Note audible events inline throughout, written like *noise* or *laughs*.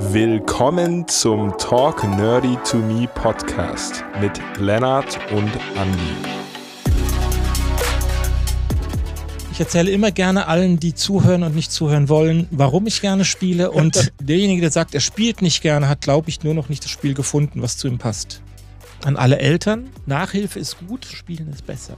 Willkommen zum Talk Nerdy to Me Podcast mit Lennart und Andy. Ich erzähle immer gerne allen, die zuhören und nicht zuhören wollen, warum ich gerne spiele. Und *laughs* derjenige, der sagt, er spielt nicht gerne, hat, glaube ich, nur noch nicht das Spiel gefunden, was zu ihm passt. An alle Eltern, Nachhilfe ist gut, Spielen ist besser.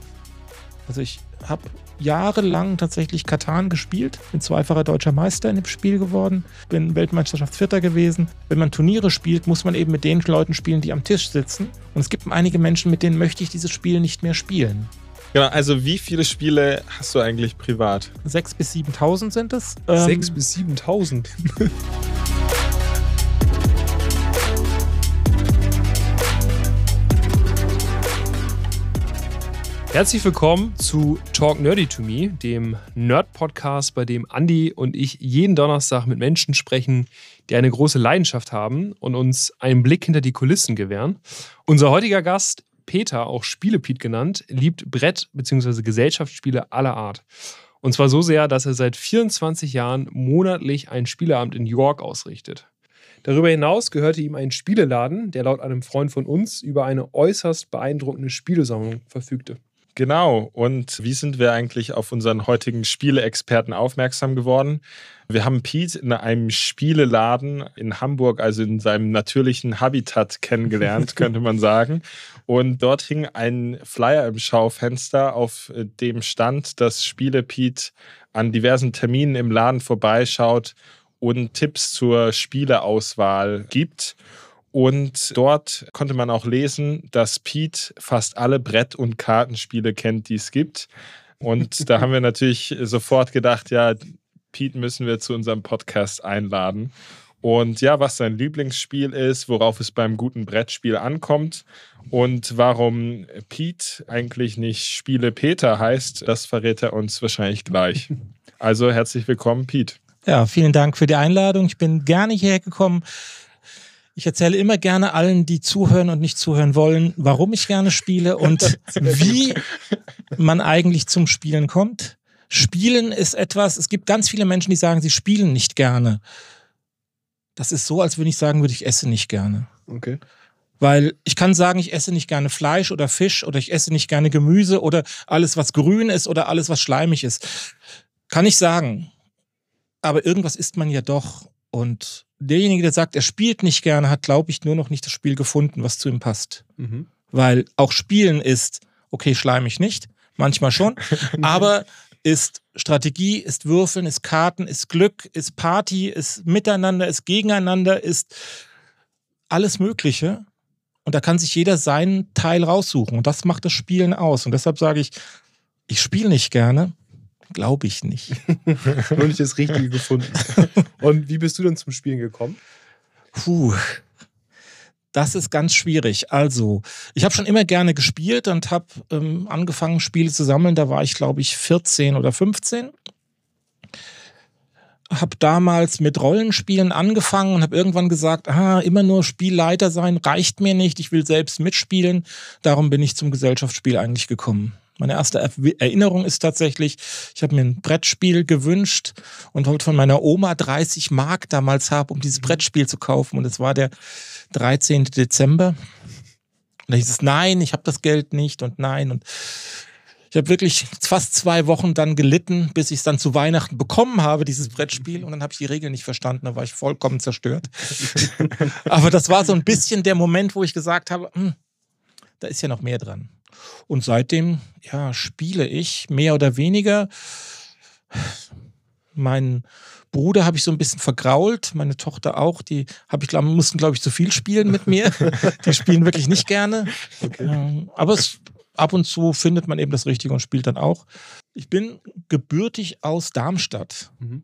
Also ich habe jahrelang tatsächlich Katan gespielt, bin zweifacher deutscher Meister in dem Spiel geworden, bin Weltmeisterschaftsvierter gewesen. Wenn man Turniere spielt, muss man eben mit den Leuten spielen, die am Tisch sitzen. Und es gibt einige Menschen, mit denen möchte ich dieses Spiel nicht mehr spielen. Genau, also wie viele Spiele hast du eigentlich privat? 6.000 bis 7.000 sind es. 6.000 ähm, bis 7.000? *laughs* Herzlich willkommen zu Talk Nerdy to Me, dem Nerd-Podcast, bei dem Andy und ich jeden Donnerstag mit Menschen sprechen, die eine große Leidenschaft haben und uns einen Blick hinter die Kulissen gewähren. Unser heutiger Gast, Peter, auch Spielepiet genannt, liebt Brett- bzw. Gesellschaftsspiele aller Art. Und zwar so sehr, dass er seit 24 Jahren monatlich ein Spieleabend in York ausrichtet. Darüber hinaus gehörte ihm ein Spieleladen, der laut einem Freund von uns über eine äußerst beeindruckende Spielesammlung verfügte. Genau. Und wie sind wir eigentlich auf unseren heutigen Spieleexperten aufmerksam geworden? Wir haben Pete in einem Spieleladen in Hamburg, also in seinem natürlichen Habitat kennengelernt, *laughs* könnte man sagen. Und dort hing ein Flyer im Schaufenster, auf dem stand, dass Spiele Pete an diversen Terminen im Laden vorbeischaut und Tipps zur Spieleauswahl gibt. Und dort konnte man auch lesen, dass Pete fast alle Brett- und Kartenspiele kennt, die es gibt. Und *laughs* da haben wir natürlich sofort gedacht, ja, Pete müssen wir zu unserem Podcast einladen. Und ja, was sein Lieblingsspiel ist, worauf es beim guten Brettspiel ankommt und warum Pete eigentlich nicht Spiele Peter heißt, das verrät er uns wahrscheinlich gleich. *laughs* Also herzlich willkommen, Pete. Ja, vielen Dank für die Einladung. Ich bin gerne hierher gekommen. Ich erzähle immer gerne allen, die zuhören und nicht zuhören wollen, warum ich gerne spiele und *laughs* wie man eigentlich zum Spielen kommt. Spielen ist etwas, es gibt ganz viele Menschen, die sagen, sie spielen nicht gerne. Das ist so, als würde ich sagen, würde ich esse nicht gerne. Okay. Weil ich kann sagen, ich esse nicht gerne Fleisch oder Fisch oder ich esse nicht gerne Gemüse oder alles, was grün ist oder alles, was schleimig ist. Kann ich sagen. Aber irgendwas isst man ja doch. Und derjenige, der sagt, er spielt nicht gerne, hat, glaube ich, nur noch nicht das Spiel gefunden, was zu ihm passt. Mhm. Weil auch Spielen ist, okay, schleimig nicht, manchmal schon, *laughs* aber ist Strategie, ist Würfeln, ist Karten, ist Glück, ist Party, ist Miteinander, ist Gegeneinander, ist alles Mögliche. Und da kann sich jeder seinen Teil raussuchen. Und das macht das Spielen aus. Und deshalb sage ich, ich spiele nicht gerne, Glaube ich nicht. *laughs* Nur nicht das Richtige gefunden. Und wie bist du denn zum Spielen gekommen? Puh. Das ist ganz schwierig. Also, ich habe schon immer gerne gespielt und habe ähm, angefangen, Spiele zu sammeln. Da war ich, glaube ich, 14 oder 15. Habe damals mit Rollenspielen angefangen und habe irgendwann gesagt, ah, immer nur Spielleiter sein reicht mir nicht. Ich will selbst mitspielen. Darum bin ich zum Gesellschaftsspiel eigentlich gekommen. Meine erste Erinnerung ist tatsächlich, ich habe mir ein Brettspiel gewünscht und wollte von meiner Oma 30 Mark damals haben, um dieses mhm. Brettspiel zu kaufen. Und es war der 13. Dezember. Und da hieß es, nein, ich habe das Geld nicht und nein. Und ich habe wirklich fast zwei Wochen dann gelitten, bis ich es dann zu Weihnachten bekommen habe, dieses Brettspiel. Und dann habe ich die Regeln nicht verstanden. Da war ich vollkommen zerstört. *laughs* Aber das war so ein bisschen der Moment, wo ich gesagt habe, hm, da ist ja noch mehr dran. Und seitdem, ja, spiele ich mehr oder weniger. Mein Bruder habe ich so ein bisschen vergrault, meine Tochter auch. Die habe ich, glaub, mussten, glaube ich, zu viel spielen mit mir. *laughs* die spielen wirklich nicht gerne. Okay. Aber es, ab und zu findet man eben das Richtige und spielt dann auch. Ich bin gebürtig aus Darmstadt. Mhm.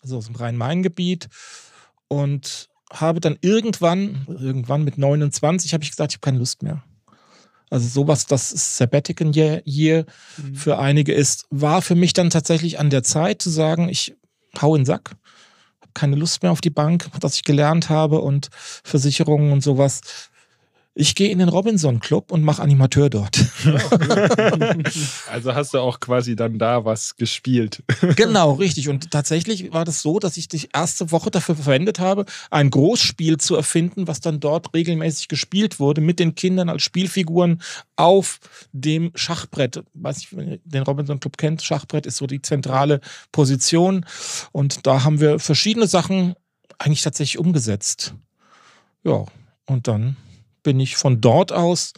Also aus dem Rhein-Main-Gebiet. Und habe dann irgendwann, irgendwann mit 29, habe ich gesagt, ich habe keine Lust mehr. Also sowas, das Sabbatical Year, Year mhm. für einige ist, war für mich dann tatsächlich an der Zeit zu sagen, ich hau in den Sack, habe keine Lust mehr auf die Bank, was ich gelernt habe und Versicherungen und sowas. Ich gehe in den Robinson Club und mache Animateur dort. *laughs* also hast du auch quasi dann da was gespielt. *laughs* genau, richtig. Und tatsächlich war das so, dass ich die erste Woche dafür verwendet habe, ein Großspiel zu erfinden, was dann dort regelmäßig gespielt wurde, mit den Kindern als Spielfiguren auf dem Schachbrett. Weiß ich, wenn ihr den Robinson Club kennt, Schachbrett ist so die zentrale Position. Und da haben wir verschiedene Sachen eigentlich tatsächlich umgesetzt. Ja, und dann bin ich von dort aus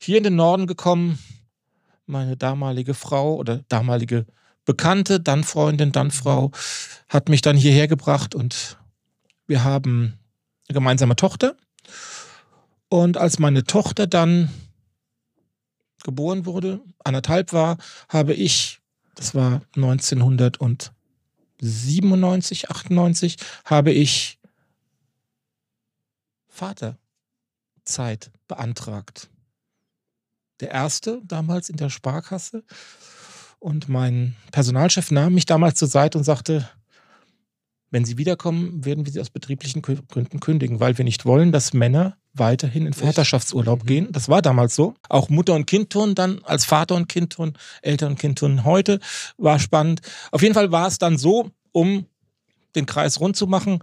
hier in den Norden gekommen. Meine damalige Frau oder damalige Bekannte, dann Freundin, dann Frau, hat mich dann hierher gebracht und wir haben eine gemeinsame Tochter. Und als meine Tochter dann geboren wurde, anderthalb war, habe ich, das war 1997, 98, habe ich Vater Zeit beantragt. Der erste damals in der Sparkasse. Und mein Personalchef nahm mich damals zur Seite und sagte, wenn Sie wiederkommen, werden wir Sie aus betrieblichen Gründen kündigen, weil wir nicht wollen, dass Männer weiterhin in Vaterschaftsurlaub gehen. Das war damals so. Auch Mutter und Kind tun dann als Vater und Kind tun, Eltern und Kind tun heute. War spannend. Auf jeden Fall war es dann so, um den Kreis rund zu machen,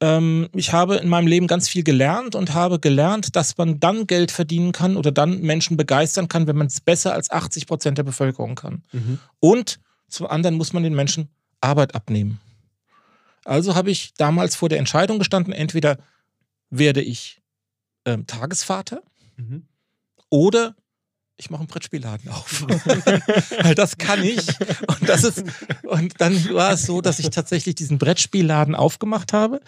ähm, ich habe in meinem Leben ganz viel gelernt und habe gelernt, dass man dann Geld verdienen kann oder dann Menschen begeistern kann, wenn man es besser als 80 Prozent der Bevölkerung kann. Mhm. Und zum anderen muss man den Menschen Arbeit abnehmen. Also habe ich damals vor der Entscheidung gestanden, entweder werde ich ähm, Tagesvater mhm. oder ich mache einen Brettspielladen auf. *laughs* Weil das kann ich. Und, das ist, und dann war es so, dass ich tatsächlich diesen Brettspielladen aufgemacht habe.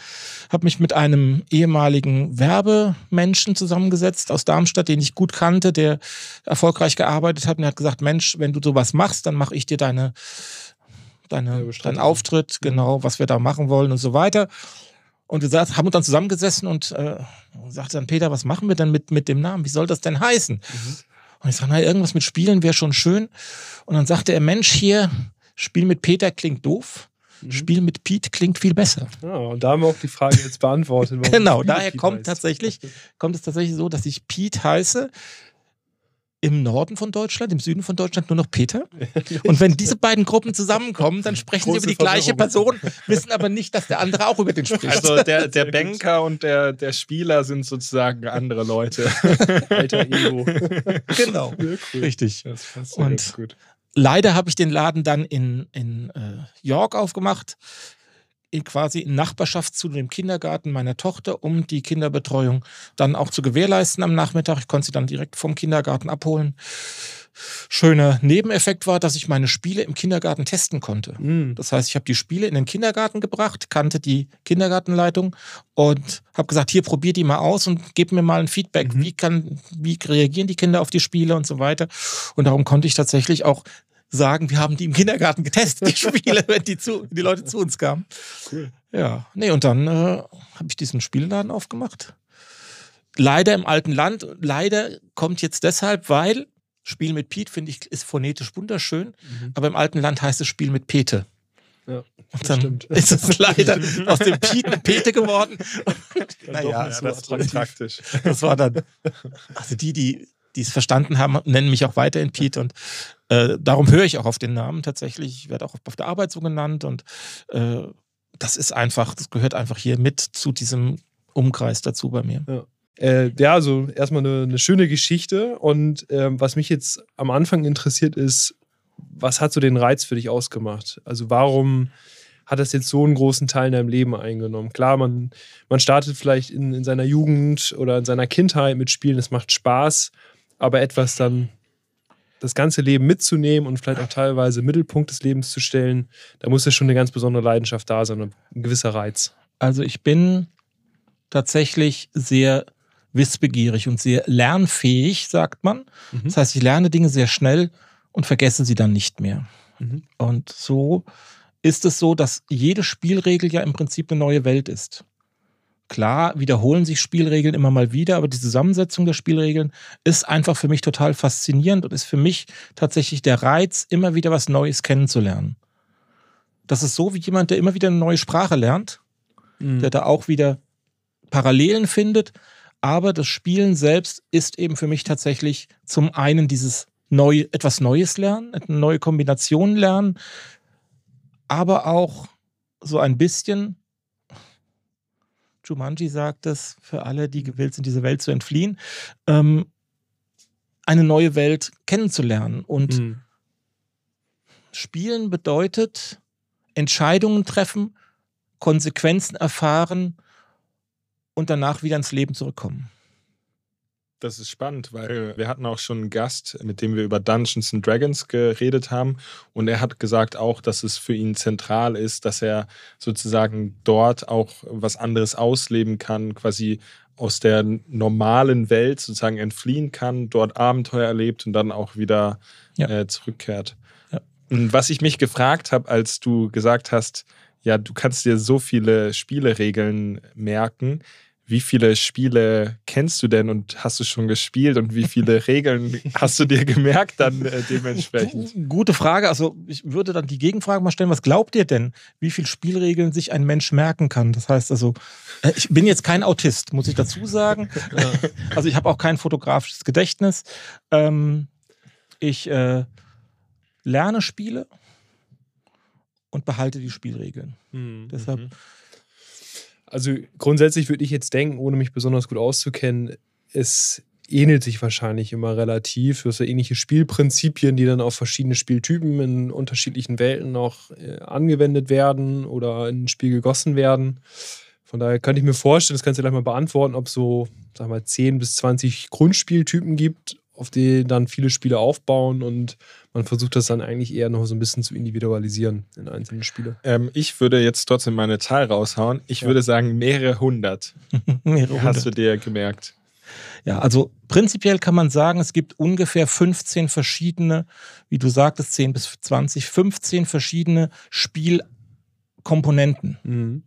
Habe mich mit einem ehemaligen Werbemenschen zusammengesetzt aus Darmstadt, den ich gut kannte, der erfolgreich gearbeitet hat. Und er hat gesagt, Mensch, wenn du sowas machst, dann mache ich dir deine, deine, deinen Auftritt, genau, was wir da machen wollen und so weiter. Und wir haben uns dann zusammengesessen und äh, sagte dann, Peter, was machen wir denn mit, mit dem Namen? Wie soll das denn heißen? Mhm. Und ich sage, na, irgendwas mit Spielen wäre schon schön. Und dann sagte er, Mensch, hier, Spiel mit Peter klingt doof. Mhm. Spiel mit Pete klingt viel besser. Ja, und da haben wir auch die Frage jetzt beantwortet. *laughs* genau, daher kommt heißt. tatsächlich, kommt es tatsächlich so, dass ich Pete heiße im Norden von Deutschland, im Süden von Deutschland nur noch Peter. Und wenn diese beiden Gruppen zusammenkommen, dann sprechen Große sie über die gleiche Person, wissen aber nicht, dass der andere auch über den spricht. Also der, *laughs* der Banker und der, der Spieler sind sozusagen andere Leute. *laughs* Alter Ego. Genau, cool. richtig. Das passt und gut. leider habe ich den Laden dann in, in äh, York aufgemacht quasi in Nachbarschaft zu dem Kindergarten meiner Tochter, um die Kinderbetreuung dann auch zu gewährleisten am Nachmittag. Ich konnte sie dann direkt vom Kindergarten abholen. Schöner Nebeneffekt war, dass ich meine Spiele im Kindergarten testen konnte. Mhm. Das heißt, ich habe die Spiele in den Kindergarten gebracht, kannte die Kindergartenleitung und habe gesagt, hier probier die mal aus und gib mir mal ein Feedback. Mhm. Wie, kann, wie reagieren die Kinder auf die Spiele und so weiter. Und darum konnte ich tatsächlich auch sagen, wir haben die im Kindergarten getestet, die Spiele, wenn die, zu, die Leute zu uns kamen. Cool. Ja, nee, und dann äh, habe ich diesen Spielladen aufgemacht. Leider im alten Land. Leider kommt jetzt deshalb, weil Spiel mit Piet, finde ich, ist phonetisch wunderschön, mhm. aber im alten Land heißt es Spiel mit Pete. Ja, und dann stimmt. *laughs* ist es leider *laughs* aus dem Piet eine Pete geworden. naja, das war praktisch. Das war dann, also die, die die es verstanden haben, nennen mich auch weiterhin Pete und äh, darum höre ich auch auf den Namen tatsächlich. Ich werde auch auf der Arbeit so genannt und äh, das ist einfach, das gehört einfach hier mit zu diesem Umkreis dazu bei mir. Ja. Äh, ja, also erstmal eine, eine, schöne Geschichte und ähm, was mich jetzt am Anfang interessiert ist, was hat so den Reiz für dich ausgemacht? Also warum hat das jetzt so einen großen Teil in deinem Leben eingenommen? Klar, man, man startet vielleicht in, in seiner Jugend oder in seiner Kindheit mit Spielen, es macht Spaß, aber etwas dann das ganze Leben mitzunehmen und vielleicht auch teilweise Mittelpunkt des Lebens zu stellen, da muss ja schon eine ganz besondere Leidenschaft da sein, ein gewisser Reiz. Also ich bin tatsächlich sehr wissbegierig und sehr lernfähig, sagt man. Mhm. Das heißt, ich lerne Dinge sehr schnell und vergesse sie dann nicht mehr. Mhm. Und so ist es so, dass jede Spielregel ja im Prinzip eine neue Welt ist. Klar wiederholen sich Spielregeln immer mal wieder, aber die Zusammensetzung der Spielregeln ist einfach für mich total faszinierend und ist für mich tatsächlich der Reiz, immer wieder was Neues kennenzulernen. Das ist so wie jemand, der immer wieder eine neue Sprache lernt, mhm. der da auch wieder Parallelen findet, Aber das Spielen selbst ist eben für mich tatsächlich zum einen dieses neu, etwas Neues lernen, eine neue Kombination lernen, aber auch so ein bisschen, Jumanji sagt es, für alle, die gewillt sind, diese Welt zu entfliehen, ähm, eine neue Welt kennenzulernen. Und mhm. Spielen bedeutet Entscheidungen treffen, Konsequenzen erfahren und danach wieder ins Leben zurückkommen. Das ist spannend, weil wir hatten auch schon einen Gast, mit dem wir über Dungeons and Dragons geredet haben. Und er hat gesagt auch, dass es für ihn zentral ist, dass er sozusagen dort auch was anderes ausleben kann, quasi aus der normalen Welt sozusagen entfliehen kann, dort Abenteuer erlebt und dann auch wieder ja. äh, zurückkehrt. Ja. Und was ich mich gefragt habe, als du gesagt hast, ja, du kannst dir so viele Spieleregeln merken wie viele Spiele kennst du denn und hast du schon gespielt und wie viele *laughs* Regeln hast du dir gemerkt dann äh, dementsprechend? Gute Frage. Also ich würde dann die Gegenfrage mal stellen, was glaubt ihr denn, wie viele Spielregeln sich ein Mensch merken kann? Das heißt also, äh, ich bin jetzt kein Autist, muss ich dazu sagen. *laughs* Also ich habe auch kein fotografisches Gedächtnis. Ähm, ich äh, lerne Spiele und behalte die Spielregeln. Mhm. Deshalb. Also grundsätzlich würde ich jetzt denken, ohne mich besonders gut auszukennen, es ähnelt sich wahrscheinlich immer relativ. Du hast ja ähnliche Spielprinzipien, die dann auf verschiedene Spieltypen in unterschiedlichen Welten noch äh, angewendet werden oder in ein Spiel gegossen werden. Von daher könnte ich mir vorstellen, das kannst du gleich mal beantworten, ob es so, sag mal, 10 bis 20 Grundspieltypen gibt auf die dann viele Spiele aufbauen und man versucht das dann eigentlich eher noch so ein bisschen zu individualisieren in einzelnen Spiele. Ähm, ich würde jetzt trotzdem meine Zahl raushauen. Ich ja. würde sagen mehrere hundert. *laughs* mehrere Hast du dir gemerkt? Ja, also prinzipiell kann man sagen, es gibt ungefähr 15 verschiedene, wie du sagtest, 10 bis 20, 15 verschiedene Spielkomponenten. Mhm.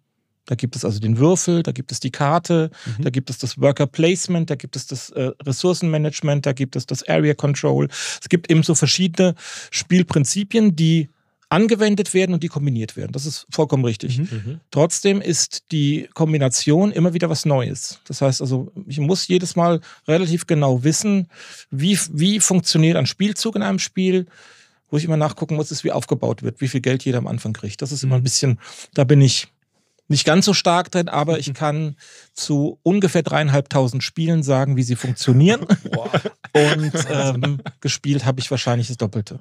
Da gibt es also den Würfel, da gibt es die Karte, mhm. da gibt es das Worker Placement, da gibt es das äh, Ressourcenmanagement, da gibt es das Area Control. Es gibt eben so verschiedene Spielprinzipien, die angewendet werden und die kombiniert werden. Das ist vollkommen richtig. Mhm. mhm. Trotzdem ist die Kombination immer wieder was Neues. Das heißt also, ich muss jedes Mal relativ genau wissen, wie, wie funktioniert ein Spielzug in einem Spiel, wo ich immer nachgucken muss, ist, wie aufgebaut wird, wie viel Geld jeder am Anfang kriegt. Das ist immer ein mhm. bisschen, da bin ich nicht ganz so stark drin, aber ich mhm. kann zu ungefähr dreieinhalbtausend Spielen sagen, wie sie funktionieren. *laughs* Und ähm, gespielt habe ich wahrscheinlich das Doppelte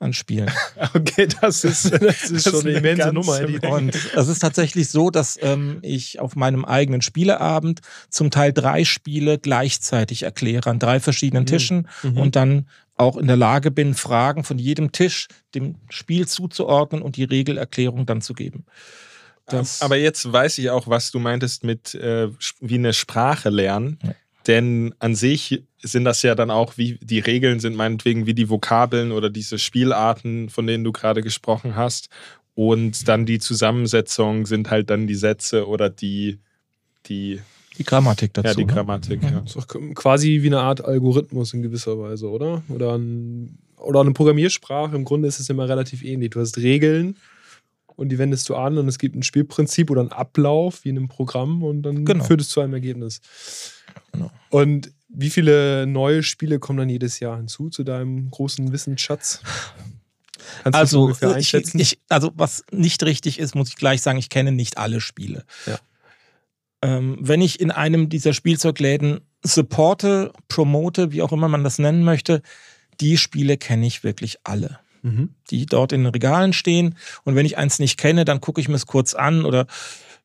an Spielen. *laughs* Okay, das ist, das ist schon eine immense Nummer. Und es ist tatsächlich so, dass ähm, ich auf meinem eigenen Spieleabend zum Teil drei Spiele gleichzeitig erkläre an drei verschiedenen mhm. Tischen mhm. und dann auch in der Lage bin, Fragen von jedem Tisch dem Spiel zuzuordnen und die Regelerklärung dann zu geben. Das Aber jetzt weiß ich auch, was du meintest mit äh, wie eine Sprache lernen. Ja. Denn an sich sind das ja dann auch, wie die Regeln sind, meinetwegen wie die Vokabeln oder diese Spielarten, von denen du gerade gesprochen hast. Und dann die Zusammensetzung sind halt dann die Sätze oder die, die die Grammatik dazu. Ja, die ne? Grammatik, ja. Das ist quasi wie eine Art Algorithmus in gewisser Weise, oder? Oder, ein, oder eine Programmiersprache. Im Grunde ist es immer relativ ähnlich. Du hast Regeln und die wendest du an und es gibt ein Spielprinzip oder einen Ablauf wie in einem Programm und dann genau. führt es zu einem Ergebnis. Genau. Und wie viele neue Spiele kommen dann jedes Jahr hinzu zu deinem großen Wissensschatz? Kannst also, du ungefähr einschätzen? Ich, ich, also, was nicht richtig ist, muss ich gleich sagen, ich kenne nicht alle Spiele. Ja. Ähm, wenn ich in einem dieser Spielzeugläden supporte, promote, wie auch immer man das nennen möchte, die Spiele kenne ich wirklich alle mhm. die dort in den Regalen stehen. Und wenn ich eins nicht kenne, dann gucke ich mir es kurz an oder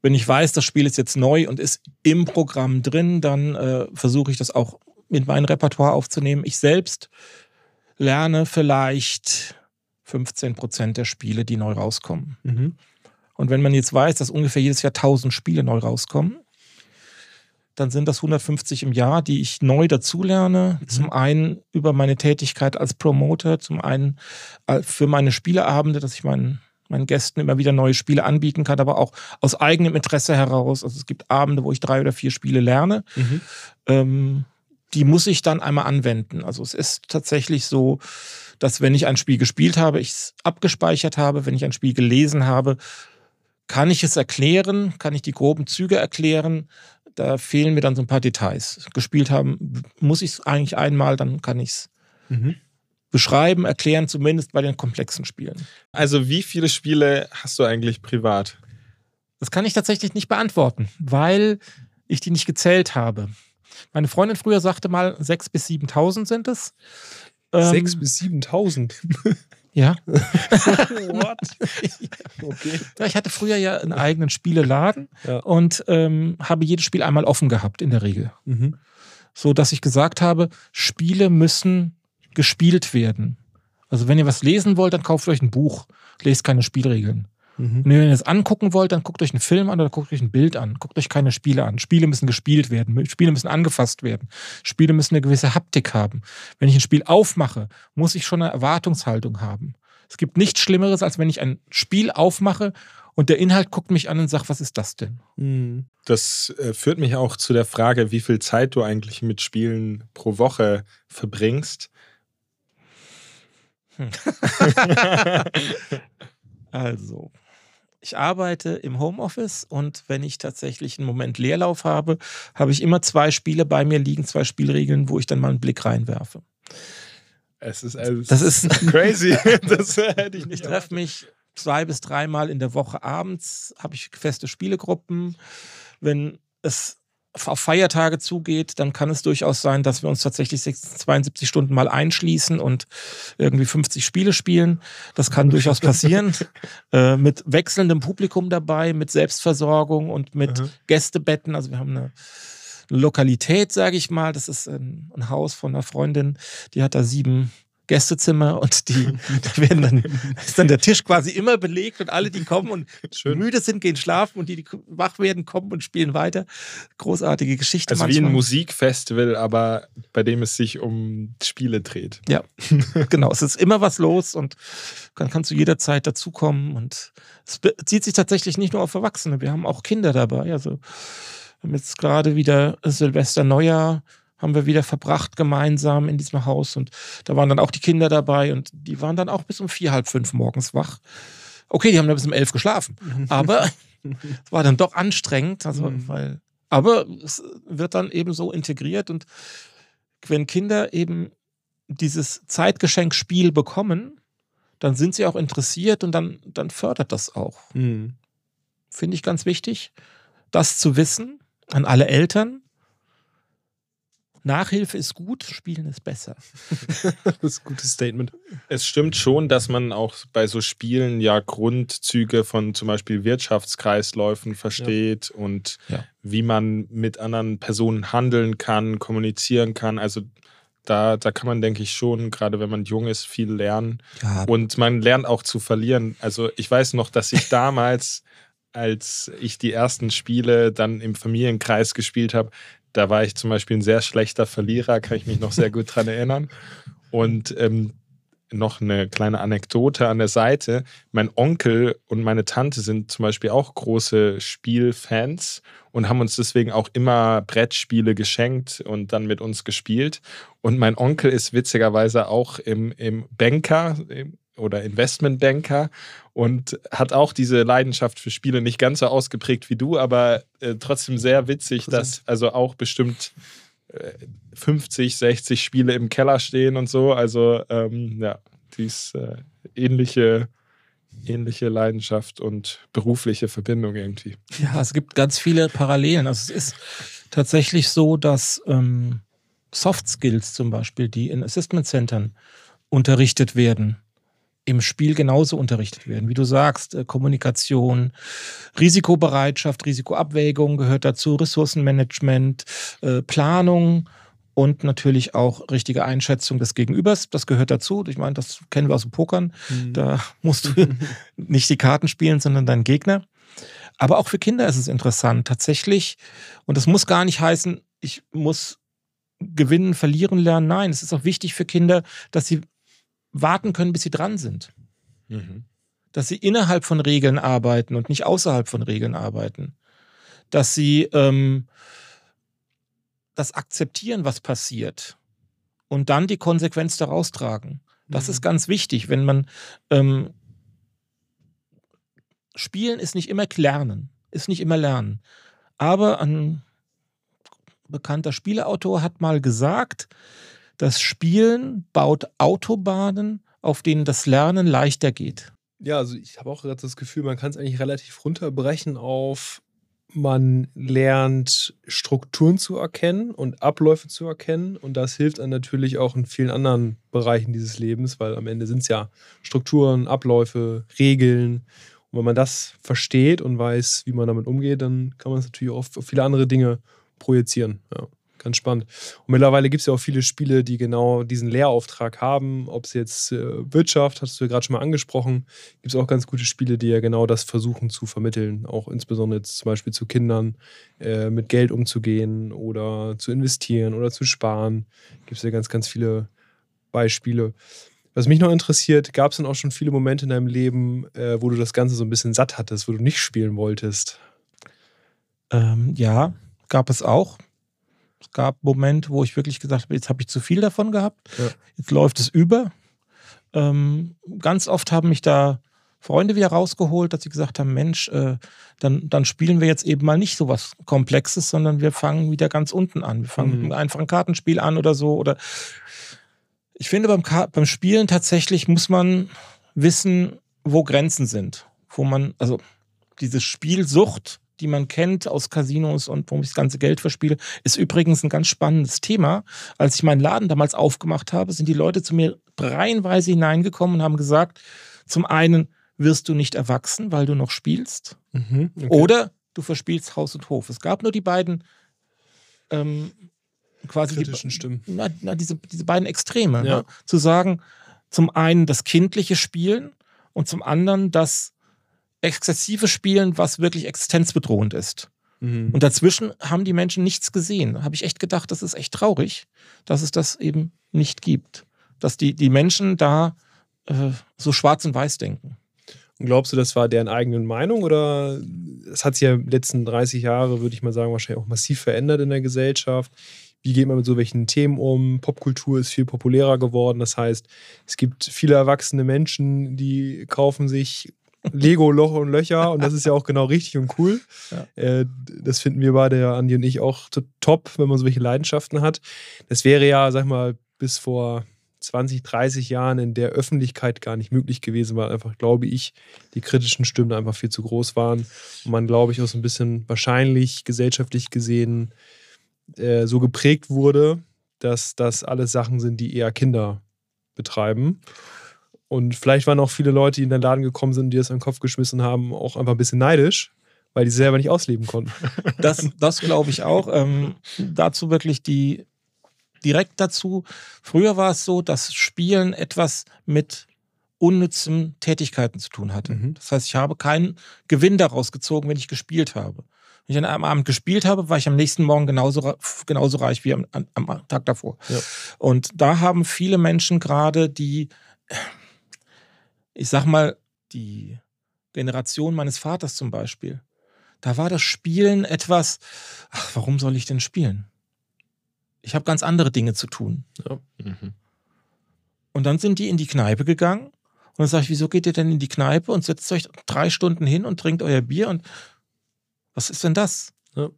wenn ich weiß, das Spiel ist jetzt neu und ist im Programm drin, dann äh, versuche ich das auch in mein Repertoire aufzunehmen. Ich selbst lerne vielleicht 15 Prozent der Spiele, die neu rauskommen. Mhm. Und wenn man jetzt weiß, dass ungefähr jedes Jahr 1000 Spiele neu rauskommen, dann sind das 150 im Jahr, die ich neu dazulerne. Mhm. Zum einen über meine Tätigkeit als Promoter, zum einen äh, für meine Spieleabende, dass ich meinen, meinen Gästen immer wieder neue Spiele anbieten kann, aber auch aus eigenem Interesse heraus. Also es gibt Abende, wo ich drei oder vier Spiele lerne. Mhm. Ähm, die muss ich dann einmal anwenden. Also es ist tatsächlich so, dass wenn ich ein Spiel gespielt habe, ich es abgespeichert habe, wenn ich ein Spiel gelesen habe, kann ich es erklären, kann ich die groben Züge erklären, da fehlen mir dann so ein paar Details. Gespielt haben muss ich es eigentlich einmal, dann kann ich es mhm. beschreiben, erklären, zumindest bei den komplexen Spielen. Also wie viele Spiele hast du eigentlich privat? Das kann ich tatsächlich nicht beantworten, weil ich die nicht gezählt habe. Meine Freundin früher sagte mal, 6.000 bis 7.000 sind es. 6.000 ähm, bis 7.000? *laughs* Ja. *laughs* What? okay. Ich hatte früher ja einen eigenen Spieleladen ja. und ähm, habe jedes Spiel einmal offen gehabt, in der Regel. Mhm. So dass ich gesagt habe, Spiele müssen gespielt werden. Also wenn ihr was lesen wollt, dann kauft euch ein Buch, lest keine Spielregeln. Mhm. Und wenn ihr das angucken wollt, dann guckt euch einen Film an oder guckt euch ein Bild an. Guckt euch keine Spiele an. Spiele müssen gespielt werden. Spiele müssen angefasst werden. Spiele müssen eine gewisse Haptik haben. Wenn ich ein Spiel aufmache, muss ich schon eine Erwartungshaltung haben. Es gibt nichts Schlimmeres, als wenn ich ein Spiel aufmache und der Inhalt guckt mich an und sagt, was ist das denn? Mhm. Das äh, führt mich auch zu der Frage, wie viel Zeit du eigentlich mit Spielen pro Woche verbringst. Hm. *laughs* *laughs* also, ich arbeite im Homeoffice und wenn ich tatsächlich einen Moment Leerlauf habe, habe ich immer zwei Spiele bei mir liegen, zwei Spielregeln, wo ich dann mal einen Blick reinwerfe. Es ist alles das ist *laughs* *laughs* crazy. das hätte ich nicht. Ich treffe mich zwei bis dreimal in der Woche abends, habe ich feste Spielegruppen. Wenn es auf Feiertage zugeht, dann kann es durchaus sein, dass wir uns tatsächlich 72 Stunden mal einschließen und irgendwie 50 Spiele spielen. Das kann durchaus passieren. *laughs* äh, mit wechselndem Publikum dabei, mit Selbstversorgung und mit mhm. Gästebetten. Also wir haben eine Lokalität, sage ich mal. Das ist ein, ein Haus von einer Freundin, die hat da sieben Gästezimmer und die, *laughs* da werden dann, ist dann der Tisch quasi immer belegt und alle, die kommen und Schön. müde sind, gehen schlafen und die, die wach werden, kommen und spielen weiter. Großartige Geschichte. Also manchmal. wie ein Musikfestival, aber bei dem es sich um Spiele dreht. Ja, *laughs* genau. Es ist immer was los und dann kannst du jederzeit dazukommen und es bezieht sich tatsächlich nicht nur auf Erwachsene. Wir haben auch Kinder dabei. Also wir haben jetzt gerade wieder Silvester Neujahr haben wir wieder verbracht gemeinsam in diesem Haus und da waren dann auch die Kinder dabei und die waren dann auch bis um vier, halb fünf morgens wach. Okay, die haben dann bis um elf geschlafen, *laughs* aber es war dann doch anstrengend, also mhm. weil, aber es wird dann eben so integriert und wenn Kinder eben dieses Zeitgeschenkspiel bekommen, dann sind sie auch interessiert und dann, dann fördert das auch. Mhm. Finde ich ganz wichtig, das zu wissen an alle Eltern, Nachhilfe ist gut, Spielen ist besser. *laughs* das ist ein gutes Statement. Es stimmt schon, dass man auch bei so Spielen ja Grundzüge von zum Beispiel Wirtschaftskreisläufen versteht ja. und ja. wie man mit anderen Personen handeln kann, kommunizieren kann. Also da, da kann man, denke ich, schon, gerade wenn man jung ist, viel lernen. Ja. Und man lernt auch zu verlieren. Also ich weiß noch, dass ich damals als ich die ersten Spiele dann im Familienkreis gespielt habe, da war ich zum Beispiel ein sehr schlechter Verlierer, kann ich mich noch sehr gut dran erinnern. Und ähm, noch eine kleine Anekdote an der Seite. Mein Onkel und meine Tante sind zum Beispiel auch große Spielfans und haben uns deswegen auch immer Brettspiele geschenkt und dann mit uns gespielt. Und mein Onkel ist witzigerweise auch im, im Banker, im oder Investmentbanker und hat auch diese Leidenschaft für Spiele nicht ganz so ausgeprägt wie du, aber äh, trotzdem sehr witzig, dass also auch bestimmt äh, 50, 60 Spiele im Keller stehen und so. Also ähm, ja, dies äh, ähnliche ähnliche Leidenschaft und berufliche Verbindung irgendwie. Ja, es gibt ganz viele Parallelen. Also es ist tatsächlich so, dass ähm, Soft Skills zum Beispiel, die in Assessment Centern unterrichtet werden, im Spiel genauso unterrichtet werden. Wie du sagst, äh, Kommunikation, Risikobereitschaft, Risikoabwägung gehört dazu, Ressourcenmanagement, äh, Planung und natürlich auch richtige Einschätzung des Gegenübers. Das gehört dazu. Ich meine, das kennen wir aus dem Pokern. Mhm. Da musst du *laughs* nicht die Karten spielen, sondern deinen Gegner. Aber auch für Kinder ist es interessant, tatsächlich. Und das muss gar nicht heißen, ich muss gewinnen, verlieren lernen. Nein, es ist auch wichtig für Kinder, dass sie warten können, bis sie dran sind. Mhm. Dass sie innerhalb von Regeln arbeiten und nicht außerhalb von Regeln arbeiten. Dass sie ähm, das akzeptieren, was passiert. Und dann die Konsequenz daraus tragen. Das mhm. ist ganz wichtig, wenn man ähm, Spielen ist nicht immer Lernen, ist nicht immer Lernen. Aber an bekannter Spieleautor hat mal gesagt, das Spielen baut Autobahnen, auf denen das Lernen leichter geht. Ja, also ich habe auch gerade das Gefühl, man kann es eigentlich relativ runterbrechen auf, man lernt Strukturen zu erkennen und Abläufe zu erkennen. Und das hilft dann natürlich auch in vielen anderen Bereichen dieses Lebens, weil am Ende sind es ja Strukturen, Abläufe, Regeln. Und wenn man das versteht und weiß, wie man damit umgeht, dann kann man es natürlich auch auf viele andere Dinge projizieren. Ja ganz. Und mittlerweile gibt es ja auch viele Spiele, die genau diesen Lehrauftrag haben. Ob es jetzt äh, Wirtschaft, hast du ja gerade schon mal angesprochen, gibt es auch ganz gute Spiele, die ja genau das versuchen zu vermitteln. Auch insbesondere jetzt zum Beispiel zu Kindern, äh, mit Geld umzugehen oder zu investieren oder zu sparen. Gibt es ja ganz, ganz viele Beispiele. Was mich noch interessiert, gab es denn auch schon viele Momente in deinem Leben, äh, wo du das Ganze so ein bisschen satt hattest, wo du nicht spielen wolltest? Ähm, ja, gab es auch. Es gab Momente, wo ich wirklich gesagt habe, jetzt habe ich zu viel davon gehabt, ja. jetzt läuft es über. Ähm, ganz oft haben mich da Freunde wieder rausgeholt, dass sie gesagt haben, Mensch, äh, dann, dann spielen wir jetzt eben mal nicht so was Komplexes, sondern wir fangen wieder ganz unten an. Wir fangen mhm. mit einem einfachen Kartenspiel an oder so. Oder ich finde, beim, beim Spielen tatsächlich muss man wissen, wo Grenzen sind. Wo man, also diese Spielsucht die man kennt aus Casinos und wo ich das ganze Geld verspiele, ist übrigens ein ganz spannendes Thema. Als ich meinen Laden damals aufgemacht habe, sind die Leute zu mir reihenweise hineingekommen und haben gesagt, zum einen wirst du nicht erwachsen, weil du noch spielst, mhm, okay. oder du verspielst Haus und Hof. Es gab nur die beiden ähm, quasi kritischen die, Stimmen. Na, na, diese, diese beiden Extreme. Ja. Ne? Zu sagen, zum einen das kindliche Spielen und zum anderen das exzessive Spielen, was wirklich existenzbedrohend ist. Mhm. Und dazwischen haben die Menschen nichts gesehen. Da habe ich echt gedacht, das ist echt traurig, dass es das eben nicht gibt. Dass die, die Menschen da äh, so schwarz und weiß denken. Und glaubst du, das war deren eigene Meinung oder es hat sich ja in den letzten 30 Jahre, würde ich mal sagen, wahrscheinlich auch massiv verändert in der Gesellschaft? Wie geht man mit so welchen Themen um? Popkultur ist viel populärer geworden. Das heißt, es gibt viele erwachsene Menschen, die kaufen sich Lego Loch und Löcher und das ist ja auch genau richtig und cool. Ja. Äh, das finden wir beide, ja, Andi und ich, auch top, wenn man solche Leidenschaften hat. Das wäre ja, sag mal, bis vor 20, 30 Jahren in der Öffentlichkeit gar nicht möglich gewesen, weil einfach, glaube ich, die kritischen Stimmen einfach viel zu groß waren und man, glaube ich, auch so ein bisschen wahrscheinlich gesellschaftlich gesehen äh, so geprägt wurde, dass das alles Sachen sind, die eher Kinder betreiben. Und vielleicht waren auch viele Leute, die in den Laden gekommen sind, die das in den Kopf geschmissen haben, auch einfach ein bisschen neidisch, weil die selber nicht ausleben konnten. *laughs* Das, das glaube ich auch. Ähm, dazu wirklich die direkt dazu. Früher war es so, dass Spielen etwas mit unnützen Tätigkeiten zu tun hatte. Mhm. Das heißt, ich habe keinen Gewinn daraus gezogen, wenn ich gespielt habe. Wenn ich an einem Abend gespielt habe, war ich am nächsten Morgen genauso, genauso reich wie am, am Tag davor. Ja. Und da haben viele Menschen gerade, die ich sag mal, die Generation meines Vaters zum Beispiel, da war das Spielen etwas, ach, warum soll ich denn spielen? Ich habe ganz andere Dinge zu tun. Ja. Mhm. Und dann sind die in die Kneipe gegangen und dann sage ich, wieso geht ihr denn in die Kneipe und setzt euch drei Stunden hin und trinkt euer Bier und was ist denn das? Ja.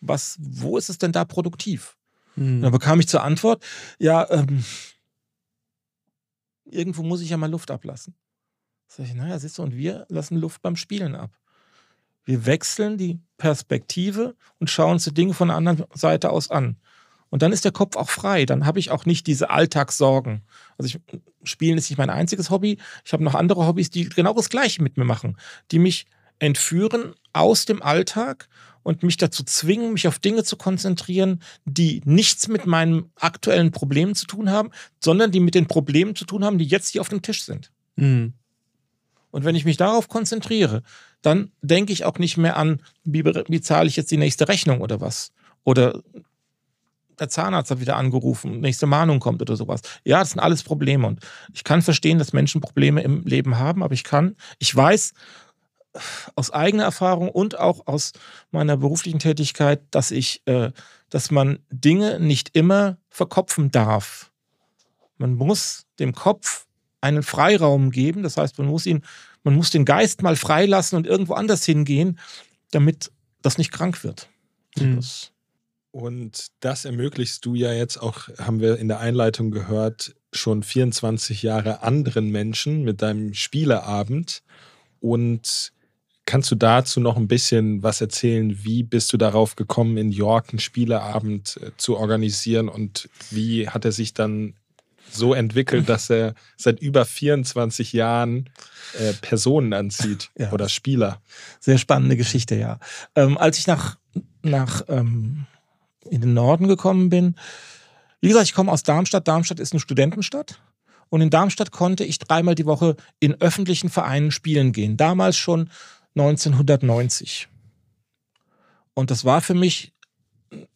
Was, wo ist es denn da produktiv? Mhm. dann bekam ich zur Antwort, ja, ähm, irgendwo muss ich ja mal Luft ablassen. Sag ich, naja, siehst du, und wir lassen Luft beim Spielen ab. Wir wechseln die Perspektive und schauen uns die Dinge von der anderen Seite aus an. Und dann ist der Kopf auch frei. Dann habe ich auch nicht diese Alltagssorgen. Also ich, Spielen ist nicht mein einziges Hobby. Ich habe noch andere Hobbys, die genau das Gleiche mit mir machen, die mich entführen aus dem Alltag und mich dazu zwingen, mich auf Dinge zu konzentrieren, die nichts mit meinen aktuellen Problemen zu tun haben, sondern die mit den Problemen zu tun haben, die jetzt hier auf dem Tisch sind. Mhm. Und wenn ich mich darauf konzentriere, dann denke ich auch nicht mehr an, wie, wie zahle ich jetzt die nächste Rechnung oder was. Oder der Zahnarzt hat wieder angerufen, nächste Mahnung kommt oder sowas. Ja, das sind alles Probleme. Und ich kann verstehen, dass Menschen Probleme im Leben haben, aber ich kann, ich weiß, aus eigener Erfahrung und auch aus meiner beruflichen Tätigkeit, dass ich, äh, dass man Dinge nicht immer verkopfen darf. Man muss dem Kopf einen Freiraum geben. Das heißt, man muss ihn, man muss den Geist mal freilassen und irgendwo anders hingehen, damit das nicht krank wird. Mhm. Das Und das ermöglichst du ja jetzt auch, haben wir in der Einleitung gehört, schon 24 Jahre anderen Menschen mit deinem Spieleabend. Und kannst du dazu noch ein bisschen was erzählen? Wie bist du darauf gekommen, in York einen Spieleabend äh, zu organisieren und wie hat er sich dann so entwickelt, dass er seit über 24 Jahren äh, Personen anzieht *laughs* ja. oder Spieler? Sehr spannende Geschichte, ja. Ähm, als ich nach, nach ähm in den Norden gekommen bin. Wie gesagt, ich komme aus Darmstadt. Darmstadt ist eine Studentenstadt. Und in Darmstadt konnte ich dreimal die Woche in öffentlichen Vereinen spielen gehen. Damals schon 1990. Und das war für mich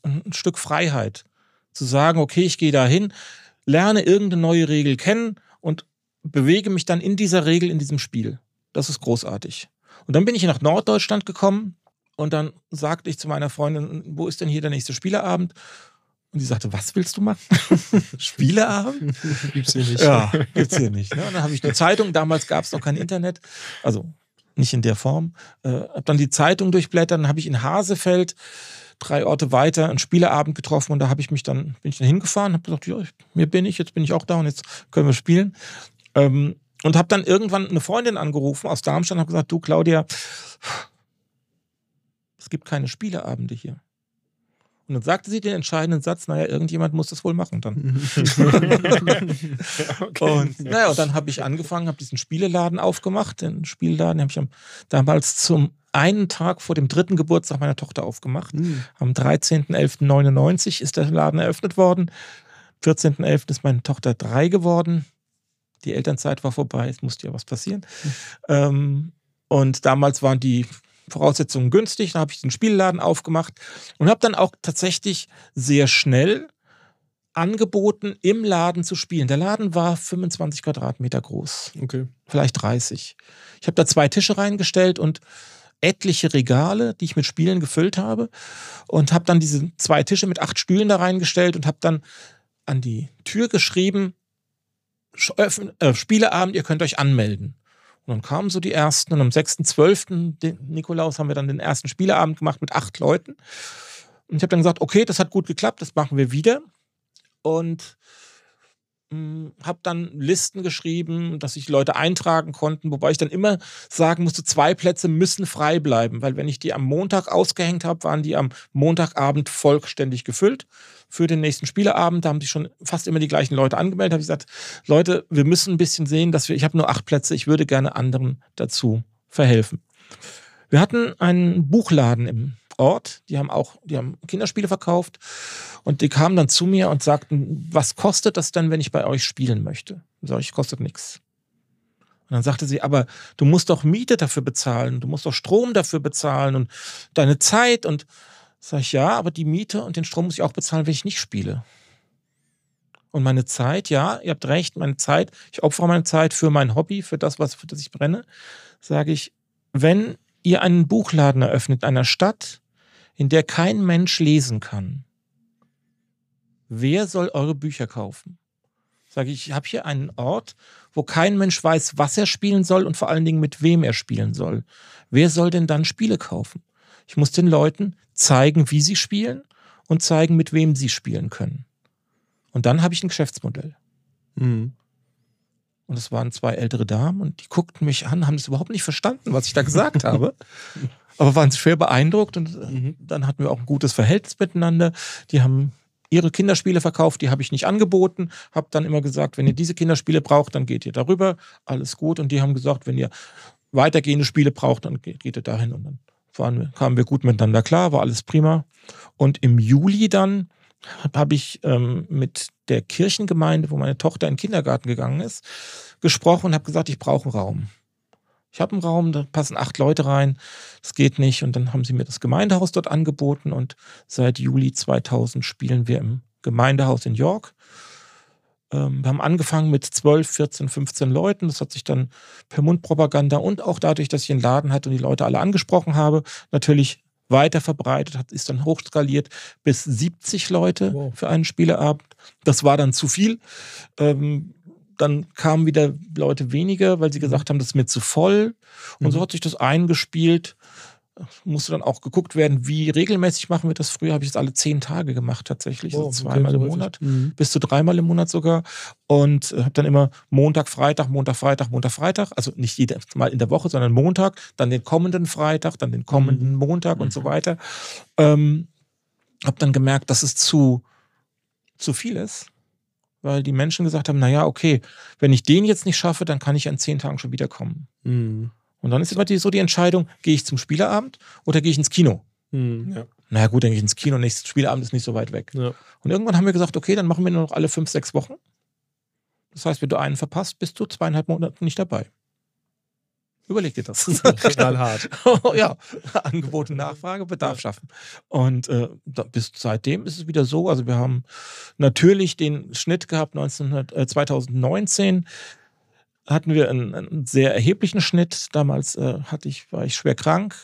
ein Stück Freiheit. Zu sagen, okay, ich gehe da hin, lerne irgendeine neue Regel kennen und bewege mich dann in dieser Regel in diesem Spiel. Das ist großartig. Und dann bin ich nach Norddeutschland gekommen und dann sagte ich zu meiner Freundin, wo ist denn hier der nächste Spieleabend? Und sie sagte, was willst du machen? *laughs* Spieleabend? gibt's hier nicht. Ja, gibt's hier nicht. Ne? Und dann habe ich die Zeitung, damals gab es noch kein Internet, also nicht in der Form, äh, habe dann die Zeitung durchblättert, dann habe ich in Hasefeld drei Orte weiter einen Spieleabend getroffen und da habe ich mich dann, bin ich dann hingefahren, habe gesagt, ja, mir bin ich, jetzt bin ich auch da und jetzt können wir spielen. Ähm, und habe dann irgendwann eine Freundin angerufen aus Darmstadt und habe gesagt, du Claudia, es gibt keine Spieleabende hier. Und dann sagte sie den entscheidenden Satz, naja, irgendjemand muss das wohl machen dann. okay. *laughs* *laughs* Und naja, und dann habe ich angefangen, habe diesen Spieleladen aufgemacht. Den Spielladen habe ich am, damals zum einen Tag vor dem dritten Geburtstag meiner Tochter aufgemacht. Mhm. Am 13.11.99 ist der Laden eröffnet worden. 14.11. ist meine Tochter drei geworden. Die Elternzeit war vorbei, es musste ja was passieren. Mhm. Ähm, und damals waren die Voraussetzungen günstig. Dann habe ich den Spielladen aufgemacht und habe dann auch tatsächlich sehr schnell angeboten, im Laden zu spielen. Der Laden war 25 Quadratmeter groß. Okay. Vielleicht 30. Ich habe da zwei Tische reingestellt und etliche Regale, die ich mit Spielen gefüllt habe und habe dann diese zwei Tische mit acht Stühlen da reingestellt und habe dann an die Tür geschrieben, äh, Spieleabend, ihr könnt euch anmelden. Und dann kamen so die ersten und am 6.12. Nikolaus haben wir dann den ersten Spieleabend gemacht mit acht Leuten. Und ich habe dann gesagt, okay, das hat gut geklappt, das machen wir wieder. Und habe dann Listen geschrieben, dass sich Leute eintragen konnten, wobei ich dann immer sagen musste, zwei Plätze müssen frei bleiben, weil wenn ich die am Montag ausgehängt habe, waren die am Montagabend vollständig gefüllt für den nächsten Spieleabend. Da haben sich schon fast immer die gleichen Leute angemeldet. Habe ich gesagt, Leute, wir müssen ein bisschen sehen, dass wir, ich habe nur acht Plätze, ich würde gerne anderen dazu verhelfen. Wir hatten einen Buchladen im Ort, die haben auch, die haben Kinderspiele verkauft und die kamen dann zu mir und sagten, was kostet das denn, wenn ich bei euch spielen möchte? Sag ich, kostet nichts. Und dann sagte sie, aber du musst doch Miete dafür bezahlen, du musst doch Strom dafür bezahlen und deine Zeit und Sag ich, ja, aber die Miete und den Strom muss ich auch bezahlen, wenn ich nicht spiele. Und meine Zeit, ja, ihr habt recht, meine Zeit, ich opfere meine Zeit für mein Hobby, für das, was, für das ich brenne, sage ich, wenn ihr einen Buchladen eröffnet in einer Stadt, in der kein Mensch lesen kann, wer soll eure Bücher kaufen? Sage ich, ich habe hier einen Ort, wo kein Mensch weiß, was er spielen soll und vor allen Dingen mit wem er spielen soll. Wer soll denn dann Spiele kaufen? Ich muss den Leuten zeigen, wie sie spielen und zeigen, mit wem sie spielen können. Und dann habe ich ein Geschäftsmodell. Mhm. Und es waren zwei ältere Damen und die guckten mich an, haben das überhaupt nicht verstanden, was ich da gesagt habe. *laughs* Aber waren schwer beeindruckt und äh, mhm. dann hatten wir auch ein gutes Verhältnis miteinander. Die haben ihre Kinderspiele verkauft, die habe ich nicht angeboten, habe dann immer gesagt, wenn ihr diese Kinderspiele braucht, dann geht ihr darüber, alles gut. Und die haben gesagt, wenn ihr weitergehende Spiele braucht, dann geht, geht ihr dahin und dann waren, kamen wir gut miteinander klar, war alles prima. Und im Juli dann habe ich ähm, mit der Kirchengemeinde, wo meine Tochter in den Kindergarten gegangen ist, gesprochen und habe gesagt, ich brauche einen Raum. Ich habe einen Raum, da passen acht Leute rein, das geht nicht. Und dann haben sie mir das Gemeindehaus dort angeboten und seit Juli 2000 spielen wir im Gemeindehaus in York. Ähm, wir haben angefangen mit 12, 14, 15 Leuten. Das hat sich dann per Mundpropaganda und auch dadurch, dass ich einen Laden hatte und die Leute alle angesprochen habe, natürlich weiter verbreitet, hat, ist dann hochskaliert bis 70 Leute wow. für einen Spieleabend. Das war dann zu viel. Ähm, dann kamen wieder Leute weniger, weil sie mhm. gesagt haben, das ist mir zu voll. Und mhm. so hat sich das eingespielt. Musste dann auch geguckt werden, wie regelmäßig machen wir das. Früher habe ich es alle zehn Tage gemacht tatsächlich, oh, also zweimal im Monat, mhm. bis zu dreimal im Monat sogar. Und äh, habe dann immer Montag, Freitag, Montag, Freitag, Montag, Freitag, also nicht jedes Mal in der Woche, sondern Montag, dann den kommenden Freitag, dann den kommenden mhm. Montag mhm. und so mhm. weiter. Ähm, habe dann gemerkt, dass es zu, zu viel ist weil die Menschen gesagt haben, naja, okay, wenn ich den jetzt nicht schaffe, dann kann ich in zehn Tagen schon wiederkommen. Mhm. Und dann ist immer die, so die Entscheidung, gehe ich zum Spieleabend oder gehe ich ins Kino? Mhm. Ja. Naja gut, dann gehe ich ins Kino, nächstes Spieleabend ist nicht so weit weg. Ja. Und irgendwann haben wir gesagt, okay, dann machen wir nur noch alle fünf, sechs Wochen. Das heißt, wenn du einen verpasst, bist du zweieinhalb Monate nicht dabei. Überleg dir das. *laughs* Knallhart. *laughs* ja, Angebot und Nachfrage, Bedarf schaffen. Und äh, bis seitdem ist es wieder so. Also wir haben natürlich den Schnitt gehabt 1900, äh, 2019 hatten wir einen, einen, sehr erheblichen Schnitt. Damals äh, hatte ich, war ich schwer krank.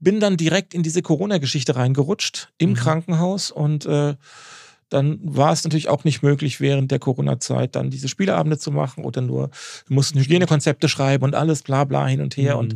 Bin dann direkt in diese Corona-Geschichte reingerutscht im mhm. Krankenhaus und äh, dann war es natürlich auch nicht möglich, während der Corona-Zeit dann diese Spieleabende zu machen oder nur, wir mussten Hygienekonzepte schreiben und alles bla bla hin und her. Mhm. Und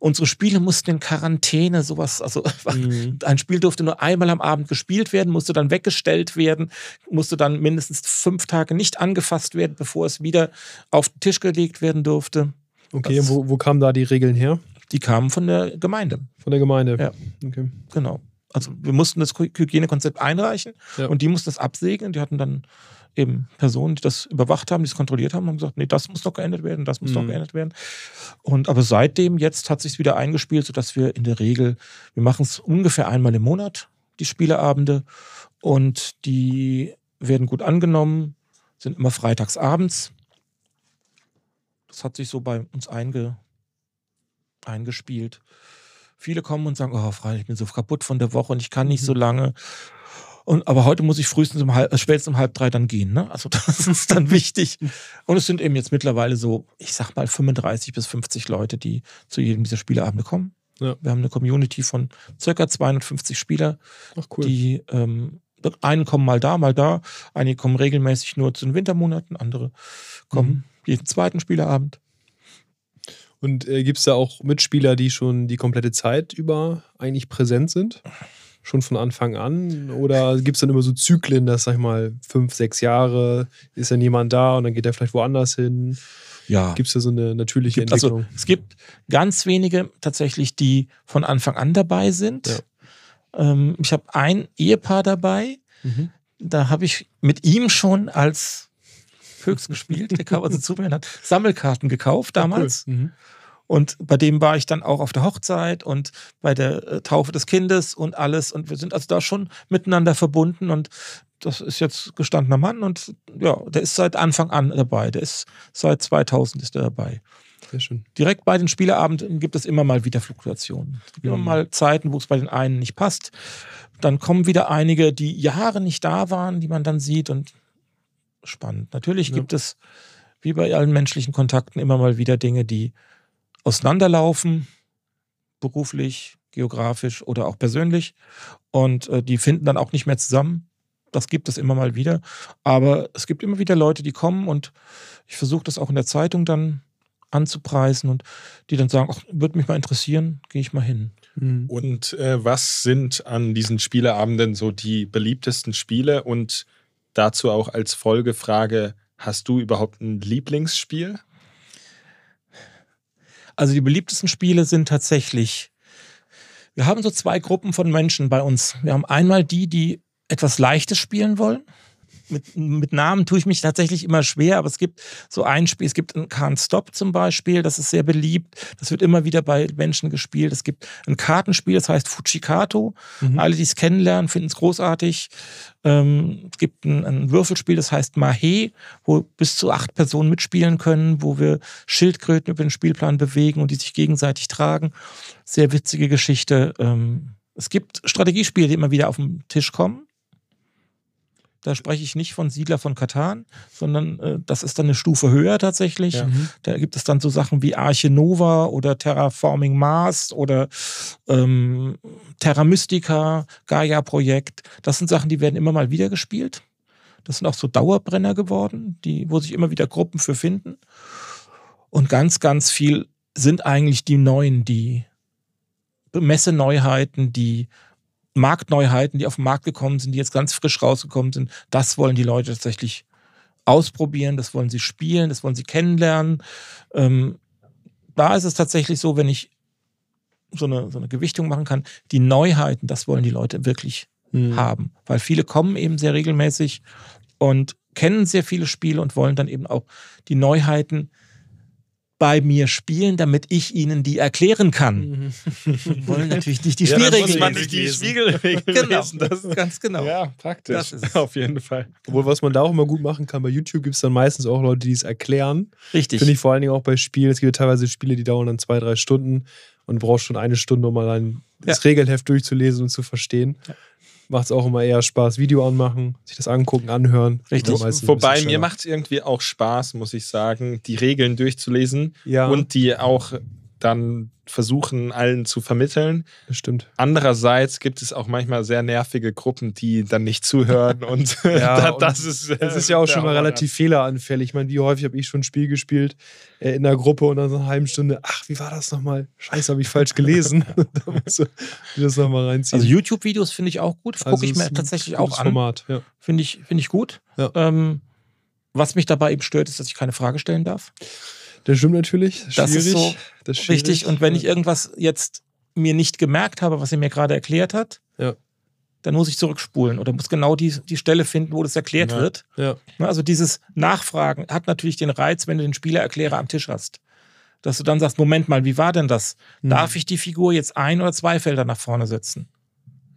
unsere Spiele mussten in Quarantäne, sowas, also *laughs* mhm. ein Spiel durfte nur einmal am Abend gespielt werden, musste dann weggestellt werden, musste dann mindestens fünf Tage nicht angefasst werden, bevor es wieder auf den Tisch gelegt werden durfte. Okay, das, wo, wo kamen da die Regeln her? Die kamen von der Gemeinde. Von der Gemeinde? Ja. Okay. Genau also wir mussten das Hygienekonzept einreichen ja. und die mussten das absegnen. Die hatten dann eben Personen, die das überwacht haben, die es kontrolliert haben, haben gesagt, nee, das muss noch geändert werden, das muss mhm. noch geändert werden. Und aber seitdem jetzt hat sich wieder eingespielt, sodass wir in der Regel, wir machen es ungefähr einmal im Monat, die Spieleabende, und die werden gut angenommen, sind immer freitags abends. Das hat sich so bei uns einge, eingespielt. Viele kommen und sagen, oh, Freund, ich bin so kaputt von der Woche und ich kann nicht so mhm. lange. Und, aber heute muss ich frühestens um halb, äh, spätestens um halb drei dann gehen. Ne? Also *laughs* das ist dann wichtig. Und es sind eben jetzt mittlerweile so, ich sag mal, 35 bis 50 Leute, die zu jedem dieser Spieleabende kommen. Ja. Wir haben eine Community von circa 250 Spieler, Ach, cool. die ähm, einen kommen mal da, mal da, einige kommen regelmäßig nur zu den Wintermonaten, andere kommen mhm. jeden zweiten Spieleabend. Und äh, gibt es da auch Mitspieler, die schon die komplette Zeit über eigentlich präsent sind? Schon von Anfang an? Oder gibt es dann immer so Zyklen, dass, sag ich mal, fünf, sechs Jahre ist dann jemand da und dann geht er vielleicht woanders hin? Ja. Gibt es da so eine natürliche gibt, also, Entwicklung? Also, es gibt ganz wenige tatsächlich, die von Anfang an dabei sind. Ja. Ähm, ich habe ein Ehepaar dabei. Mhm. Da habe ich mit ihm schon als Höchst gespielt. Der kam also zu mir und hat Sammelkarten gekauft damals. cool. mhm. Und bei dem war ich dann auch auf der Hochzeit und bei der äh, Taufe des Kindes und alles. Und wir sind also da schon miteinander verbunden. Und das ist jetzt gestandener Mann und ja, der ist seit Anfang an dabei. Der ist seit 2000 ist er dabei. Sehr schön. Direkt bei den Spieleabenden gibt es immer mal wieder Fluktuationen. Es gibt mhm. immer mal Zeiten, wo es bei den einen nicht passt. Dann kommen wieder einige, die Jahre nicht da waren, die man dann sieht und spannend. Natürlich ja. gibt es, wie bei allen menschlichen Kontakten, immer mal wieder Dinge, die auseinanderlaufen, beruflich, geografisch oder auch persönlich. Und äh, die finden dann auch nicht mehr zusammen. Das gibt es immer mal wieder. Aber es gibt immer wieder Leute, die kommen und ich versuche das auch in der Zeitung dann anzupreisen und die dann sagen, ach, würde mich mal interessieren, gehe ich mal hin. Mhm. Und äh, was sind an diesen Spieleabenden so die beliebtesten Spiele und dazu auch als Folgefrage, hast du überhaupt ein Lieblingsspiel? Also die beliebtesten Spiele sind tatsächlich, wir haben so zwei Gruppen von Menschen bei uns. Wir haben einmal die, die etwas Leichtes spielen wollen mit, mit Namen tue ich mich tatsächlich immer schwer, aber es gibt so ein Spiel, es gibt ein Can't Stop zum Beispiel, das ist sehr beliebt. Das wird immer wieder bei Menschen gespielt. Es gibt ein Kartenspiel, das heißt Fujikato. Mhm. Alle, die es kennenlernen, finden es großartig. Ähm, es gibt ein, ein, Würfelspiel, das heißt Mahe, wo bis zu acht Personen mitspielen können, wo wir Schildkröten über den Spielplan bewegen und die sich gegenseitig tragen. Sehr witzige Geschichte. Ähm, es gibt Strategiespiele, die immer wieder auf den Tisch kommen. Da spreche ich nicht von Siedler von Katan, sondern äh, das ist dann eine Stufe höher tatsächlich. Ja. Mhm. Da gibt es dann so Sachen wie Arche Nova oder Terraforming Mars oder ähm, Terra Mystica, Gaia Projekt. Das sind Sachen, die werden immer mal wieder gespielt. Das sind auch so Dauerbrenner geworden, die, wo sich immer wieder Gruppen für finden. Und ganz, ganz viel sind eigentlich die neuen, die Messeneuheiten, die Marktneuheiten, die auf den Markt gekommen sind, die jetzt ganz frisch rausgekommen sind, das wollen die Leute tatsächlich ausprobieren, das wollen sie spielen, das wollen sie kennenlernen. Ähm, da ist es tatsächlich so, wenn ich so eine, so eine Gewichtung machen kann, die Neuheiten, das wollen die Leute wirklich mhm. haben. Weil viele kommen eben sehr regelmäßig und kennen sehr viele Spiele und wollen dann eben auch die Neuheiten bei mir spielen, damit ich ihnen die erklären kann. Mhm. *laughs* wollen natürlich nicht die *laughs* ja, Spielregeln muss man nicht die Spiegelregeln genau, lesen. Das ist ganz genau. Ja, praktisch. Das ist auf jeden Fall. Obwohl, was man da auch immer gut machen kann, bei YouTube gibt es dann meistens auch Leute, die es erklären. Richtig. Finde ich vor allen Dingen auch bei Spielen. Es gibt ja teilweise Spiele, die dauern dann zwei, drei Stunden und du brauchst schon eine Stunde, um mal ein, das ja. Regelheft durchzulesen und zu verstehen. Ja macht es auch immer eher Spaß, Video anmachen, sich das angucken, anhören. Richtig. Wobei mir macht es irgendwie auch Spaß, muss ich sagen, die Regeln durchzulesen ja. und die auch dann versuchen, allen zu vermitteln. Das stimmt. Andererseits gibt es auch manchmal sehr nervige Gruppen, die dann nicht zuhören *laughs* und ja, *laughs* das ist. Es ist ja auch schon mal relativ fehleranfällig. Ich meine, wie häufig habe ich schon ein Spiel gespielt äh, in der Gruppe und dann so eine halbe Stunde, ach, wie war das nochmal? Scheiße, habe ich falsch gelesen. *laughs* da musst du das nochmal reinziehen. Also YouTube-Videos finde ich auch gut. Also Gucke ich mir tatsächlich auch an. Format, ja. Finde ich, find ich gut. Ja. Ähm, was mich dabei eben stört, ist, dass ich keine Frage stellen darf. Das stimmt natürlich. Das, das ist so das ist richtig. Und wenn ich irgendwas jetzt mir nicht gemerkt habe, was er mir gerade erklärt hat, ja. dann muss ich zurückspulen oder muss genau die, die Stelle finden, wo das erklärt ja. wird. Ja. Also dieses Nachfragen hat natürlich den Reiz, wenn du den Spielererklärer am Tisch hast. Dass du dann sagst, Moment mal, wie war denn das? Mhm. Darf ich die Figur jetzt ein oder zwei Felder nach vorne setzen?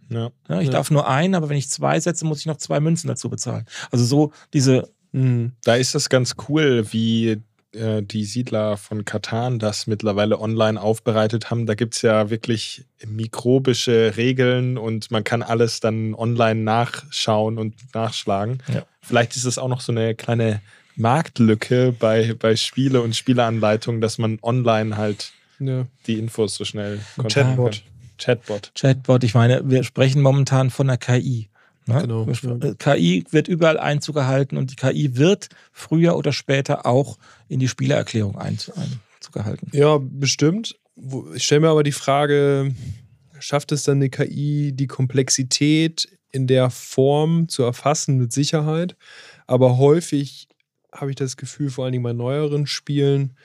Ja. ja ich darf nur ein, aber wenn ich zwei setze, muss ich noch zwei Münzen dazu bezahlen. Also so diese. Mhm. Da ist das ganz cool, wie äh, die Siedler von Katan das mittlerweile online aufbereitet haben. Da gibt es ja wirklich mikrobische Regeln und man kann alles dann online nachschauen und nachschlagen. Ja. Vielleicht ist es auch noch so eine kleine Marktlücke bei, bei Spiele und Spieleanleitungen, dass man online halt ja. die Infos so schnell Chatbot. Chatbot. Chatbot, ich meine, wir sprechen momentan von der KI. Ne? Genau. KI wird überall Einzug erhalten und die KI wird früher oder später auch in die Spielererklärung Einzug erhalten. Ja, bestimmt. Ich stelle mir aber die Frage, schafft es dann eine KI, die Komplexität in der Form zu erfassen mit Sicherheit? Aber häufig habe ich das Gefühl, vor allen Dingen bei neueren Spielen,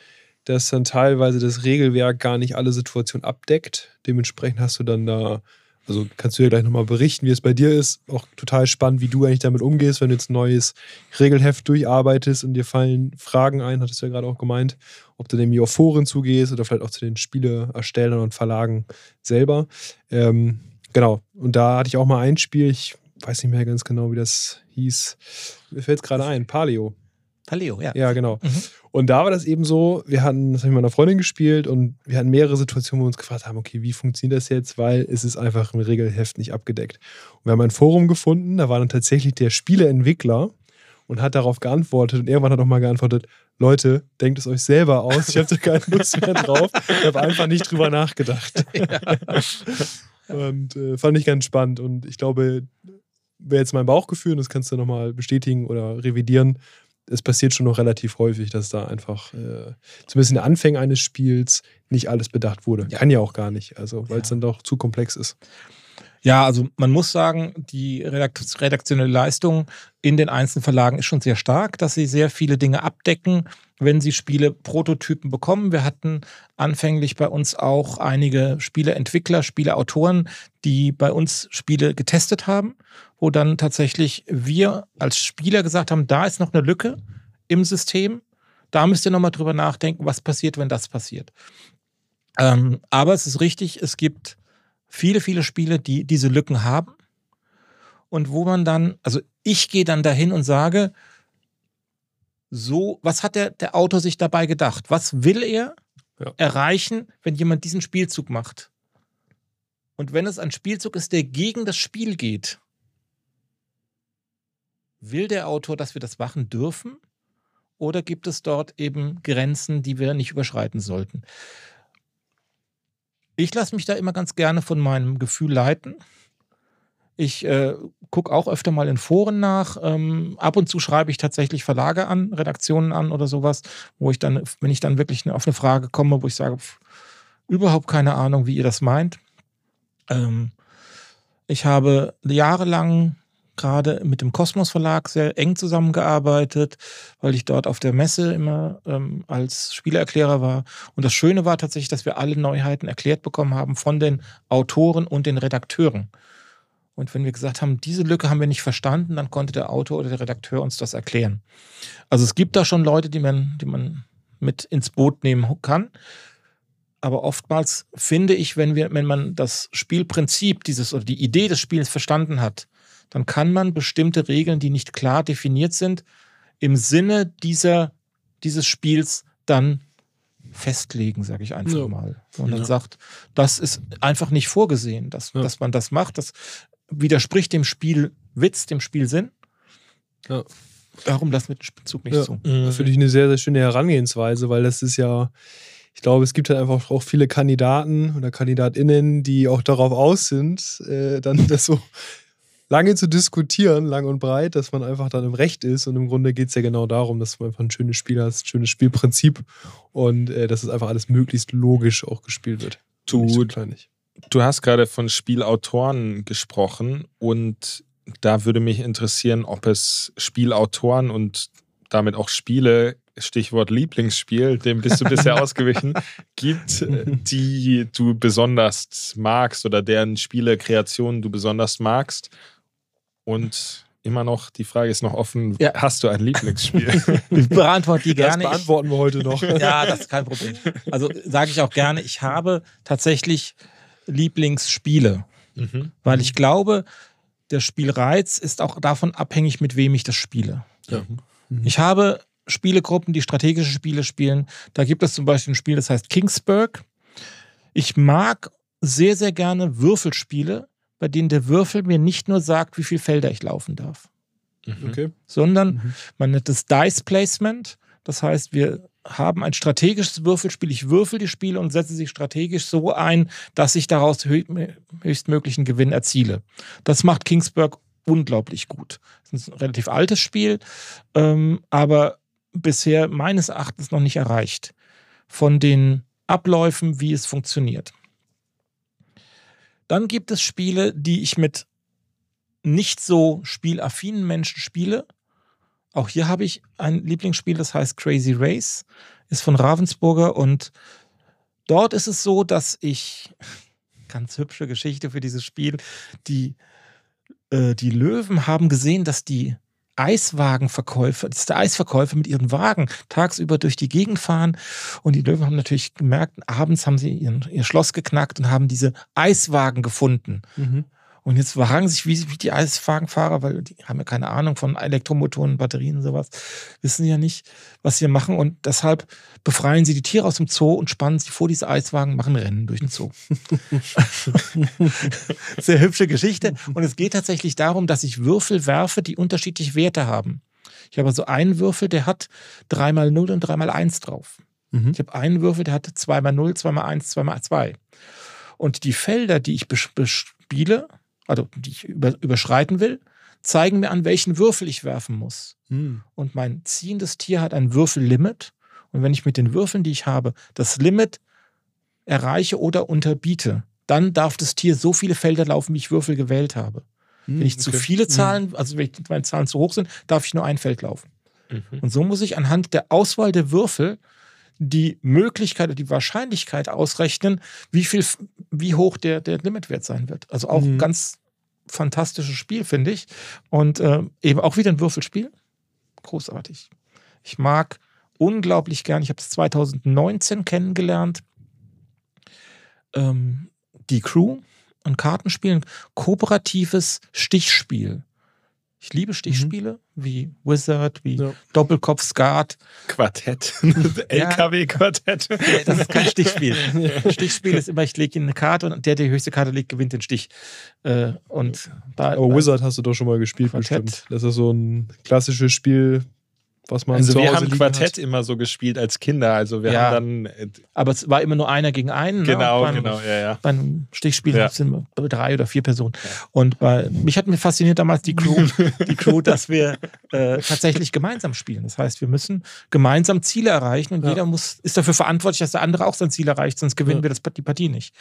dass dann teilweise das Regelwerk gar nicht alle Situationen abdeckt. Dementsprechend hast du dann da also kannst du ja gleich nochmal berichten, wie es bei dir ist. Auch total spannend, wie du eigentlich damit umgehst, wenn du jetzt ein neues Regelheft durcharbeitest und dir fallen Fragen ein, hattest du ja gerade auch gemeint, ob du nämlich auf Foren zugehst oder vielleicht auch zu den Spieleerstellern und Verlagen selber. Ähm, genau, und da hatte ich auch mal ein Spiel, ich weiß nicht mehr ganz genau, wie das hieß. Mir fällt es gerade ein, Paleo. Paleo, ja. Ja, genau. Mhm. Und da war das eben so, wir hatten, das habe ich mit meiner Freundin gespielt und wir hatten mehrere Situationen, wo wir uns gefragt haben, okay, wie funktioniert das jetzt, weil es ist einfach im Regelheft nicht abgedeckt. Und wir haben ein Forum gefunden, da war dann tatsächlich der Spieleentwickler und hat darauf geantwortet und irgendwann hat auch mal geantwortet, Leute, denkt es euch selber aus, ich habe da keine *laughs* Lust mehr drauf, ich habe einfach nicht drüber nachgedacht. *laughs* Ja. Und äh, fand ich ganz spannend und ich glaube, wäre jetzt mein Bauchgefühl, und das kannst du nochmal bestätigen oder revidieren, es passiert schon noch relativ häufig, dass da einfach äh, zumindest in den Anfängen eines Spiels nicht alles bedacht wurde. Ja. Kann ja auch gar nicht, also weil es ja. dann doch zu komplex ist. Ja, also man muss sagen, die redaktionelle Leistung in den einzelnen Verlagen ist schon sehr stark, dass sie sehr viele Dinge abdecken, wenn sie Spiele Prototypen bekommen. Wir hatten anfänglich bei uns auch einige Spieleentwickler, Spieleautoren, die bei uns Spiele getestet haben wo dann tatsächlich wir als Spieler gesagt haben, da ist noch eine Lücke im System. Da müsst ihr nochmal drüber nachdenken, was passiert, wenn das passiert. Ähm, aber es ist richtig, es gibt viele, viele Spiele, die diese Lücken haben. Und wo man dann, also ich gehe dann dahin und sage, so, was hat der, der Autor sich dabei gedacht? Was will er ja. erreichen, wenn jemand diesen Spielzug macht? Und wenn es ein Spielzug ist, der gegen das Spiel geht, Will der Autor, dass wir das machen dürfen? Oder gibt es dort eben Grenzen, die wir nicht überschreiten sollten? Ich lasse mich da immer ganz gerne von meinem Gefühl leiten. Ich äh, gucke auch öfter mal in Foren nach. Ähm, ab und zu schreibe ich tatsächlich Verlage an, Redaktionen an oder sowas, wo ich dann, wenn ich dann wirklich auf eine Frage komme, wo ich sage, pff, überhaupt keine Ahnung, wie ihr das meint, Ähm, ich habe jahrelang gerade mit dem Kosmos Verlag sehr eng zusammengearbeitet, weil ich dort auf der Messe immer ähm, als Spielerklärer war. Und das Schöne war tatsächlich, dass wir alle Neuheiten erklärt bekommen haben von den Autoren und den Redakteuren. Und wenn wir gesagt haben, diese Lücke haben wir nicht verstanden, dann konnte der Autor oder der Redakteur uns das erklären. Also es gibt da schon Leute, die man, die man mit ins Boot nehmen kann. Aber oftmals finde ich, wenn wir, wenn man das Spielprinzip dieses oder die Idee des Spiels verstanden hat, dann kann man bestimmte Regeln, die nicht klar definiert sind, im Sinne dieser, dieses Spiels dann festlegen, sage ich einfach ja. mal. Und dann ja. sagt, das ist einfach nicht vorgesehen, dass, ja. dass man das macht. Das widerspricht dem Spielwitz, dem Spielsinn. Ja. Darum das mit dem Spielzug nicht ja. zu. Das finde ich eine sehr, sehr schöne Herangehensweise, weil das ist ja, ich glaube, es gibt halt einfach auch viele Kandidaten oder KandidatInnen, die auch darauf aus sind, äh, dann das so lange zu diskutieren, lang und breit, dass man einfach dann im Recht ist. Und im Grunde geht es ja genau darum, dass man einfach ein schönes Spiel hat, ein schönes Spielprinzip und äh, dass es einfach alles möglichst logisch auch gespielt wird. Du, du hast gerade von Spielautoren gesprochen und da würde mich interessieren, ob es Spielautoren und damit auch Spiele, Stichwort Lieblingsspiel, dem bist du bisher *laughs* ausgewichen, gibt, die du besonders magst oder deren Spielekreationen du besonders magst. Und immer noch, die Frage ist noch offen, ja. hast du ein Lieblingsspiel? *laughs* Ich beantworte die gerne. Das beantworten wir heute noch. ja, das ist kein Problem. Also sage ich auch gerne, ich habe tatsächlich Lieblingsspiele, mhm. weil ich glaube, der Spielreiz ist auch davon abhängig, mit wem ich das spiele. Ja. Mhm. Ich habe Spielegruppen, die strategische Spiele spielen. Da gibt es zum Beispiel ein Spiel, das heißt Kingsburg. Ich mag sehr, sehr gerne Würfelspiele, bei denen der Würfel mir nicht nur sagt, wie viele Felder ich laufen darf, mhm. okay. sondern mhm. man nennt es Dice Placement. Das heißt, wir haben ein strategisches Würfelspiel. Ich würfel die Spiele und setze sie strategisch so ein, dass ich daraus höchstmöglichen Gewinn erziele. Das macht Kingsburg unglaublich gut. Das ist ein relativ altes Spiel, ähm, aber bisher meines Erachtens noch nicht erreicht von den Abläufen, wie es funktioniert. Dann gibt es Spiele, die ich mit nicht so spielaffinen Menschen spiele. Auch hier habe ich ein Lieblingsspiel, das heißt Crazy Race, ist von Ravensburger und dort ist es so, dass ich *laughs* ganz hübsche Geschichte für dieses Spiel, die äh, die Löwen haben gesehen, dass die Eiswagenverkäufer, dass der Eisverkäufer mit ihren Wagen tagsüber durch die Gegend fahren. Und die Löwen haben natürlich gemerkt, abends haben sie ihren, ihr Schloss geknackt und haben diese Eiswagen gefunden. Mhm. Und jetzt fragen sich, wie, wie die Eiswagenfahrer, weil die haben ja keine Ahnung von Elektromotoren, Batterien und sowas, wissen ja nicht, was sie machen. Und deshalb befreien sie die Tiere aus dem Zoo und spannen sie vor diese Eiswagen, machen Rennen durch den Zoo. *laughs* Sehr hübsche Geschichte. Und es geht tatsächlich darum, dass ich Würfel werfe, die unterschiedliche Werte haben. Ich habe also einen Würfel, der hat 3 mal 0 und 3 mal 1 drauf. Mhm. Ich habe einen Würfel, der hat 2 mal 0, 2 mal 1, 2 mal 2. Und die Felder, die ich bespiele, also die ich über, überschreiten will, zeigen mir an, welchen Würfel ich werfen muss. Hm. Und mein ziehendes Tier hat ein Würfellimit. Und wenn ich mit den Würfeln, die ich habe, das Limit erreiche oder unterbiete, dann darf das Tier so viele Felder laufen, wie ich Würfel gewählt habe. Hm, wenn ich okay. zu viele hm. Zahlen, also wenn meine Zahlen zu hoch sind, darf ich nur ein Feld laufen. Mhm. Und so muss ich anhand der Auswahl der Würfel die Möglichkeit oder die Wahrscheinlichkeit ausrechnen, wie viel, wie hoch der, der Limitwert sein wird. Also auch mhm. ganz fantastisches Spiel, finde ich. Und äh, eben auch wieder ein Würfelspiel. Großartig. Ich mag unglaublich gern, ich habe es 2019 kennengelernt, ähm, die Crew, ein Kartenspiel, ein kooperatives Stichspiel. Ich liebe Stichspiele mhm. wie Wizard, wie ja. Doppelkopf Skat. Quartett. *laughs* LKW-Quartett. das ist kein Stichspiel. *laughs* Stichspiel ist immer, ich lege eine Karte und der, der die höchste Karte legt, gewinnt den Stich. Äh, und bei, Aber Wizard hast du doch schon mal gespielt, Quartett. bestimmt. Das ist so ein klassisches Spiel, was man also wir haben Quartett hat. immer so gespielt als Kinder. Also wir ja, haben dann. Äh, aber es war immer nur einer gegen einen. Ne? Genau, ne? beim, genau, ja, ja. Beim Stichspiel ja. sind drei oder vier Personen. Ja. Und bei, mich hat mir fasziniert damals die Crew, *laughs* die Crew, dass wir äh, tatsächlich gemeinsam spielen. Das heißt, wir müssen gemeinsam Ziele erreichen und jeder muss ist dafür verantwortlich, dass der andere auch sein Ziel erreicht, sonst gewinnen wir das, die Partie nicht.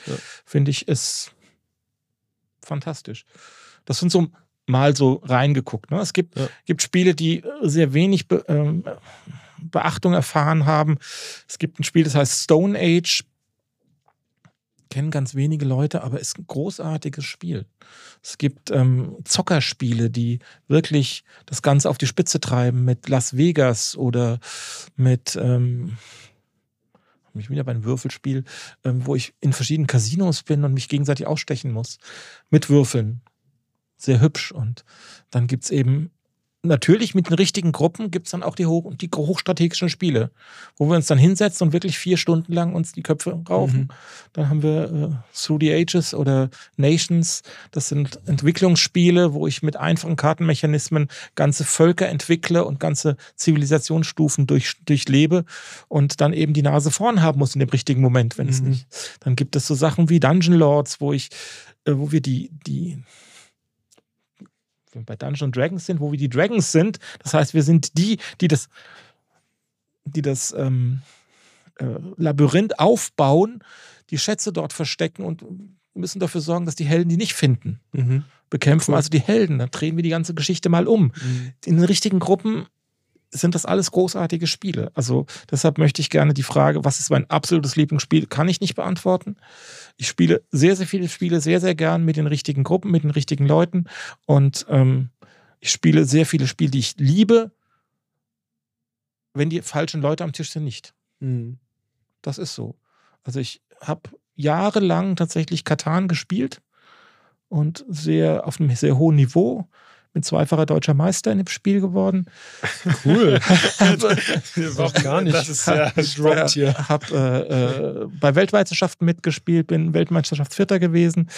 Finde ich ist fantastisch. Das sind so mal so reingeguckt. Ne? Es gibt, Ja. gibt Spiele, die sehr wenig Be ähm, Beachtung erfahren haben. Es gibt ein Spiel, das heißt Stone Age. Kennen ganz wenige Leute, aber ist ein großartiges Spiel. Es gibt ähm, Zockerspiele, die wirklich das Ganze auf die Spitze treiben mit Las Vegas oder mit ähm, mich wieder bei einem Würfelspiel, ähm, wo ich in verschiedenen Casinos bin und mich gegenseitig ausstechen muss. Mit Würfeln. Sehr hübsch. Und dann gibt es eben, natürlich mit den richtigen Gruppen gibt es dann auch die, hoch, die hochstrategischen Spiele, wo wir uns dann hinsetzen und wirklich vier Stunden lang uns die Köpfe raufen. Mhm. Dann haben wir äh, Through the Ages oder Nations. Das sind Entwicklungsspiele, wo ich mit einfachen Kartenmechanismen ganze Völker entwickle und ganze Zivilisationsstufen durch, durchlebe und dann eben die Nase vorn haben muss in dem richtigen Moment, wenn es Mhm. nicht. Dann gibt es so Sachen wie Dungeon Lords, wo ich, äh, wo wir die, die wir bei Dungeon Dragons sind, wo wir die Dragons sind. Das heißt, wir sind die, die das, die das ähm, äh, Labyrinth aufbauen, die Schätze dort verstecken und müssen dafür sorgen, dass die Helden die nicht finden. Mhm. Bekämpfen Cool. also die Helden. Dann drehen wir die ganze Geschichte mal um. Mhm. In den richtigen Gruppen sind das alles großartige Spiele. Also deshalb möchte ich gerne die Frage, was ist mein absolutes Lieblingsspiel, kann ich nicht beantworten. Ich spiele sehr, sehr viele Spiele sehr, sehr gern mit den richtigen Gruppen, mit den richtigen Leuten und ähm, ich spiele sehr viele Spiele, die ich liebe, wenn die falschen Leute am Tisch sind, nicht. Mhm. Das ist so. Also ich habe jahrelang tatsächlich Katan gespielt und sehr auf einem sehr hohen Niveau. Bin zweifacher deutscher Meister in dem Spiel geworden. *laughs* Cool. Also, Auch gar nicht. Das ist ja Droppt hier. habe äh, äh, bei Weltmeisterschaften mitgespielt, bin Weltmeisterschaftsvierter gewesen.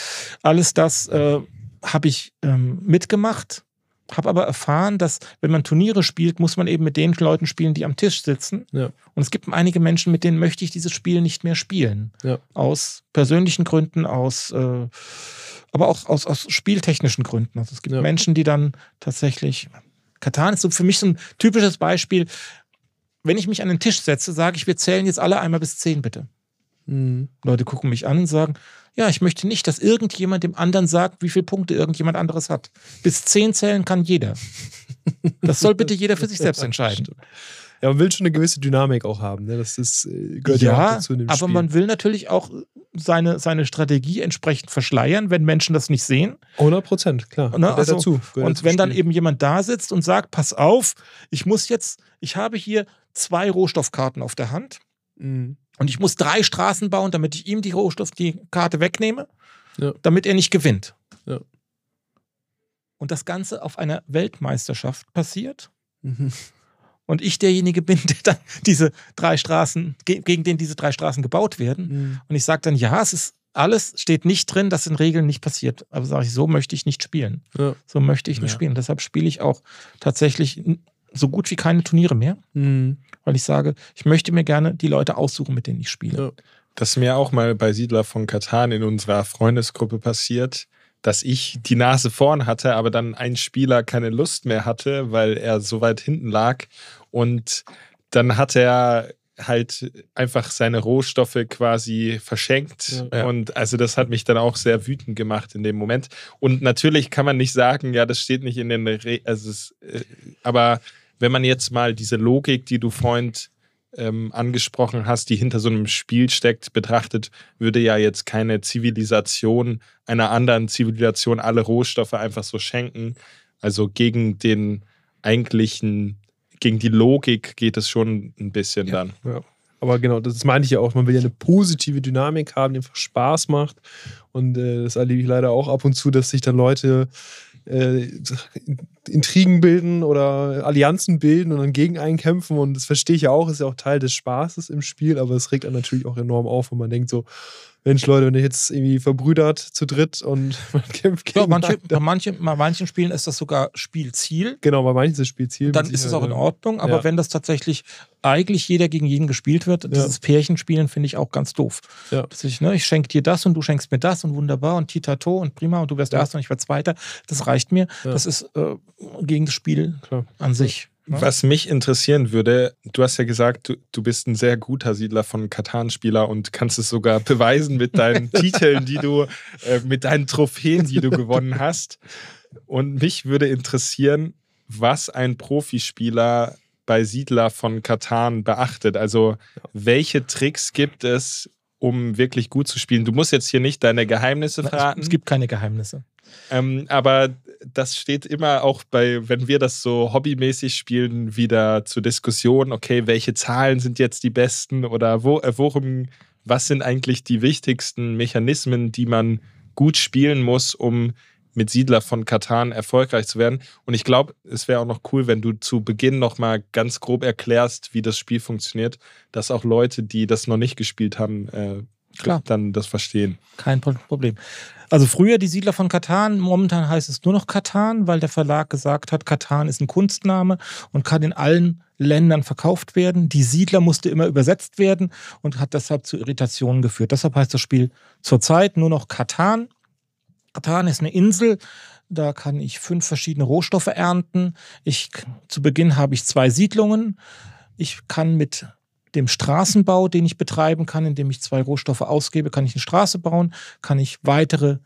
Alles das äh, habe ich ähm, mitgemacht, habe aber erfahren, dass wenn man Turniere spielt, muss man eben mit den Leuten spielen, die am Tisch sitzen. Ja. Und es gibt einige Menschen, mit denen möchte ich dieses Spiel nicht mehr spielen. Ja. Aus persönlichen Gründen, aus äh, aber auch aus, aus spieltechnischen Gründen. Also es gibt Ja. Menschen, die dann tatsächlich. Katan ist so für mich so ein typisches Beispiel. Wenn ich mich an den Tisch setze, sage ich, wir zählen jetzt alle einmal bis zehn, bitte. Mhm. Leute gucken mich an und sagen, ja, ich möchte nicht, dass irgendjemand dem anderen sagt, wie viele Punkte irgendjemand anderes hat. Bis zehn zählen kann jeder. Das soll bitte jeder für sich selbst *laughs* entscheiden. Ja, man will schon eine gewisse Dynamik auch haben. Ne? Das ist, äh, gehört ja, auch Ja, dazu in dem aber Spiel. man will natürlich auch seine, seine Strategie entsprechend verschleiern, wenn Menschen das nicht sehen. 100 Prozent, klar. Ne, also, dazu. Und wenn dann eben jemand da sitzt und sagt, pass auf, ich muss jetzt, ich habe hier zwei Rohstoffkarten auf der Hand Mhm. und ich muss drei Straßen bauen, damit ich ihm die Rohstoff, die Karte wegnehme, Ja. damit er nicht gewinnt. Ja. Und das Ganze auf einer Weltmeisterschaft passiert Mhm. Und ich derjenige bin, *laughs* der dann diese drei Straßen, ge- gegen den diese drei Straßen gebaut werden. Mhm. Und ich sage dann, ja, es ist alles steht nicht drin, dass in Regeln nicht passiert. Aber sage ich, so möchte ich nicht spielen. Ja. So möchte ich nicht Ja. spielen. Deshalb spiele ich auch tatsächlich so gut wie keine Turniere mehr, Mhm. weil ich sage, ich möchte mir gerne die Leute aussuchen, mit denen ich spiele. Ja. Das ist mir auch mal bei Siedler von Katan in unserer Freundesgruppe passiert, dass ich die Nase vorn hatte, aber dann ein Spieler keine Lust mehr hatte, weil er so weit hinten lag. Und dann hat er halt einfach seine Rohstoffe quasi verschenkt. Ja. Und also das hat mich dann auch sehr wütend gemacht in dem Moment. Und natürlich kann man nicht sagen, ja, das steht nicht in den Re also es, äh, aber wenn man jetzt mal diese Logik, die du vorhin ähm, angesprochen hast, die hinter so einem Spiel steckt, betrachtet, würde ja jetzt keine Zivilisation einer anderen Zivilisation alle Rohstoffe einfach so schenken. Also gegen den eigentlichen, gegen die Logik geht es schon ein bisschen Ja. dann. Ja. Aber genau, das meinte ich ja auch. Man will ja eine positive Dynamik haben, die einfach Spaß macht. Und äh, das erlebe ich leider auch ab und zu, dass sich dann Leute äh, Intrigen bilden oder Allianzen bilden und dann gegen einen kämpfen. Und das verstehe ich ja auch, ist ja auch Teil des Spaßes im Spiel, aber es regt einen natürlich auch enorm auf, wenn man denkt so, Mensch, Leute, wenn ihr jetzt irgendwie verbrüdert zu dritt und *laughs* man kämpft Ja, gegen manche, einen, bei, manche, bei manchen Spielen ist das sogar Spielziel. Genau, bei manchen ist das Spielziel. Dann ist es auch in Ordnung, aber Ja. wenn das tatsächlich eigentlich jeder gegen jeden gespielt wird, dieses Pärchenspielen finde ich auch ganz doof. Ja. Ich, ne, ich schenke dir das und du schenkst mir das und wunderbar und titato und prima und du wirst Ja. Erster und ich werde Zweiter. Das reicht mir. Ja. Das ist äh, gegen das Spiel Klar. an sich. Was mich interessieren würde, du hast ja gesagt, du, du bist ein sehr guter Siedler von Katan-Spieler und kannst es sogar *laughs* beweisen mit deinen Titeln, die du, äh, mit deinen Trophäen, die du gewonnen hast. Und mich würde interessieren, was ein Profispieler bei Siedler von Katan beachtet. Also, welche Tricks gibt es, um wirklich gut zu spielen? Du musst jetzt hier nicht deine Geheimnisse verraten. Es gibt keine Geheimnisse. Ähm, aber das steht immer auch bei, wenn wir das so hobbymäßig spielen, wieder zur Diskussion, okay, welche Zahlen sind jetzt die besten oder wo, äh, worum, was sind eigentlich die wichtigsten Mechanismen, die man gut spielen muss, um mit Siedler von Katan erfolgreich zu werden. Und ich glaube, es wäre auch noch cool, wenn du zu Beginn nochmal ganz grob erklärst, wie das Spiel funktioniert, dass auch Leute, die das noch nicht gespielt haben, äh, Klar. dann das verstehen. Kein Problem. Also früher die Siedler von Katan, momentan heißt es nur noch Katan, weil der Verlag gesagt hat, Katan ist ein Kunstname und kann in allen Ländern verkauft werden. Die Siedler musste immer übersetzt werden und hat deshalb zu Irritationen geführt. Deshalb heißt das Spiel zurzeit nur noch Katan. Katan ist eine Insel, da kann ich fünf verschiedene Rohstoffe ernten. Ich, zu Beginn habe ich zwei Siedlungen. Ich kann mit dem Straßenbau, den ich betreiben kann, indem ich zwei Rohstoffe ausgebe, kann ich eine Straße bauen, kann ich weitere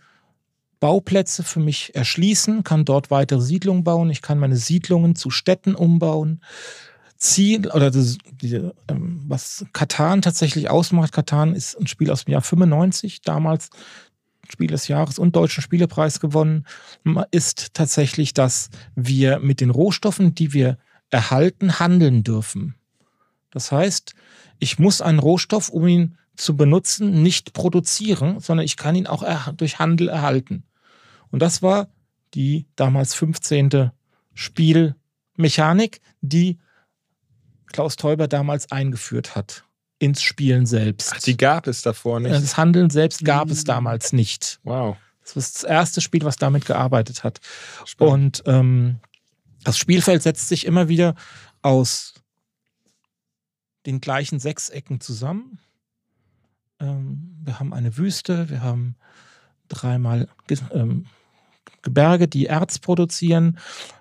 Bauplätze für mich erschließen, kann dort weitere Siedlungen bauen, ich kann meine Siedlungen zu Städten umbauen. Ziel oder das, die, ähm, was Katan tatsächlich ausmacht, Katan ist ein Spiel aus dem Jahr 95, damals Spiel des Jahres und Deutschen Spielepreis gewonnen, ist tatsächlich, dass wir mit den Rohstoffen, die wir erhalten, handeln dürfen. Das heißt, ich muss einen Rohstoff, um ihn zu benutzen, nicht produzieren, sondern ich kann ihn auch durch Handel erhalten. Und das war die damals 15. Spielmechanik, die Klaus Teuber damals eingeführt hat ins Spielen selbst. Ach, die gab es davor nicht. Das Handeln selbst gab es damals nicht. Wow. Das ist das erste Spiel, was damit gearbeitet hat. Spannend. Und ähm, das Spielfeld setzt sich immer wieder aus den gleichen Sechsecken zusammen. Ähm, wir haben eine Wüste, wir haben dreimal ähm, Gebirge, die Erz produzieren.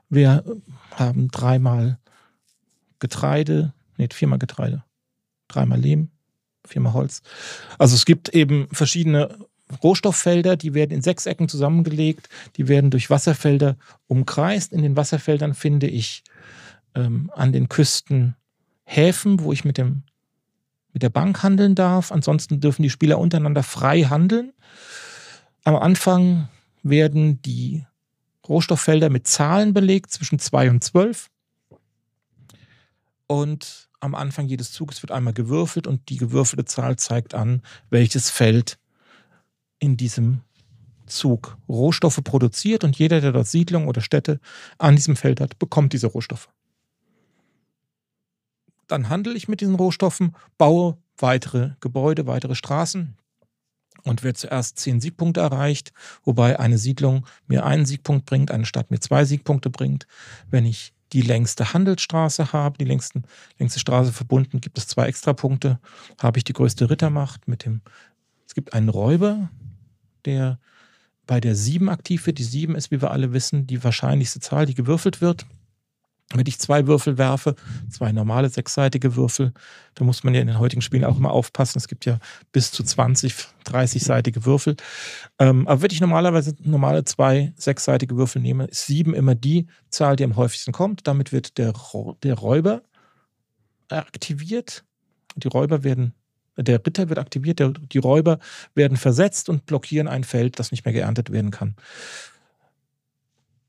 Wir haben dreimal Getreide, nee, viermal Getreide, dreimal Lehm, viermal Holz. Also es gibt eben verschiedene Rohstofffelder, die werden in Sechsecken zusammengelegt, die werden durch Wasserfelder umkreist. In den Wasserfeldern finde ich ähm, an den Küsten Häfen, wo ich mit, dem, mit der Bank handeln darf. Ansonsten dürfen die Spieler untereinander frei handeln. Am Anfang werden die Rohstofffelder mit Zahlen belegt, zwischen 2 und 12. Und am Anfang jedes Zuges wird einmal gewürfelt und die gewürfelte Zahl zeigt an, welches Feld in diesem Zug Rohstoffe produziert und jeder, der dort Siedlungen oder Städte an diesem Feld hat, bekommt diese Rohstoffe dann handle ich mit diesen Rohstoffen, baue weitere Gebäude, weitere Straßen und wer zuerst zehn Siegpunkte erreicht, wobei eine Siedlung mir einen Siegpunkt bringt, eine Stadt mir zwei Siegpunkte bringt. Wenn ich die längste Handelsstraße habe, die längsten, längste Straße verbunden, gibt es zwei Extrapunkte. Habe ich die größte Rittermacht mit dem, es gibt einen Räuber, der bei der sieben aktiv wird. Die sieben ist, wie wir alle wissen, die wahrscheinlichste Zahl, die gewürfelt wird. Wenn ich zwei Würfel werfe, zwei normale sechsseitige Würfel, da muss man ja in den heutigen Spielen auch immer aufpassen. Es gibt ja bis zu 20, 30-seitige Würfel. Ähm, aber wenn ich normalerweise normale zwei sechsseitige Würfel nehme, ist sieben immer die Zahl, die am häufigsten kommt. Damit wird der, der Räuber aktiviert. Die Räuber werden, der Ritter wird aktiviert, der, die Räuber werden versetzt und blockieren ein Feld, das nicht mehr geerntet werden kann.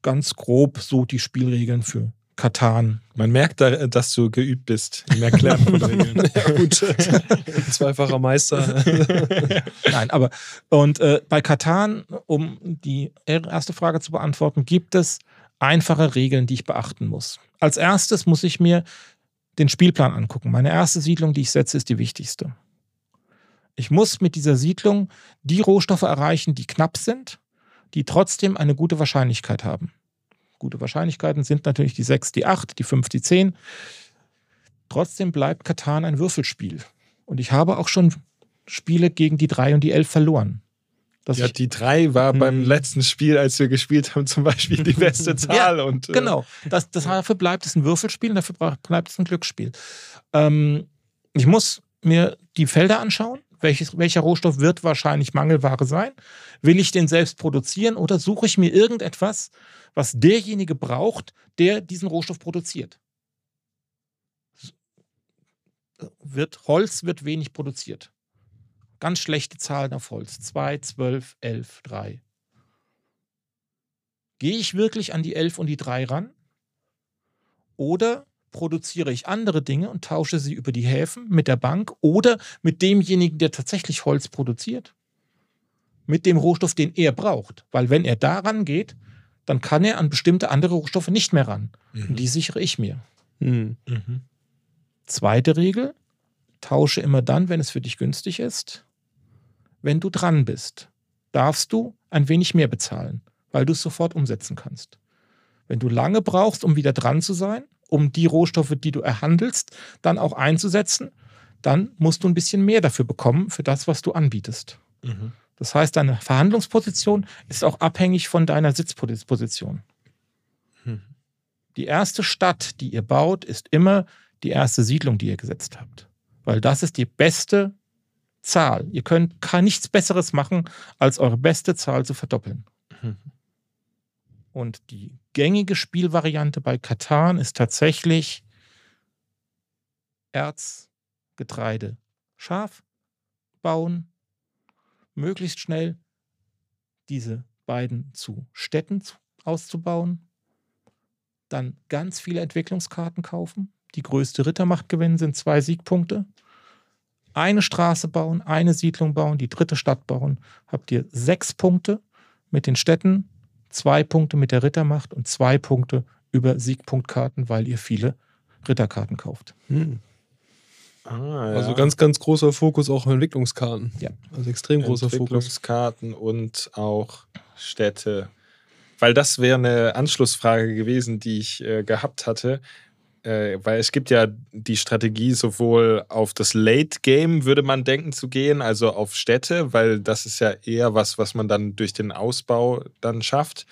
Ganz grob so die Spielregeln für Katan. Man merkt, da, dass du geübt bist im Erklären von Regeln. ja, gut. *laughs* Zweifacher Meister. *laughs* Nein, aber und äh, bei Katan, um die erste Frage zu beantworten, gibt es einfache Regeln, die ich beachten muss. Als erstes muss ich mir den Spielplan angucken. Meine erste Siedlung, die ich setze, ist die wichtigste. Ich muss mit dieser Siedlung die Rohstoffe erreichen, die knapp sind, die trotzdem eine gute Wahrscheinlichkeit haben gute Wahrscheinlichkeiten sind natürlich die 6, die 8, die 5, die 10. Trotzdem bleibt Katan ein Würfelspiel. Und ich habe auch schon Spiele gegen die 3 und die 11 verloren. Ja, die drei war Hm. beim letzten Spiel, als wir gespielt haben, zum Beispiel die beste *laughs* Zahl. und, äh, genau. Das, das, dafür bleibt es ein Würfelspiel und dafür bleibt es ein Glücksspiel. Ähm, ich muss mir die Felder anschauen. Welches, welcher Rohstoff wird wahrscheinlich Mangelware sein? Will ich den selbst produzieren oder suche ich mir irgendetwas, was derjenige braucht, der diesen Rohstoff produziert? Wird, Holz wird wenig produziert. Ganz schlechte Zahlen auf Holz. 2, 12, 11, 3. Gehe ich wirklich an die 11 und die 3 ran? Oder produziere ich andere Dinge und tausche sie über die Häfen mit der Bank oder mit demjenigen, der tatsächlich Holz produziert? Mit dem Rohstoff, den er braucht. Weil wenn er da rangeht, dann kann er an bestimmte andere Rohstoffe nicht mehr ran. Und die sichere ich mir. Hm. Mhm. Zweite Regel, tausche immer dann, wenn es für dich günstig ist. Wenn du dran bist, darfst du ein wenig mehr bezahlen, weil du es sofort umsetzen kannst. Wenn du lange brauchst, um wieder dran zu sein, um die Rohstoffe, die du erhandelst, dann auch einzusetzen, dann musst du ein bisschen mehr dafür bekommen, für das, was du anbietest. Mhm. Das heißt, deine Verhandlungsposition ist auch abhängig von deiner Sitzposition. Hm. Die erste Stadt, die ihr baut, ist immer die erste Siedlung, die ihr gesetzt habt. Weil das ist die beste Zahl. Ihr könnt nichts Besseres machen, als eure beste Zahl zu verdoppeln. Mhm. Und die gängige Spielvariante bei Katan ist tatsächlich Erz, Getreide, Schaf bauen, möglichst schnell diese beiden zu Städten zu- auszubauen, dann ganz viele Entwicklungskarten kaufen, die größte Rittermacht gewinnen, sind zwei Siegpunkte, eine Straße bauen, eine Siedlung bauen, die dritte Stadt bauen, habt ihr sechs Punkte mit den Städten, zwei Punkte mit der Rittermacht und zwei Punkte über Siegpunktkarten, weil ihr viele Ritterkarten kauft. Hm. Ah, ja. Also ganz, ganz großer Fokus auch auf Entwicklungskarten. Ja. Also extrem großer Fokus. Entwicklungskarten und auch Städte. Weil das wäre eine Anschlussfrage gewesen, die ich äh, gehabt hatte. Äh, weil es gibt ja die Strategie, sowohl auf das Late Game, würde man denken, zu gehen, also auf Städte, weil das ist ja eher was, was man dann durch den Ausbau dann schafft.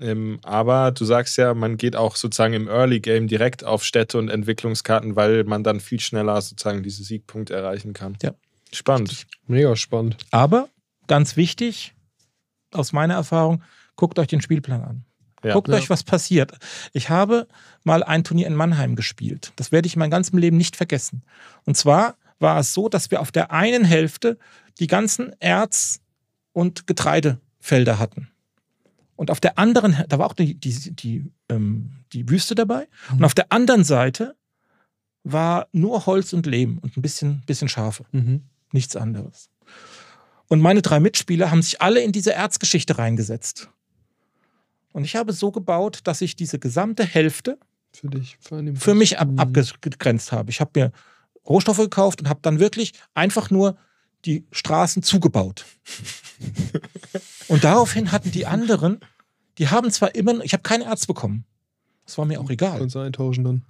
Ähm, aber du sagst ja, man geht auch sozusagen im Early Game direkt auf Städte und Entwicklungskarten, weil man dann viel schneller sozusagen diese Siegpunkte erreichen kann. Ja. Spannend. Mega spannend. Aber ganz wichtig, aus meiner Erfahrung, guckt euch den Spielplan an. Ja. Guckt Ja. euch, was passiert. Ich habe mal ein Turnier in Mannheim gespielt. Das werde ich mein ganzes Leben nicht vergessen. Und zwar war es so, dass wir auf der einen Hälfte die ganzen Erz- und Getreidefelder hatten. Und auf der anderen, da war auch die, die, die, ähm, die Wüste dabei. Und auf der anderen Seite war nur Holz und Lehm und ein bisschen, bisschen Schafe Mhm. nichts anderes. Und meine drei Mitspieler haben sich alle in diese Erzgeschichte reingesetzt. Und ich habe so gebaut, dass ich diese gesamte Hälfte Für dich. Für, für mich ab abgegrenzt habe. Ich habe mir Rohstoffe gekauft und habe dann wirklich einfach nur die Straßen zugebaut. *laughs* und daraufhin hatten die anderen, die haben zwar immer, ich habe kein Erz bekommen. Das war mir auch egal. Kannst du eintauschen dann.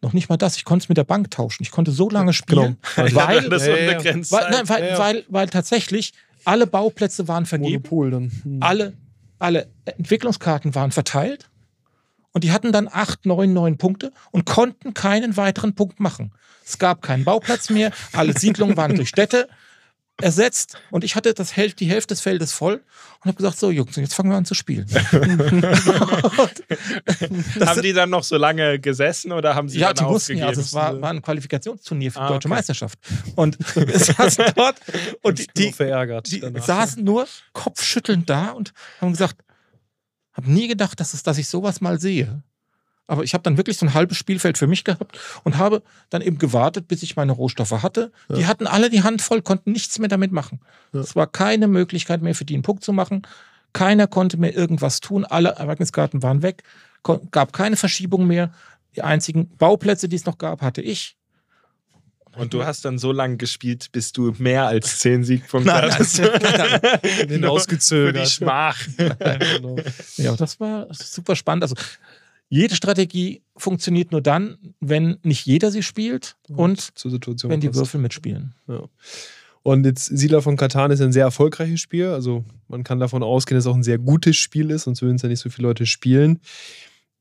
Noch nicht mal das. Ich konnte es mit der Bank tauschen. Ich konnte so lange spielen, Genau. weil, das Ja, ja, ja. unbegrenzt weil, sein. nein, weil, Ja, ja. weil, weil tatsächlich alle Bauplätze waren vergeben, Monopol dann. Hm. alle, alle Entwicklungskarten waren verteilt und die hatten dann acht, neun, neun Punkte und konnten keinen weiteren Punkt machen. Es gab keinen Bauplatz mehr, alle Siedlungen waren *laughs* durch Städte ersetzt und ich hatte das Häl die Hälfte des Feldes voll und habe gesagt, so Jungs, jetzt fangen wir an zu spielen. *laughs* Haben die dann noch so lange gesessen oder haben sie ja, die mussten ja, also es war, war ein Qualifikationsturnier für die Ah, Deutsche okay. Meisterschaft. Und *laughs* saßen dort und die, die die, verärgert. die danach. saßen nur kopfschüttelnd da und haben gesagt, habe nie gedacht, dass, es, dass ich sowas mal sehe. Aber ich habe dann wirklich so ein halbes Spielfeld für mich gehabt und habe dann eben gewartet, bis ich meine Rohstoffe hatte. Die hatten alle die Hand voll, konnten nichts mehr damit machen. Ja. Es war keine Möglichkeit mehr für die einen Punkt zu machen. Keiner konnte mehr irgendwas tun. Alle Ereigniskarten waren weg. Gab keine Verschiebung mehr. Die einzigen Bauplätze, die es noch gab, hatte ich. Und du hast dann so lange gespielt, bis du mehr als zehn Siegpunkte *laughs* Nein, hattest. nein, Den Nur *laughs* Für die. Schmach. *laughs* genau. Ja, das war super spannend. Also jede Strategie funktioniert nur dann, wenn nicht jeder sie spielt und Situation. wenn die passt. Würfel mitspielen. Ja. Und jetzt Siedler von Katan ist ein sehr erfolgreiches Spiel. Also man kann davon ausgehen, dass es auch ein sehr gutes Spiel ist, sonst würden es ja nicht so viele Leute spielen.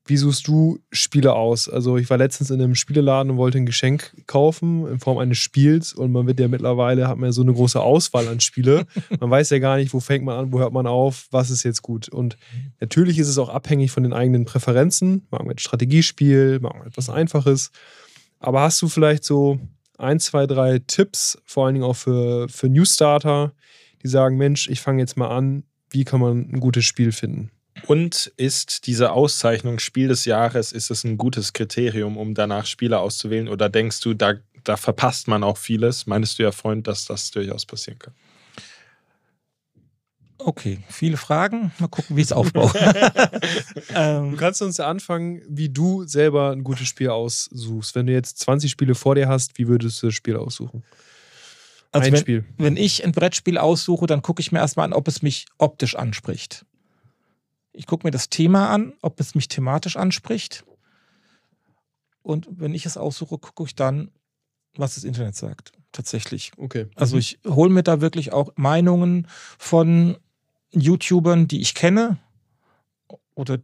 Wie suchst du Spiele aus? Also ich war letztens in einem Spieleladen und wollte ein Geschenk kaufen in Form eines Spiels und man wird ja mittlerweile, hat man ja so eine große Auswahl an Spiele. *laughs* Man weiß ja gar nicht, wo fängt man an, wo hört man auf, was ist jetzt gut. Und natürlich ist es auch abhängig von den eigenen Präferenzen. Mag man ein Strategiespiel, mag man etwas Einfaches. Aber hast du vielleicht so ein, zwei, drei Tipps, vor allen Dingen auch für, für Newstarter, die sagen, Mensch, ich fange jetzt mal an, wie kann man ein gutes Spiel finden? Und ist diese Auszeichnung Spiel des Jahres, ist es ein gutes Kriterium, um danach Spieler auszuwählen? Oder denkst du, da, da verpasst man auch vieles? Meinst du ja, Freund, dass das durchaus passieren kann? Okay, viele Fragen. Mal gucken, wie ich es aufbaue. *laughs* ähm, du kannst uns ja anfangen, wie du selber ein gutes Spiel aussuchst. Wenn du jetzt 20 Spiele vor dir hast, wie würdest du das Spiel aussuchen? Also ein wenn, Spiel. Wenn ich ein Brettspiel aussuche, dann gucke ich mir erstmal an, ob es mich optisch anspricht. Ich gucke mir das Thema an, ob es mich thematisch anspricht. Und wenn ich es aussuche, gucke ich dann, was das Internet sagt. Tatsächlich. Okay. Also mhm. ich hole mir da wirklich auch Meinungen von YouTubern, die ich kenne oder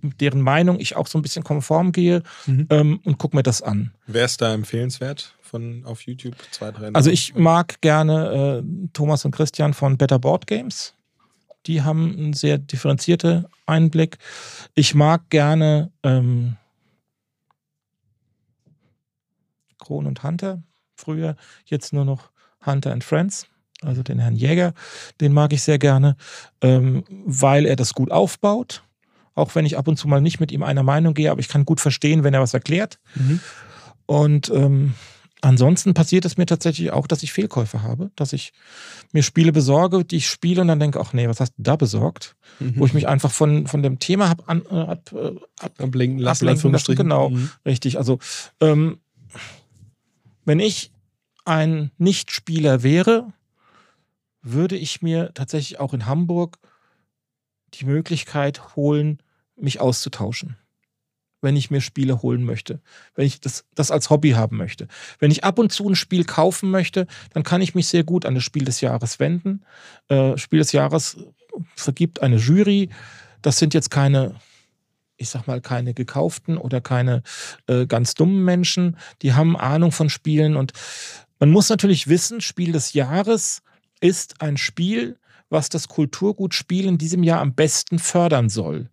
mit deren Meinung ich auch so ein bisschen konform gehe mhm. ähm, und gucke mir das an. Wer ist da empfehlenswert von auf YouTube? Zwei, drei also ich mag gerne äh, Thomas und Christian von Better Board Games. Die haben einen sehr differenzierten Einblick. Ich mag gerne ähm, Kron und Hunter. Früher, jetzt nur noch Hunter and Friends also den Herrn Jäger, den mag ich sehr gerne, ähm, weil er das gut aufbaut. Auch wenn ich ab und zu mal nicht mit ihm einer Meinung gehe, aber ich kann gut verstehen, wenn er was erklärt. Mhm. Und ähm, ansonsten passiert es mir tatsächlich auch, dass ich Fehlkäufe habe, dass ich mir Spiele besorge, die ich spiele und dann denke, ach nee, was hast du da besorgt? Mhm. Wo ich mich einfach von, von dem Thema habe an, äh, ab, äh, ab, ablenken lassen. Ablenken lassen. Genau, mhm. richtig. Also ähm, wenn ich ein Nichtspieler wäre, würde ich mir tatsächlich auch in Hamburg die Möglichkeit holen, mich auszutauschen. Wenn ich mir Spiele holen möchte, wenn ich das, das als Hobby haben möchte. Wenn ich ab und zu ein Spiel kaufen möchte, dann kann ich mich sehr gut an das Spiel des Jahres wenden. Äh, Spiel des Jahres vergibt eine Jury. Das sind jetzt keine, ich sag mal, keine gekauften oder keine äh, ganz dummen Menschen. Die haben Ahnung von Spielen und man muss natürlich wissen, Spiel des Jahres ist ein Spiel, was das Kulturgutspiel in diesem Jahr am besten fördern soll.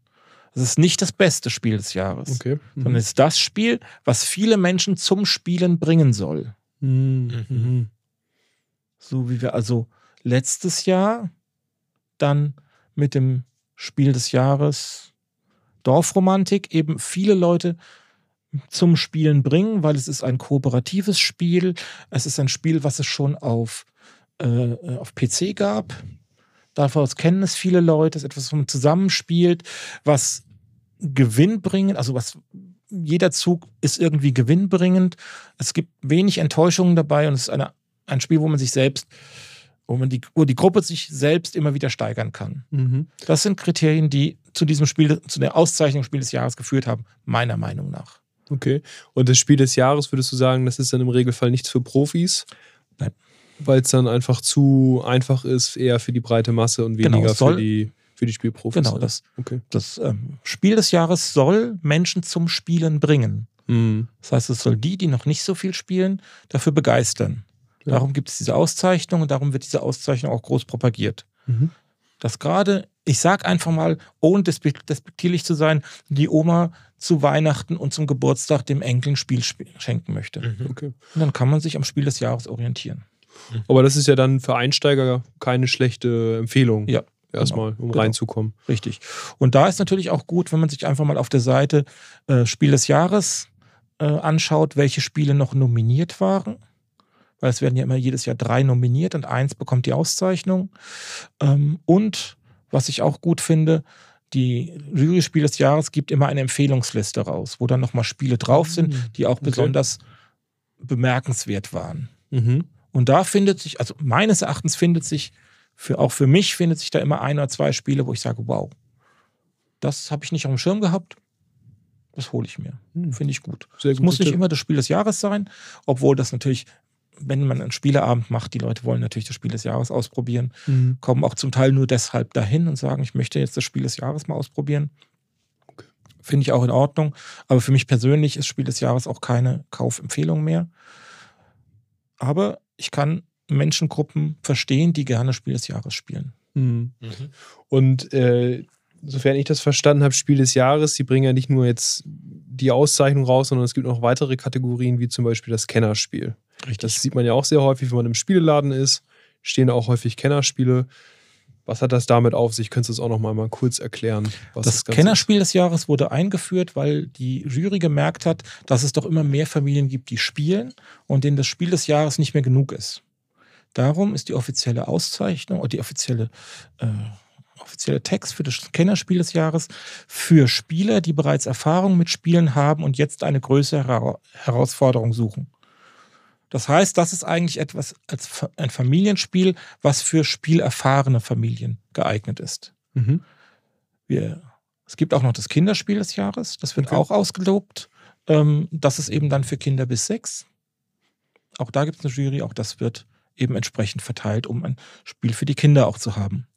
Es ist nicht das beste Spiel des Jahres, okay. mhm. sondern es ist das Spiel, was viele Menschen zum Spielen bringen soll. Mhm. mhm. So wie wir also letztes Jahr dann mit dem Spiel des Jahres Dorfromantik eben viele Leute zum Spielen bringen, weil es ist ein kooperatives Spiel. Es ist ein Spiel, was es schon auf äh, auf PC gab. Daraus kennen es viele Leute. Es ist etwas, was man zusammenspielt, was gewinnbringend, also was jeder Zug ist irgendwie gewinnbringend. Es gibt wenig Enttäuschungen dabei und es ist eine, ein Spiel, wo man sich selbst, wo man die, wo die Gruppe sich selbst immer wieder steigern kann. Mhm. Das sind Kriterien, die zu diesem Spiel, zu der Auszeichnung Spiel des Jahres geführt haben, meiner Meinung nach. Okay. Und das Spiel des Jahres, würdest du sagen, das ist dann im Regelfall nichts für Profis? Weil es dann einfach zu einfach ist, eher für die breite Masse und weniger genau, für, die, für die Spielprofis. Genau, das, okay. das ähm, Spiel des Jahres soll Menschen zum Spielen bringen. Mhm. Das heißt, es soll die, die noch nicht so viel spielen, dafür begeistern. Ja. Darum gibt es diese Auszeichnung und darum wird diese Auszeichnung auch groß propagiert. Mhm. Dass gerade, ich sag einfach mal, ohne despektierlich zu sein, die Oma zu Weihnachten und zum Geburtstag dem Enkel ein Spiel schenken möchte. Mhm. Okay. Und dann kann man sich am Spiel des Jahres orientieren. Mhm. Aber das ist ja dann für Einsteiger keine schlechte Empfehlung. Ja. Erstmal, genau, um genau. reinzukommen. Richtig. Und da ist natürlich auch gut, wenn man sich einfach mal auf der Seite äh, Spiel des Jahres äh, anschaut, welche Spiele noch nominiert waren. Weil es werden ja immer jedes Jahr drei nominiert und eins bekommt die Auszeichnung. Ähm, und was ich auch gut finde, die Jury-Spiel des Jahres gibt immer eine Empfehlungsliste raus, wo dann nochmal Spiele drauf sind, mhm. die auch okay. besonders bemerkenswert waren. Mhm. Und da findet sich, also meines Erachtens findet sich, für, auch für mich findet sich da immer ein oder zwei Spiele, wo ich sage, wow, das habe ich nicht auf dem Schirm gehabt. Das hole ich mir. Hm. Finde ich gut. Es muss nicht Tipp. immer das Spiel des Jahres sein, obwohl das natürlich wenn man einen Spieleabend macht, die Leute wollen natürlich das Spiel des Jahres ausprobieren, Mhm. kommen auch zum Teil nur deshalb dahin und sagen, ich möchte jetzt das Spiel des Jahres mal ausprobieren. Okay. Finde ich auch in Ordnung. Aber für mich persönlich ist Spiel des Jahres auch keine Kaufempfehlung mehr. Aber ich kann Menschengruppen verstehen, die gerne Spiel des Jahres spielen. Mhm. Und äh, sofern ich das verstanden habe, Spiel des Jahres, die bringen ja nicht nur jetzt die Auszeichnung raus, sondern es gibt noch weitere Kategorien, wie zum Beispiel das Kennerspiel. Richtig. Das sieht man ja auch sehr häufig, wenn man im Spieleladen ist, stehen da auch häufig Kennerspiele. Was hat das damit auf sich? Könntest du es auch noch mal, mal kurz erklären? Was das Kennerspiel des Jahres wurde eingeführt, weil die Jury gemerkt hat, dass es doch immer mehr Familien gibt, die spielen und denen das Spiel des Jahres nicht mehr genug ist. Darum ist die offizielle Auszeichnung oder die offizielle, äh, offizielle Text für das Kennerspiel des Jahres für Spieler, die bereits Erfahrung mit Spielen haben und jetzt eine größere Hera Herausforderung suchen. Das heißt, das ist eigentlich etwas als ein Familienspiel, was für spielerfahrene Familien geeignet ist. ist? Mhm. Wir, es gibt auch noch das Kinderspiel des Jahres, das wird Okay. auch ausgelobt. Ähm, das ist eben dann für Kinder bis sechs. Auch da gibt es eine Jury, auch das wird eben entsprechend verteilt, um ein Spiel für die Kinder auch zu haben.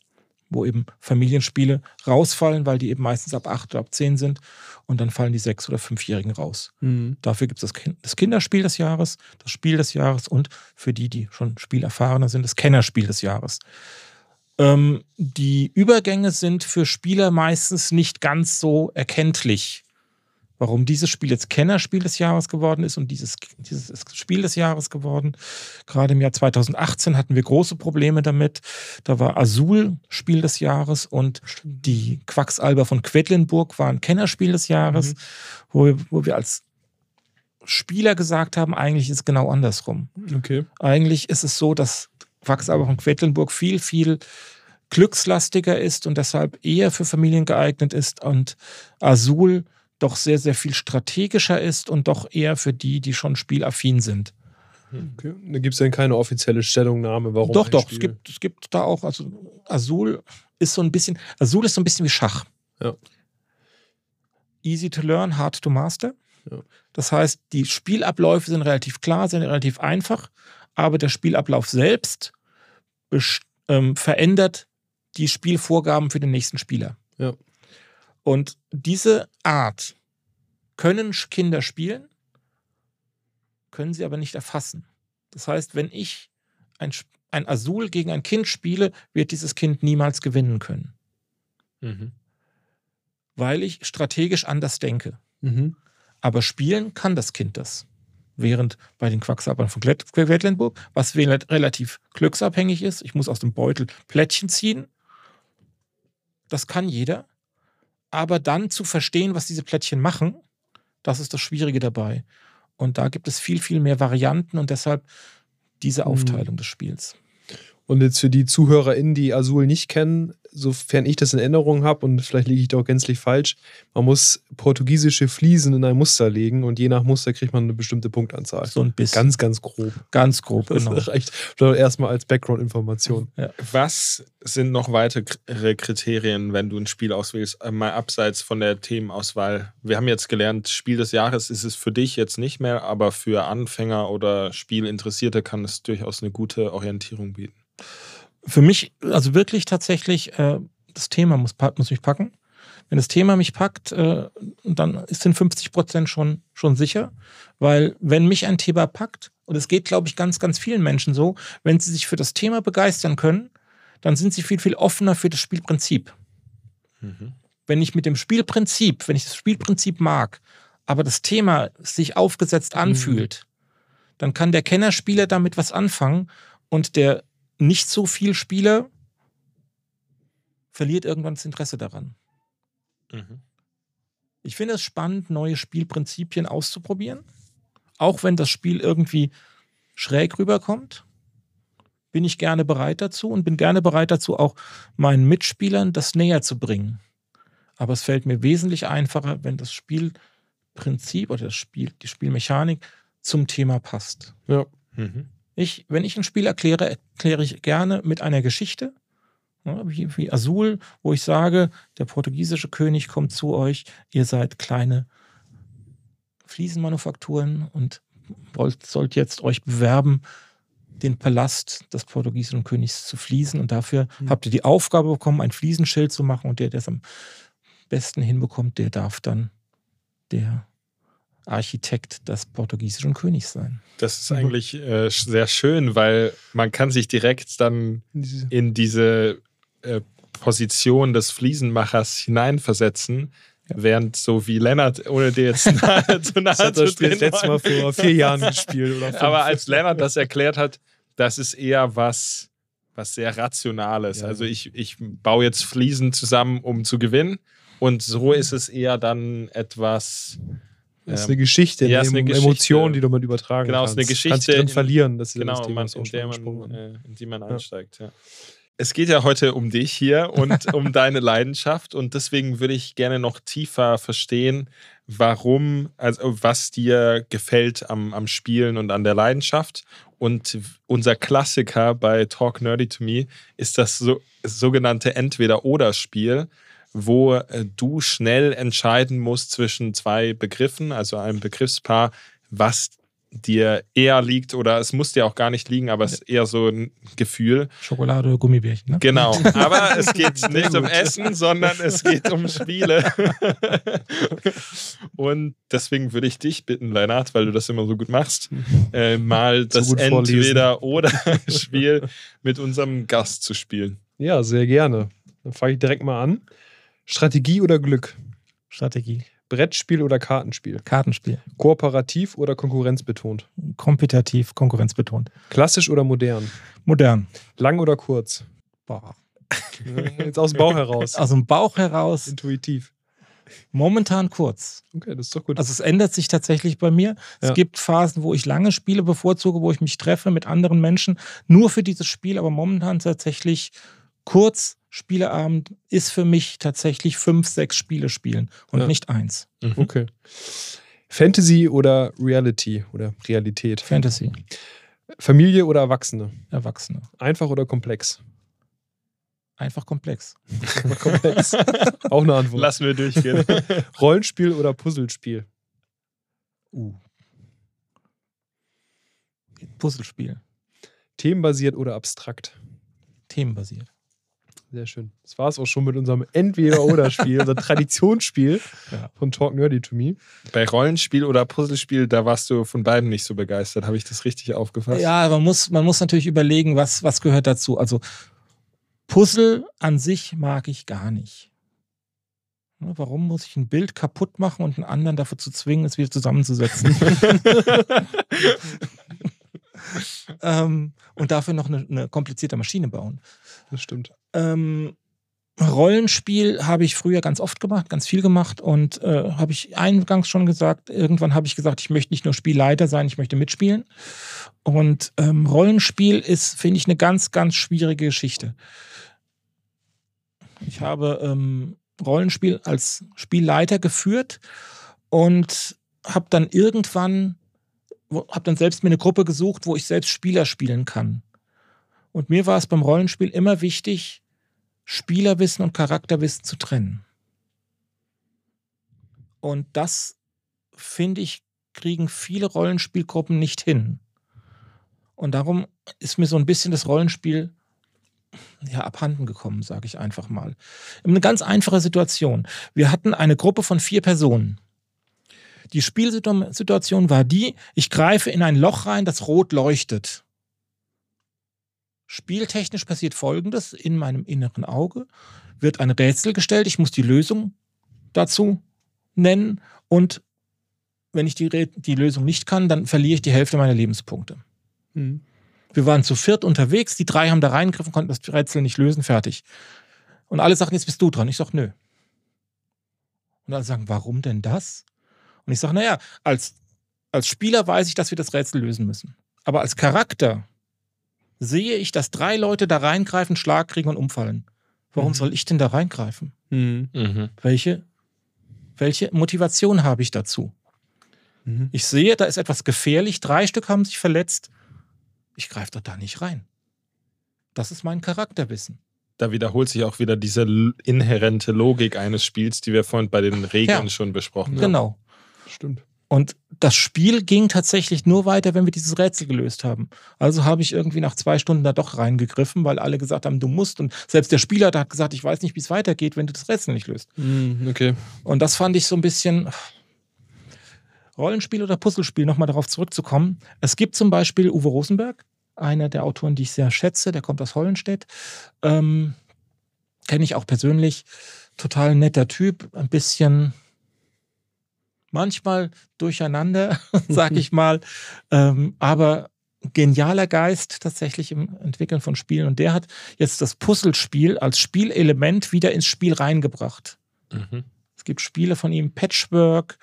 Wo eben Familienspiele rausfallen, weil die eben meistens ab acht oder ab zehn sind und dann fallen die sechs- oder fünfjährigen raus. Mhm. Dafür gibt es das, Kin- das Kinderspiel des Jahres, das Spiel des Jahres und für die, die schon spielerfahrener sind, das Kennerspiel des Jahres. Ähm, die Übergänge sind für Spieler meistens nicht ganz so erkenntlich. Warum dieses Spiel jetzt Kennerspiel des Jahres geworden ist und dieses, dieses Spiel des Jahres geworden. Gerade im Jahr 2018 hatten wir große Probleme damit. Da war Azul Spiel des Jahres und die Quacksalber von Quedlinburg waren Kennerspiel des Jahres, wo, wir, wo wir als Spieler gesagt haben, eigentlich ist es genau andersrum. Okay. Eigentlich ist es so, dass Quacksalber von Quedlinburg viel, viel glückslastiger ist und deshalb eher für Familien geeignet ist und Azul doch sehr, sehr viel strategischer ist und doch eher für die, die schon spielaffin sind. okay. Da gibt es dann keine offizielle Stellungnahme, warum. doch, doch, es Spiel- gibt, es gibt da auch, also Azul ist so ein bisschen, Azul ist so ein bisschen wie Schach. Ja. Easy to learn, hard to master. Ja. Das heißt, die Spielabläufe sind relativ klar, sind relativ einfach, aber der Spielablauf selbst ähm, verändert die Spielvorgaben für den nächsten Spieler. Ja. Und diese Art können Kinder spielen, können sie aber nicht erfassen. Das heißt, wenn ich ein, ein Azul gegen ein Kind spiele, wird dieses Kind niemals gewinnen können, Mhm. weil ich strategisch anders denke. Mhm. Aber spielen kann das Kind das. Während bei den Quacksalbern von Quedlinburg, was relativ glücksabhängig ist, ich muss aus dem Beutel Plättchen ziehen. Das kann jeder. Aber dann zu verstehen, was diese Plättchen machen, das ist das Schwierige dabei. Und da gibt es viel, viel mehr Varianten und deshalb diese Mhm. Aufteilung des Spiels. Und jetzt für die ZuhörerInnen, die Azul nicht kennen, sofern ich das in Erinnerung habe, und vielleicht liege ich da auch gänzlich falsch, man muss portugiesische Fliesen in ein Muster legen und je nach Muster kriegt man eine bestimmte Punktanzahl. So ein bisschen. Ganz, ganz grob. ganz grob, Das genau. reicht vielleicht erstmal als Background-Information. Was sind noch weitere Kriterien, wenn du ein Spiel auswählst, äh, mal abseits von der Themenauswahl? Wir haben jetzt gelernt, Spiel des Jahres ist es für dich jetzt nicht mehr, aber für Anfänger oder Spielinteressierte kann es durchaus eine gute Orientierung bieten. Für mich, also wirklich tatsächlich, äh, das Thema muss, muss mich packen. Wenn das Thema mich packt, äh, dann sind 50 Prozent schon, schon sicher. Weil wenn mich ein Thema packt, und es geht, glaube ich, ganz, ganz vielen Menschen so, wenn sie sich für das Thema begeistern können, dann sind sie viel, viel offener für das Spielprinzip. Wenn ich mit dem Spielprinzip, wenn ich das Spielprinzip mag, aber das Thema sich aufgesetzt anfühlt, dann kann der Kennerspieler damit was anfangen und der nicht so viel Spieler verliert irgendwann das Interesse daran. Mhm. Ich finde es spannend, neue Spielprinzipien auszuprobieren. Auch wenn das Spiel irgendwie schräg rüberkommt, bin ich gerne bereit dazu und bin gerne bereit dazu, auch meinen Mitspielern das näher zu bringen. Aber es fällt mir wesentlich einfacher, wenn das Spielprinzip oder das Spiel, die Spielmechanik zum Thema passt. Ja. Mhm. Ich, wenn ich ein Spiel erkläre, erkläre ich gerne mit einer Geschichte, ja, wie, wie Azul, wo ich sage, der portugiesische König kommt zu euch, ihr seid kleine Fliesenmanufakturen und wollt, sollt jetzt euch bewerben, den Palast des portugiesischen Königs zu fließen. Und dafür Mhm. habt ihr die Aufgabe bekommen, ein Fliesenschild zu machen. Und der, der es am besten hinbekommt, der darf dann der Architekt des portugiesischen Königs sein. Das ist Mhm. eigentlich äh, sehr schön, weil man kann sich direkt dann in diese äh, Position des Fliesenmachers hineinversetzen, während so wie Lennart, ohne dir jetzt *laughs* nahe, zu nahe Das hat zu das Spiel treten das letzte Mal vor vier Jahren gespielt. Oder fünf. Aber als Lennart das erklärt hat, das ist eher was, was sehr Rationales. Ja. Also ich, ich baue jetzt Fliesen zusammen, um zu gewinnen. Und so ist es eher dann etwas. Das ist ähm, eine Geschichte, ja, eine, ist eine Emotion, Geschichte. die du mal übertragen Genau, es kannst. ist eine Geschichte Kannst drin in- verlieren. Das ist ja genau, das Thema, man, in, der man, äh, in die man Ja. einsteigt. Ja. Es geht ja heute um dich hier und *laughs* um deine Leidenschaft und deswegen würde ich gerne noch tiefer verstehen, warum, also was dir gefällt am, am Spielen und an der Leidenschaft. Und unser Klassiker bei Talk Nerdy to Me ist das so, sogenannte Entweder-Oder-Spiel, wo äh, du schnell entscheiden musst zwischen zwei Begriffen, also einem Begriffspaar, was dir eher liegt oder es muss dir auch gar nicht liegen, aber es ist eher so ein Gefühl. Schokolade oder Gummibärchen, ne? Genau, *laughs* aber es geht nicht um Essen, sondern es geht um Spiele. *laughs* Und deswegen würde ich dich bitten, Lennart, weil du das immer so gut machst, äh, mal das. Entweder-Oder-Spiel mit unserem Gast zu spielen. Ja, sehr gerne. Dann fange ich direkt mal an. Strategie oder Glück? Strategie. Brettspiel oder Kartenspiel? Kartenspiel. Kooperativ oder konkurrenzbetont? Kompetitiv, konkurrenzbetont. Klassisch oder modern? Modern. Lang oder kurz? Boah. *laughs* Jetzt aus dem Bauch heraus. Aus dem Bauch heraus, Intuitiv. momentan kurz. Okay, das ist doch gut. Also es ändert sich tatsächlich bei mir. Es Ja. gibt Phasen, wo ich lange Spiele bevorzuge, wo ich mich treffe mit anderen Menschen, nur für dieses Spiel, aber momentan tatsächlich kurz. Spieleabend ist für mich tatsächlich fünf, sechs Spiele spielen und Ja. nicht eins. okay. Fantasy oder Reality oder Realität? Fantasy, Familie oder Erwachsene? Erwachsene. Einfach oder komplex? Einfach komplex. komplex. *laughs* Auch eine Antwort. Lassen wir durchgehen. *laughs* Rollenspiel oder Puzzlespiel? Uh. Puzzlespiel, Themenbasiert oder abstrakt? themenbasiert. Sehr schön. Das war es auch schon mit unserem Entweder-Oder-Spiel, *laughs* unser Traditionsspiel Ja. von Talk Nerdy to Me. Bei Rollenspiel oder Puzzlespiel, da warst du von beiden nicht so begeistert. Habe ich das richtig aufgefasst? Ja, man muss, man muss natürlich überlegen, was, was gehört dazu. Also Puzzle an sich mag ich gar nicht. Ne, Warum muss ich ein Bild kaputt machen und einen anderen dafür zu zwingen, es wieder zusammenzusetzen? *laughs* *laughs* ähm, und dafür noch eine, eine komplizierte Maschine bauen. Das stimmt. Ähm, Rollenspiel habe ich früher ganz oft gemacht, ganz viel gemacht und äh, habe ich eingangs schon gesagt, irgendwann habe ich gesagt, ich möchte nicht nur Spielleiter sein, ich möchte mitspielen. Und ähm, Rollenspiel ist, finde ich, eine ganz, ganz schwierige Geschichte. Ich habe ähm, Rollenspiel als Spielleiter geführt und habe dann irgendwann, habe dann selbst mir eine Gruppe gesucht, wo ich selbst Spieler spielen kann. Und mir war es beim Rollenspiel immer wichtig, Spielerwissen und Charakterwissen zu trennen. Und das, finde ich, kriegen viele Rollenspielgruppen nicht hin. Und darum ist mir so ein bisschen das Rollenspiel ja, abhanden gekommen, sage ich einfach mal. Eine ganz einfache Situation. Wir hatten eine Gruppe von vier Personen. Die Spielsituation war die, ich greife in ein Loch rein, das rot leuchtet. Spieltechnisch passiert Folgendes. In meinem inneren Auge wird ein Rätsel gestellt. Ich muss die Lösung dazu nennen. Und wenn ich die, die Lösung nicht kann, dann verliere ich die Hälfte meiner Lebenspunkte. Mhm. Wir waren zu viert unterwegs. Die drei haben da reingegriffen, konnten das Rätsel nicht lösen. Fertig. Und alle sagen, jetzt bist du dran. Ich sage, nö. Und alle sagen, warum denn das? Und ich sage, naja, als, als Spieler weiß ich, dass wir das Rätsel lösen müssen. Aber als Charakter sehe ich, dass drei Leute da reingreifen, Schlag kriegen und umfallen. Warum Mhm. soll ich denn da reingreifen? Mhm. Mhm. Welche, welche Motivation habe ich dazu? Mhm. Ich sehe, da ist etwas gefährlich, drei Stück haben sich verletzt. Ich greife doch da nicht rein. Das ist mein Charakterwissen. Da wiederholt sich auch wieder diese inhärente Logik eines Spiels, die wir vorhin bei den Regeln Ja. schon besprochen Ja. haben. Genau. Stimmt. Und das Spiel ging tatsächlich nur weiter, wenn wir dieses Rätsel gelöst haben. Also habe ich irgendwie nach zwei Stunden da doch reingegriffen, weil alle gesagt haben, du musst. Und selbst der Spieler hat gesagt, ich weiß nicht, wie es weitergeht, wenn du das Rätsel nicht löst. Mm, okay. Und das fand ich so ein bisschen Rollenspiel oder Puzzlespiel, nochmal darauf zurückzukommen. Es gibt zum Beispiel Uwe Rosenberg, einer der Autoren, die ich sehr schätze, der kommt aus Hollenstedt. Ähm, Kenne ich auch persönlich. Total netter Typ, ein bisschen manchmal durcheinander, *laughs* sag ich mal. Ähm, aber genialer Geist tatsächlich im Entwickeln von Spielen. Und der hat jetzt das Puzzlespiel als Spielelement wieder ins Spiel reingebracht. Mhm. Es gibt Spiele von ihm, Patchwork,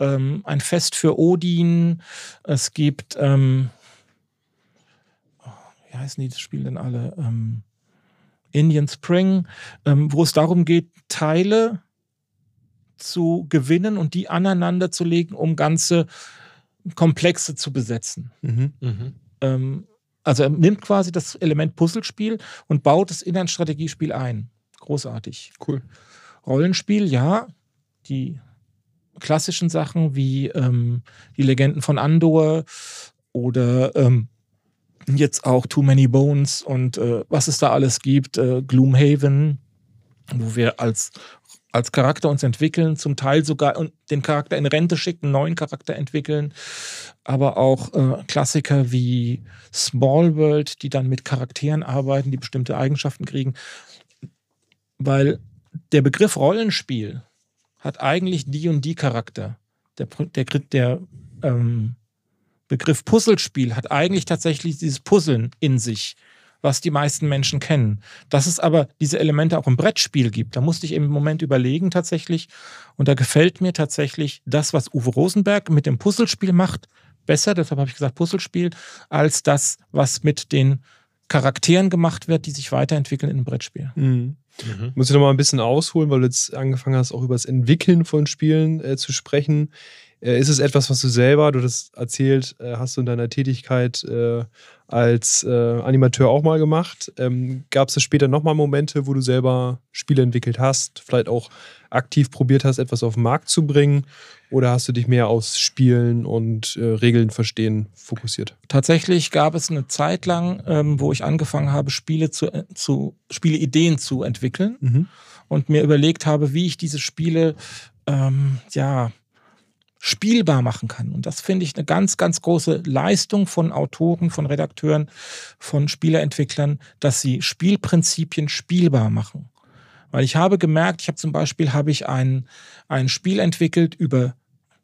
ähm, ein Fest für Odin. Es gibt, ähm, oh, wie heißen die das Spiel denn alle? Ähm, Indian Spring, ähm, wo es darum geht, Teile zu gewinnen und die aneinander zu legen, um ganze Komplexe zu besetzen. Mhm. Mhm. Ähm, also er nimmt quasi das Element Puzzlespiel und baut es in ein Strategiespiel ein. Großartig. Cool. Rollenspiel, ja. Die klassischen Sachen wie ähm, die Legenden von Andor oder ähm, jetzt auch Too Many Bones und äh, was es da alles gibt, äh, Gloomhaven, wo wir als als Charakter uns entwickeln, zum Teil sogar den Charakter in Rente schicken, einen neuen Charakter entwickeln, aber auch äh, Klassiker wie Small World, die dann mit Charakteren arbeiten, die bestimmte Eigenschaften kriegen. Weil der Begriff Rollenspiel hat eigentlich die und die Charakter. Der, der, der ähm, Begriff Puzzlespiel hat eigentlich tatsächlich dieses Puzzeln in sich was die meisten Menschen kennen. Dass es aber diese Elemente auch im Brettspiel gibt, da musste ich im Moment überlegen tatsächlich. Und da gefällt mir tatsächlich das, was Uwe Rosenberg mit dem Puzzlespiel macht, besser, deshalb habe ich gesagt Puzzlespiel, als das, was mit den Charakteren gemacht wird, die sich weiterentwickeln in einem Brettspiel. Mhm. Mhm. Muss ich noch mal ein bisschen ausholen, weil du jetzt angefangen hast, auch über das Entwickeln von Spielen äh, zu sprechen. Äh, ist es etwas, was du selber, du das erzählt, äh, hast du in deiner Tätigkeit äh, als Animateur auch mal gemacht? Ähm, Gab es später nochmal Momente, wo du selber Spiele entwickelt hast, vielleicht auch aktiv probiert hast, etwas auf den Markt zu bringen? Oder hast du dich mehr aus Spielen und äh, Regeln verstehen fokussiert? Tatsächlich gab es eine Zeit lang, ähm, wo ich angefangen habe, Spiele zu, zu Spieleideen zu entwickeln mhm. und mir überlegt habe, wie ich diese Spiele ähm, ja spielbar machen kann. Und das finde ich eine ganz, ganz große Leistung von Autoren, von Redakteuren, von Spieleentwicklern, dass sie Spielprinzipien spielbar machen. Weil ich habe gemerkt, ich habe zum Beispiel habe ich ein, ein Spiel entwickelt über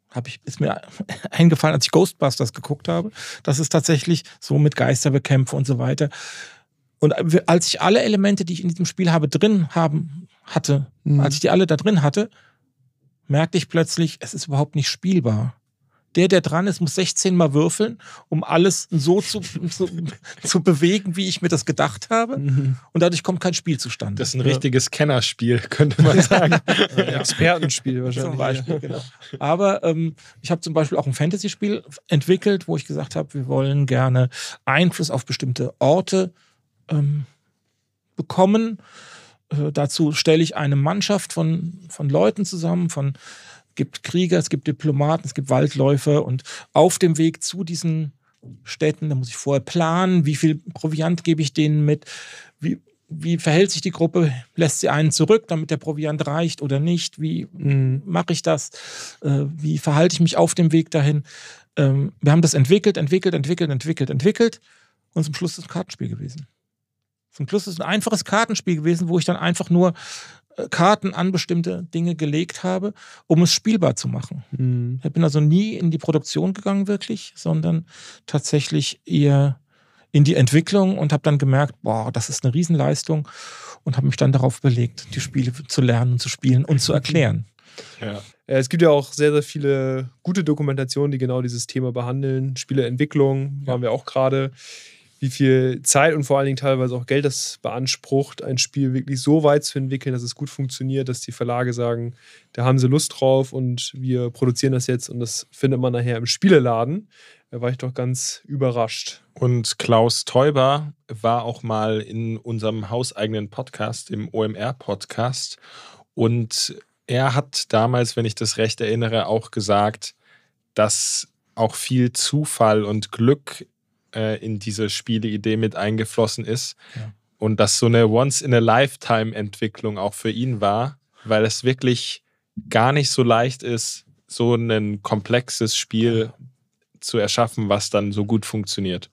habe ich, ist mir *laughs* eingefallen, als ich Ghostbusters geguckt habe. Das ist tatsächlich so mit Geisterbekämpfe und so weiter. Und als ich alle Elemente, die ich in diesem Spiel habe, drin haben hatte, mhm. als ich die alle da drin hatte, merkte ich plötzlich, es ist überhaupt nicht spielbar. Der, der dran ist, muss 16 Mal würfeln, um alles so *laughs* zu, zu, zu bewegen, wie ich mir das gedacht habe. Mhm. Und dadurch kommt kein Spiel zustande. Das ist ein richtiges Kennerspiel, könnte man sagen. *laughs* Expertenspiel wahrscheinlich. Zum Beispiel, genau. Aber ähm, ich habe zum Beispiel auch ein Fantasy-Spiel entwickelt, wo ich gesagt habe, wir wollen gerne Einfluss auf bestimmte Orte ähm, bekommen äh, dazu stelle ich eine Mannschaft von, von Leuten zusammen, von es gibt Krieger, es gibt Diplomaten, es gibt Waldläufer und auf dem Weg zu diesen Städten, da muss ich vorher planen, wie viel Proviant gebe ich denen mit, wie, wie verhält sich die Gruppe, lässt sie einen zurück, damit der Proviant reicht oder nicht, wie mhm. mache ich das, äh, wie verhalte ich mich auf dem Weg dahin. Ähm, wir haben das entwickelt, entwickelt, entwickelt, entwickelt, entwickelt und zum Schluss ist es ein Kartenspiel gewesen. Zum Schluss ist es ein einfaches Kartenspiel gewesen, wo ich dann einfach nur äh, Karten an bestimmte Dinge gelegt habe, um es spielbar zu machen. Mhm. Ich bin also nie in die Produktion gegangen, wirklich, sondern tatsächlich eher in die Entwicklung und habe dann gemerkt, boah, das ist eine Riesenleistung und habe mich dann darauf belegt, die Spiele zu lernen, zu spielen und zu erklären. Ja. Es gibt ja auch sehr, sehr viele gute Dokumentationen, die genau dieses Thema behandeln. Spieleentwicklung waren wir auch gerade wie viel Zeit und vor allen Dingen teilweise auch Geld das beansprucht, ein Spiel wirklich so weit zu entwickeln, dass es gut funktioniert, dass die Verlage sagen, da haben sie Lust drauf und wir produzieren das jetzt und das findet man nachher im Spieleladen. Da war ich doch ganz überrascht. Und Klaus Teuber war auch mal in unserem hauseigenen Podcast, im OMR-Podcast. Und er hat damals, wenn ich das recht erinnere, auch gesagt, dass auch viel Zufall und Glück äh, in diese Spieleidee mit eingeflossen ist. Ja. Und dass so eine Once-in-a-Lifetime-Entwicklung auch für ihn war, weil es wirklich gar nicht so leicht ist, so ein komplexes Spiel zu erschaffen, was dann so gut funktioniert.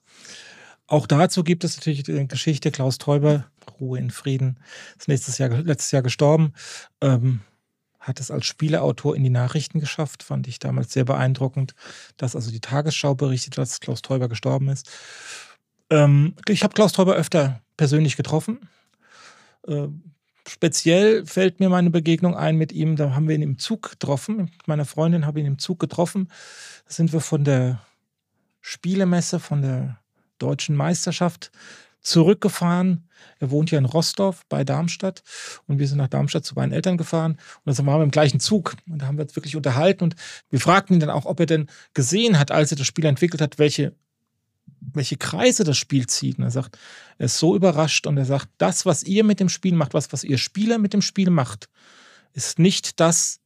Auch dazu gibt es natürlich die Geschichte Klaus Teuber, Ruhe in Frieden, ist nächstes Jahr, letztes Jahr gestorben. Ähm, hat es als Spieleautor in die Nachrichten geschafft, fand ich damals sehr beeindruckend, dass also die Tagesschau berichtet, dass Klaus Teuber gestorben ist. Ähm, ich habe Klaus Teuber öfter persönlich getroffen. Äh, speziell fällt mir meine Begegnung ein mit ihm, da haben wir ihn im Zug getroffen, mit meiner Freundin habe ich ihn im Zug getroffen. Da sind wir von der Spielemesse, von der deutschen Meisterschaft zurückgefahren. Er wohnt ja in Rostorf bei Darmstadt und wir sind nach Darmstadt zu meinen Eltern gefahren und dann waren wir im gleichen Zug und da haben wir uns wirklich unterhalten und wir fragten ihn dann auch, ob er denn gesehen hat, als er das Spiel entwickelt hat, welche welche Kreise das Spiel zieht. Und er sagt, er ist so überrascht und er sagt, das, was ihr mit dem Spiel macht, was, was ihr Spieler mit dem Spiel macht, ist nicht das,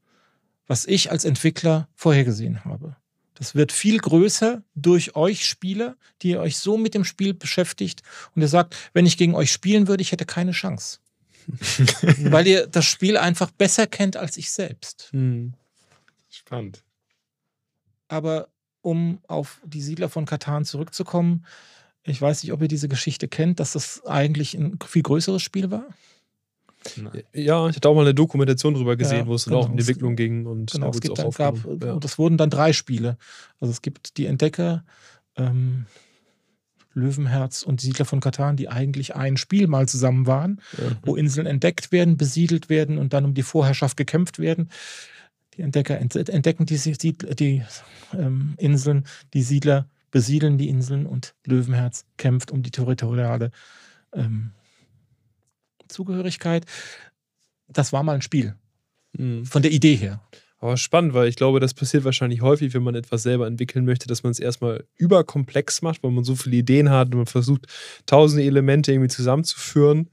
was ich als Entwickler vorhergesehen habe. Das wird viel größer durch euch Spieler, die ihr euch so mit dem Spiel beschäftigt. Und ihr sagt, wenn ich gegen euch spielen würde, ich hätte keine Chance. *laughs* Weil ihr das Spiel einfach besser kennt als ich selbst. Hm. Spannend. Aber um auf die Siedler von Katan zurückzukommen, ich weiß nicht, ob ihr diese Geschichte kennt, dass das eigentlich ein viel größeres Spiel war. Nein. Ja, ich hatte auch mal eine Dokumentation drüber gesehen, ja, wo es genau. dann auch um die Entwicklung ging und genau, es gibt dann, gab, ja. und es wurden dann drei Spiele. Also es gibt die Entdecker, ähm, Löwenherz und die Siedler von Katan, die eigentlich ein Spiel mal zusammen waren, ja. wo Inseln entdeckt werden, besiedelt werden und dann um die Vorherrschaft gekämpft werden. Die Entdecker entdecken die, Siedler, die ähm, Inseln, die Siedler besiedeln die Inseln und Löwenherz kämpft um die territoriale ähm, Zugehörigkeit. Das war mal ein Spiel. Mhm. Von der Idee her. Aber spannend, weil ich glaube, das passiert wahrscheinlich häufig, wenn man etwas selber entwickeln möchte, dass man es erstmal überkomplex macht, weil man so viele Ideen hat und man versucht, tausende Elemente irgendwie zusammenzuführen.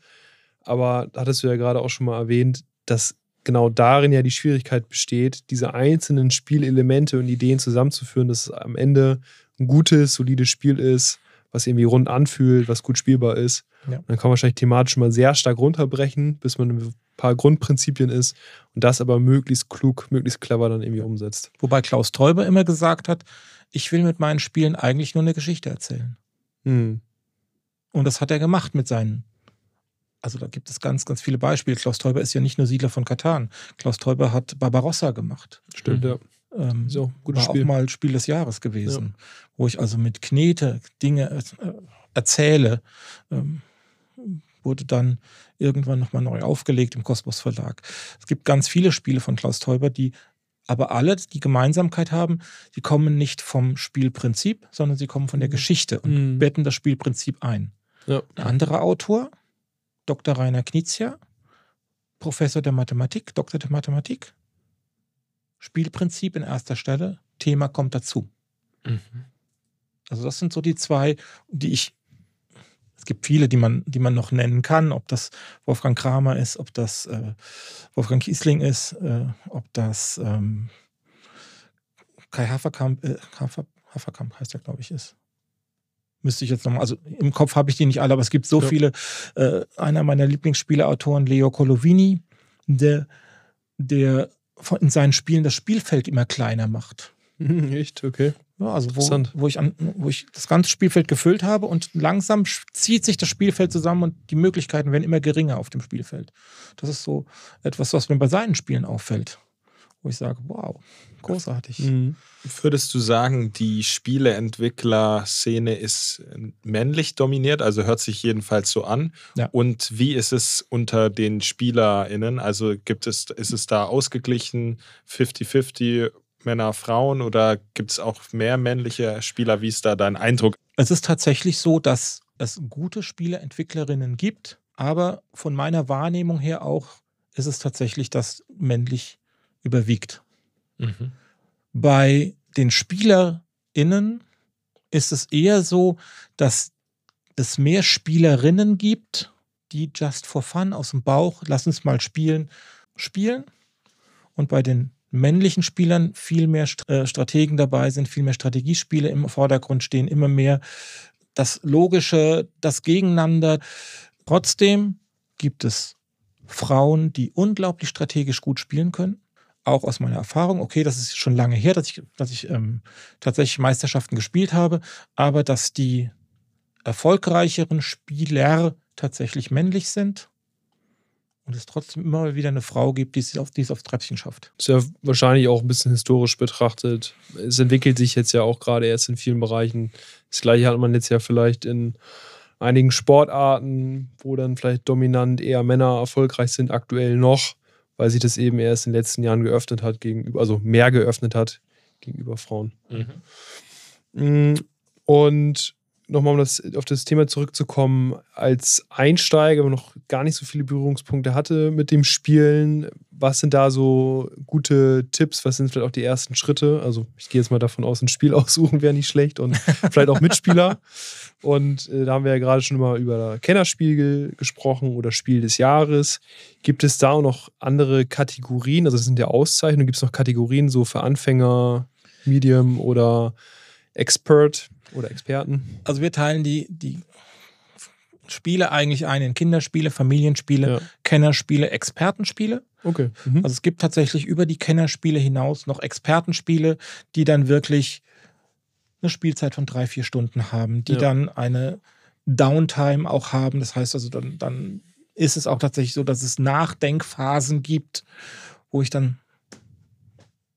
Aber da hattest du ja gerade auch schon mal erwähnt, dass genau darin ja die Schwierigkeit besteht, diese einzelnen Spielelemente und Ideen zusammenzuführen, dass es am Ende ein gutes, solides Spiel ist, was irgendwie rund anfühlt, was gut spielbar ist. Ja. Dann kann man wahrscheinlich thematisch mal sehr stark runterbrechen, bis man ein paar Grundprinzipien ist und das aber möglichst klug, möglichst clever dann irgendwie umsetzt. Wobei Klaus Teuber immer gesagt hat, ich will mit meinen Spielen eigentlich nur eine Geschichte erzählen. Hm. Und das hat er gemacht mit seinen. Also da gibt es ganz, ganz viele Beispiele. Klaus Teuber ist ja nicht nur Siedler von Katan. Klaus Teuber hat Barbarossa gemacht. Stimmt, mhm. ja. Ähm, so, gutes war Spiel. auch mal Spiel des Jahres gewesen, ja. wo ich also mit Knete Dinge äh, erzähle. Ähm, wurde dann irgendwann nochmal neu aufgelegt im Kosmos Verlag. Es gibt ganz viele Spiele von Klaus Teuber, die aber alle die Gemeinsamkeit haben, die kommen nicht vom Spielprinzip, sondern sie kommen von der mhm. Geschichte und mhm. betten das Spielprinzip ein. Ja. Ein anderer Autor, Dr. Rainer Knizia, Professor der Mathematik, Doktor der Mathematik, Spielprinzip in erster Stelle, Thema kommt dazu. Mhm. Also das sind so die zwei, die ich, es gibt viele, die man, die man noch nennen kann, ob das Wolfgang Kramer ist, ob das äh, Wolfgang Kiesling ist, äh, ob das ähm, Kai Haferkamp, äh, Hafer, Haferkamp heißt er, glaube ich, ist. Müsste ich jetzt nochmal, also im Kopf habe ich die nicht alle, aber es gibt so ja. viele. Äh, einer meiner Lieblingsspieleautoren, Leo Colovini, der, der in seinen Spielen das Spielfeld immer kleiner macht. *laughs* Echt? Okay. Ja, also wo, wo, ich an, wo ich das ganze Spielfeld gefüllt habe und langsam zieht sich das Spielfeld zusammen und die Möglichkeiten werden immer geringer auf dem Spielfeld. Das ist so etwas, was mir bei seinen Spielen auffällt wo ich sage, wow, großartig. Mhm. Würdest du sagen, die Spieleentwickler-Szene ist männlich dominiert? Also hört sich jedenfalls so an. Ja. Und wie ist es unter den SpielerInnen? Also gibt es, ist es da ausgeglichen 50-50 Männer, Frauen oder gibt es auch mehr männliche Spieler? Wie ist da dein Eindruck? Es ist tatsächlich so, dass es gute Spieleentwicklerinnen gibt, aber von meiner Wahrnehmung her auch ist es tatsächlich das männlich überwiegt. Mhm. Bei den SpielerInnen ist es eher so, dass es mehr Spielerinnen gibt, die just for fun aus dem Bauch, lass uns mal spielen, spielen. Und bei den männlichen Spielern viel mehr äh, Strategen dabei sind, viel mehr Strategiespiele im Vordergrund stehen, immer mehr das Logische, das Gegeneinander. Trotzdem gibt es Frauen, die unglaublich strategisch gut spielen können. Auch aus meiner Erfahrung. Okay, das ist schon lange her, dass ich, dass ich ähm, tatsächlich Meisterschaften gespielt habe, aber dass die erfolgreicheren Spieler tatsächlich männlich sind und es trotzdem immer wieder eine Frau gibt, die es, auf, die es aufs Treppchen schafft. Ist ja wahrscheinlich auch ein bisschen historisch betrachtet. Es entwickelt sich jetzt ja auch gerade erst in vielen Bereichen. Das gleiche hat man jetzt ja vielleicht in einigen Sportarten, wo dann vielleicht dominant eher Männer erfolgreich sind, aktuell noch, weil sich das eben erst in den letzten Jahren geöffnet hat gegenüber, also mehr geöffnet hat gegenüber Frauen. Mhm. Mm, und nochmal um das, auf das Thema zurückzukommen, als Einsteiger, aber noch gar nicht so viele Berührungspunkte hatte mit dem Spielen, was sind da so gute Tipps? Was sind vielleicht auch die ersten Schritte? Also, ich gehe jetzt mal davon aus, ein Spiel *laughs* aussuchen wäre nicht schlecht und *laughs* vielleicht auch Mitspieler. Und äh, da haben wir ja gerade schon mal über Kennerspiel gesprochen oder Spiel des Jahres. Gibt es da auch noch andere Kategorien? Also, das sind ja Auszeichnungen. Gibt es noch Kategorien so für Anfänger, Medium oder Expert? Oder Experten? Also wir teilen die, die Spiele eigentlich ein in Kinderspiele, Familienspiele, ja. Kennerspiele, Expertenspiele. Okay. Mhm. Also es gibt tatsächlich über die Kennerspiele hinaus noch Expertenspiele, die dann wirklich eine Spielzeit von drei, vier Stunden haben, die ja. dann eine Downtime auch haben. Das heißt also, dann, dann ist es auch tatsächlich so, dass es Nachdenkphasen gibt, wo ich dann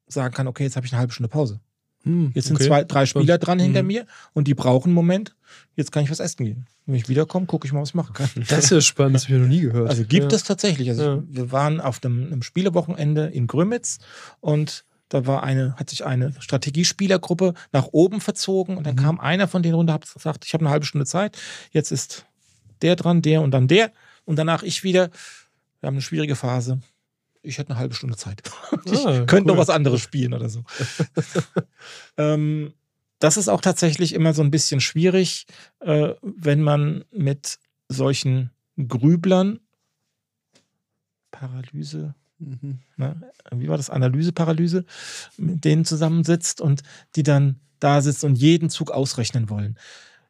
sagen kann, okay, jetzt habe ich eine halbe Stunde Pause. Hm, jetzt sind okay. zwei, drei Spieler dran hm. hinter mir und die brauchen einen Moment. Jetzt kann ich was essen gehen. Wenn ich wiederkomme, gucke ich mal, was ich machen kann. *laughs* Das ist ja spannend, das habe ich noch nie gehört. Also gibt ja. es tatsächlich. Also ja. wir waren auf einem, einem Spielewochenende in Grömitz und da war eine, hat sich eine Strategiespielergruppe nach oben verzogen und dann mhm. kam einer von denen runter, hat gesagt, ich habe eine halbe Stunde Zeit, jetzt ist der dran, der und dann der und danach ich wieder. Wir haben eine schwierige Phase ich hätte eine halbe Stunde Zeit. *laughs* Ich ah, könnte cool. noch was anderes spielen oder so. *laughs* ähm, das ist auch tatsächlich immer so ein bisschen schwierig, äh, wenn man mit solchen Grüblern, Paralyse, mhm. ne? wie war das, Analyse-Paralyse, mit denen zusammensitzt und die dann da sitzen und jeden Zug ausrechnen wollen.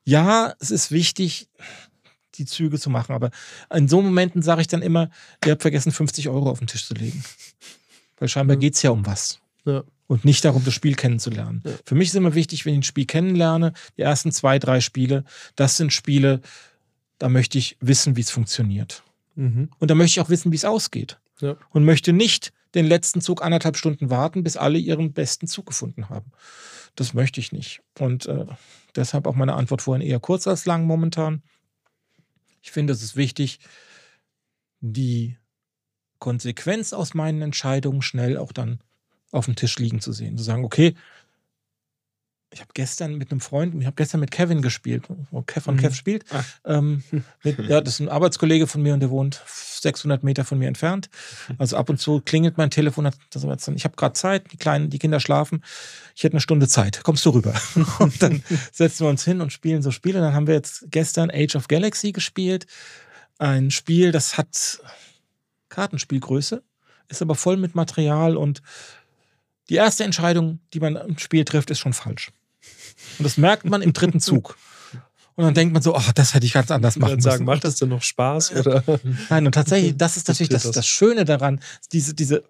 Ja, es ist wichtig, die Züge zu machen. Aber in so Momenten sage ich dann immer, ihr habt vergessen, 50 Euro auf den Tisch zu legen. Weil scheinbar ja. geht es ja um was. Ja. Und nicht darum, das Spiel kennenzulernen. Ja. Für mich ist immer wichtig, wenn ich ein Spiel kennenlerne, die ersten zwei, drei Spiele, das sind Spiele, da möchte ich wissen, wie es funktioniert. Mhm. Und da möchte ich auch wissen, wie es ausgeht. Ja. Und möchte nicht den letzten Zug anderthalb Stunden warten, bis alle ihren besten Zug gefunden haben. Das möchte ich nicht. Und äh, deshalb auch meine Antwort vorhin eher kurz als lang momentan. Ich finde, es ist wichtig, die Konsequenz aus meinen Entscheidungen schnell auch dann auf dem Tisch liegen zu sehen. Zu sagen, okay, ich habe gestern mit einem Freund, ich habe gestern mit Kevin gespielt, wo Kev von mhm. Kev spielt. Ähm, *laughs* mit, ja, das ist ein Arbeitskollege von mir und der wohnt 600 Meter von mir entfernt. Also ab und zu klingelt mein Telefon. Ich habe gerade Zeit, die kleinen, die Kinder schlafen. Ich hätte eine Stunde Zeit. Kommst du rüber? *laughs* und dann *laughs* setzen wir uns hin und spielen so Spiele. Dann haben wir jetzt gestern Age of Galaxy gespielt. Ein Spiel, das hat Kartenspielgröße, ist aber voll mit Material und die erste Entscheidung, die man im Spiel trifft, ist schon falsch. Und das merkt man im dritten Zug. Und dann denkt man so, ach, das hätte ich ganz anders machen müssen. sagen, macht das denn noch Spaß? Oder? Nein, und tatsächlich, das ist natürlich das, das Schöne daran, diese, diese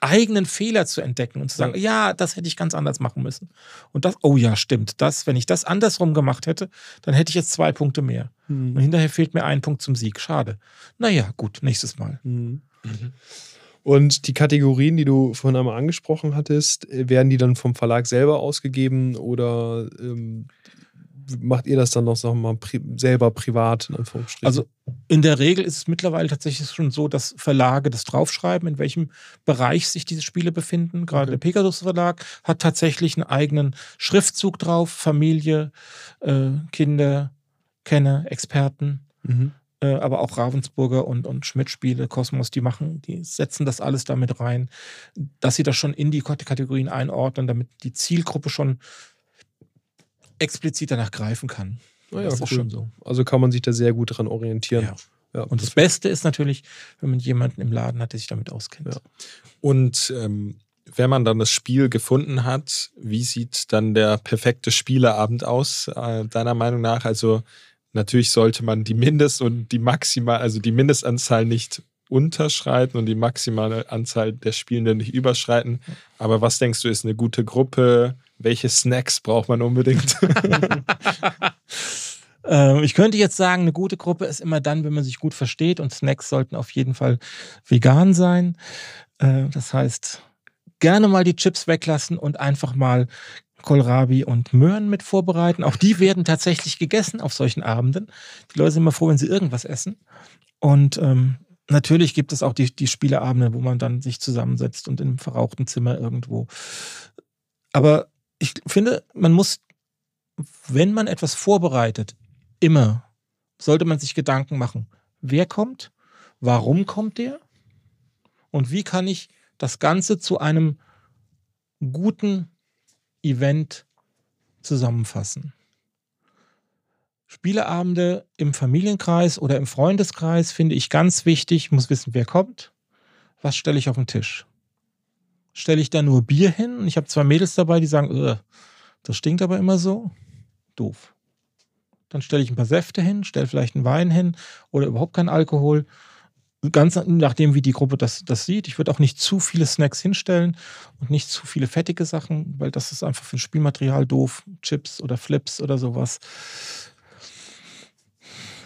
eigenen Fehler zu entdecken und zu sagen, ja. ja. das hätte ich ganz anders machen müssen. Und das, oh ja, stimmt, das, wenn ich das andersrum gemacht hätte, dann hätte ich jetzt zwei Punkte mehr. Mhm. Und hinterher fehlt mir ein Punkt zum Sieg. Schade. Naja, gut, nächstes Mal. Mhm. Mhm. Und die Kategorien, die du vorhin einmal angesprochen hattest, äh, werden die dann vom Verlag selber ausgegeben oder ähm, macht ihr das dann noch sagen wir mal, pri selber privat? In also in der Regel ist es mittlerweile tatsächlich schon so, dass Verlage das draufschreiben, in welchem Bereich sich diese Spiele befinden. Gerade okay. der Pegasus Verlag hat tatsächlich einen eigenen Schriftzug drauf, Familie, äh, Kinder, Kenner, Experten. Mhm. Äh, aber auch Ravensburger und, und Schmidt-Spiele, Kosmos, die machen, die setzen das alles damit rein, dass sie das schon in die Kategorien einordnen, damit die Zielgruppe schon explizit danach greifen kann. Ah ja, das cool. ist schon so. Also kann man sich da sehr gut dran orientieren. Ja. Ja, und das Beste ist natürlich, wenn man jemanden im Laden hat, der sich damit auskennt. Ja. Und ähm, wenn man dann das Spiel gefunden hat, wie sieht dann der perfekte Spieleabend aus, äh, deiner Meinung nach? Also natürlich sollte man die Mindest- und die Maximal, also die Mindestanzahl nicht unterschreiten und die maximale Anzahl der Spielenden nicht überschreiten. Aber was denkst du, ist eine gute Gruppe? Welche Snacks braucht man unbedingt? *laughs* Ähm, ich könnte jetzt sagen, eine gute Gruppe ist immer dann, wenn man sich gut versteht und Snacks sollten auf jeden Fall vegan sein. Äh, das heißt, gerne mal die Chips weglassen und einfach mal Kohlrabi und Möhren mit vorbereiten. Auch die werden tatsächlich gegessen auf solchen Abenden. Die Leute sind immer froh, wenn sie irgendwas essen. Und ähm, natürlich gibt es auch die, die Spieleabende, wo man dann sich zusammensetzt und einem verrauchten Zimmer irgendwo. Aber ich finde, man muss, wenn man etwas vorbereitet, immer sollte man sich Gedanken machen. Wer kommt? Warum kommt der? Und wie kann ich das Ganze zu einem guten Event zusammenfassen? Spieleabende im Familienkreis oder im Freundeskreis finde ich ganz wichtig. Ich muss wissen, wer kommt. Was stelle ich auf den Tisch? Stelle ich da nur Bier hin? Und ich habe zwei Mädels dabei, die sagen, das stinkt aber immer so. Doof. Dann stelle ich ein paar Säfte hin, stelle vielleicht einen Wein hin oder überhaupt keinen Alkohol. Ganz nachdem, wie die Gruppe das, das sieht. Ich würde auch nicht zu viele Snacks hinstellen und nicht zu viele fettige Sachen, weil das ist einfach für ein Spielmaterial doof. Chips oder Flips oder sowas.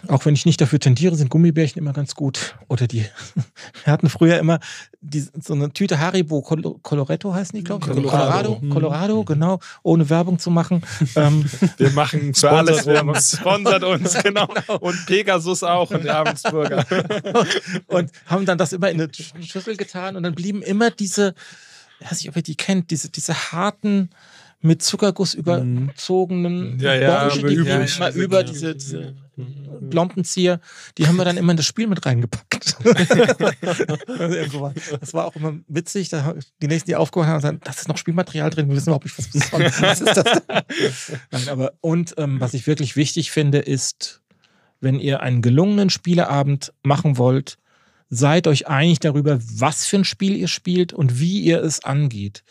Auch wenn ich nicht dafür tendiere, sind Gummibärchen immer ganz gut. Oder die, *laughs* wir hatten früher immer die, so eine Tüte Haribo, Col Coloretto heißen die, glaube ich. Colorado, Colorado, Colorado, genau, ohne Werbung zu machen. *laughs* Ähm, wir machen für alles Werbung. Sponsert uns, *laughs* genau. Und Pegasus auch und Ravensburger. und, und haben dann das immer in eine Schüssel getan und dann blieben immer diese, ich weiß nicht, ob ihr die kennt, diese, diese harten, mit Zuckerguss überzogenen ja, ja, Orange, die ja, ja, über diese, diese Blompenzieher, die haben wir dann immer in das Spiel mit reingepackt. *laughs* das war auch immer witzig. Die nächsten, die aufgehört haben, sagen, das ist noch Spielmaterial drin, wir wissen überhaupt nicht, was *laughs* was ist. Das Nein, aber, und ähm, was ich wirklich wichtig finde, ist, wenn ihr einen gelungenen Spieleabend machen wollt, seid euch einig darüber, was für ein Spiel ihr spielt und wie ihr es angeht.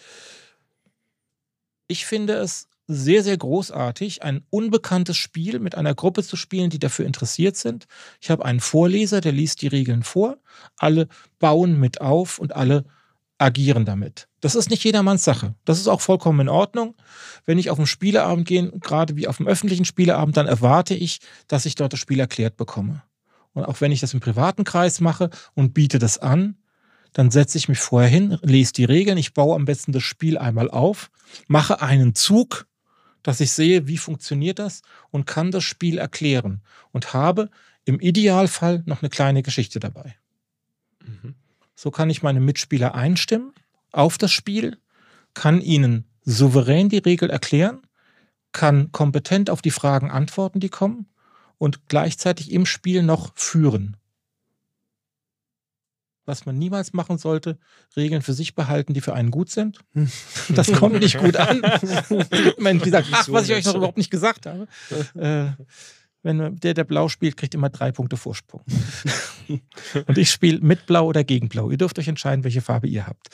Ich finde es sehr, sehr großartig, ein unbekanntes Spiel mit einer Gruppe zu spielen, die dafür interessiert sind. Ich habe einen Vorleser, der liest die Regeln vor. Alle bauen mit auf und alle agieren damit. Das ist nicht jedermanns Sache. Das ist auch vollkommen in Ordnung. Wenn ich auf einen Spieleabend gehe, gerade wie auf einem öffentlichen Spieleabend, dann erwarte ich, dass ich dort das Spiel erklärt bekomme. Und auch wenn ich das im privaten Kreis mache und biete das an, dann setze ich mich vorher hin, lese die Regeln, ich baue am besten das Spiel einmal auf, mache einen Zug, dass ich sehe, wie funktioniert das und kann das Spiel erklären und habe im Idealfall noch eine kleine Geschichte dabei. Mhm. So kann ich meine Mitspieler einstimmen auf das Spiel, kann ihnen souverän die Regel erklären, kann kompetent auf die Fragen antworten, die kommen und gleichzeitig im Spiel noch führen was man niemals machen sollte, Regeln für sich behalten, die für einen gut sind. *laughs* Das kommt nicht gut an. *laughs* Man sagt, ach, was ich euch noch überhaupt nicht gesagt habe. Äh, wenn der, der blau spielt, kriegt immer drei Punkte Vorsprung. *laughs* Und ich spiele mit blau oder gegen blau. Ihr dürft euch entscheiden, welche Farbe ihr habt.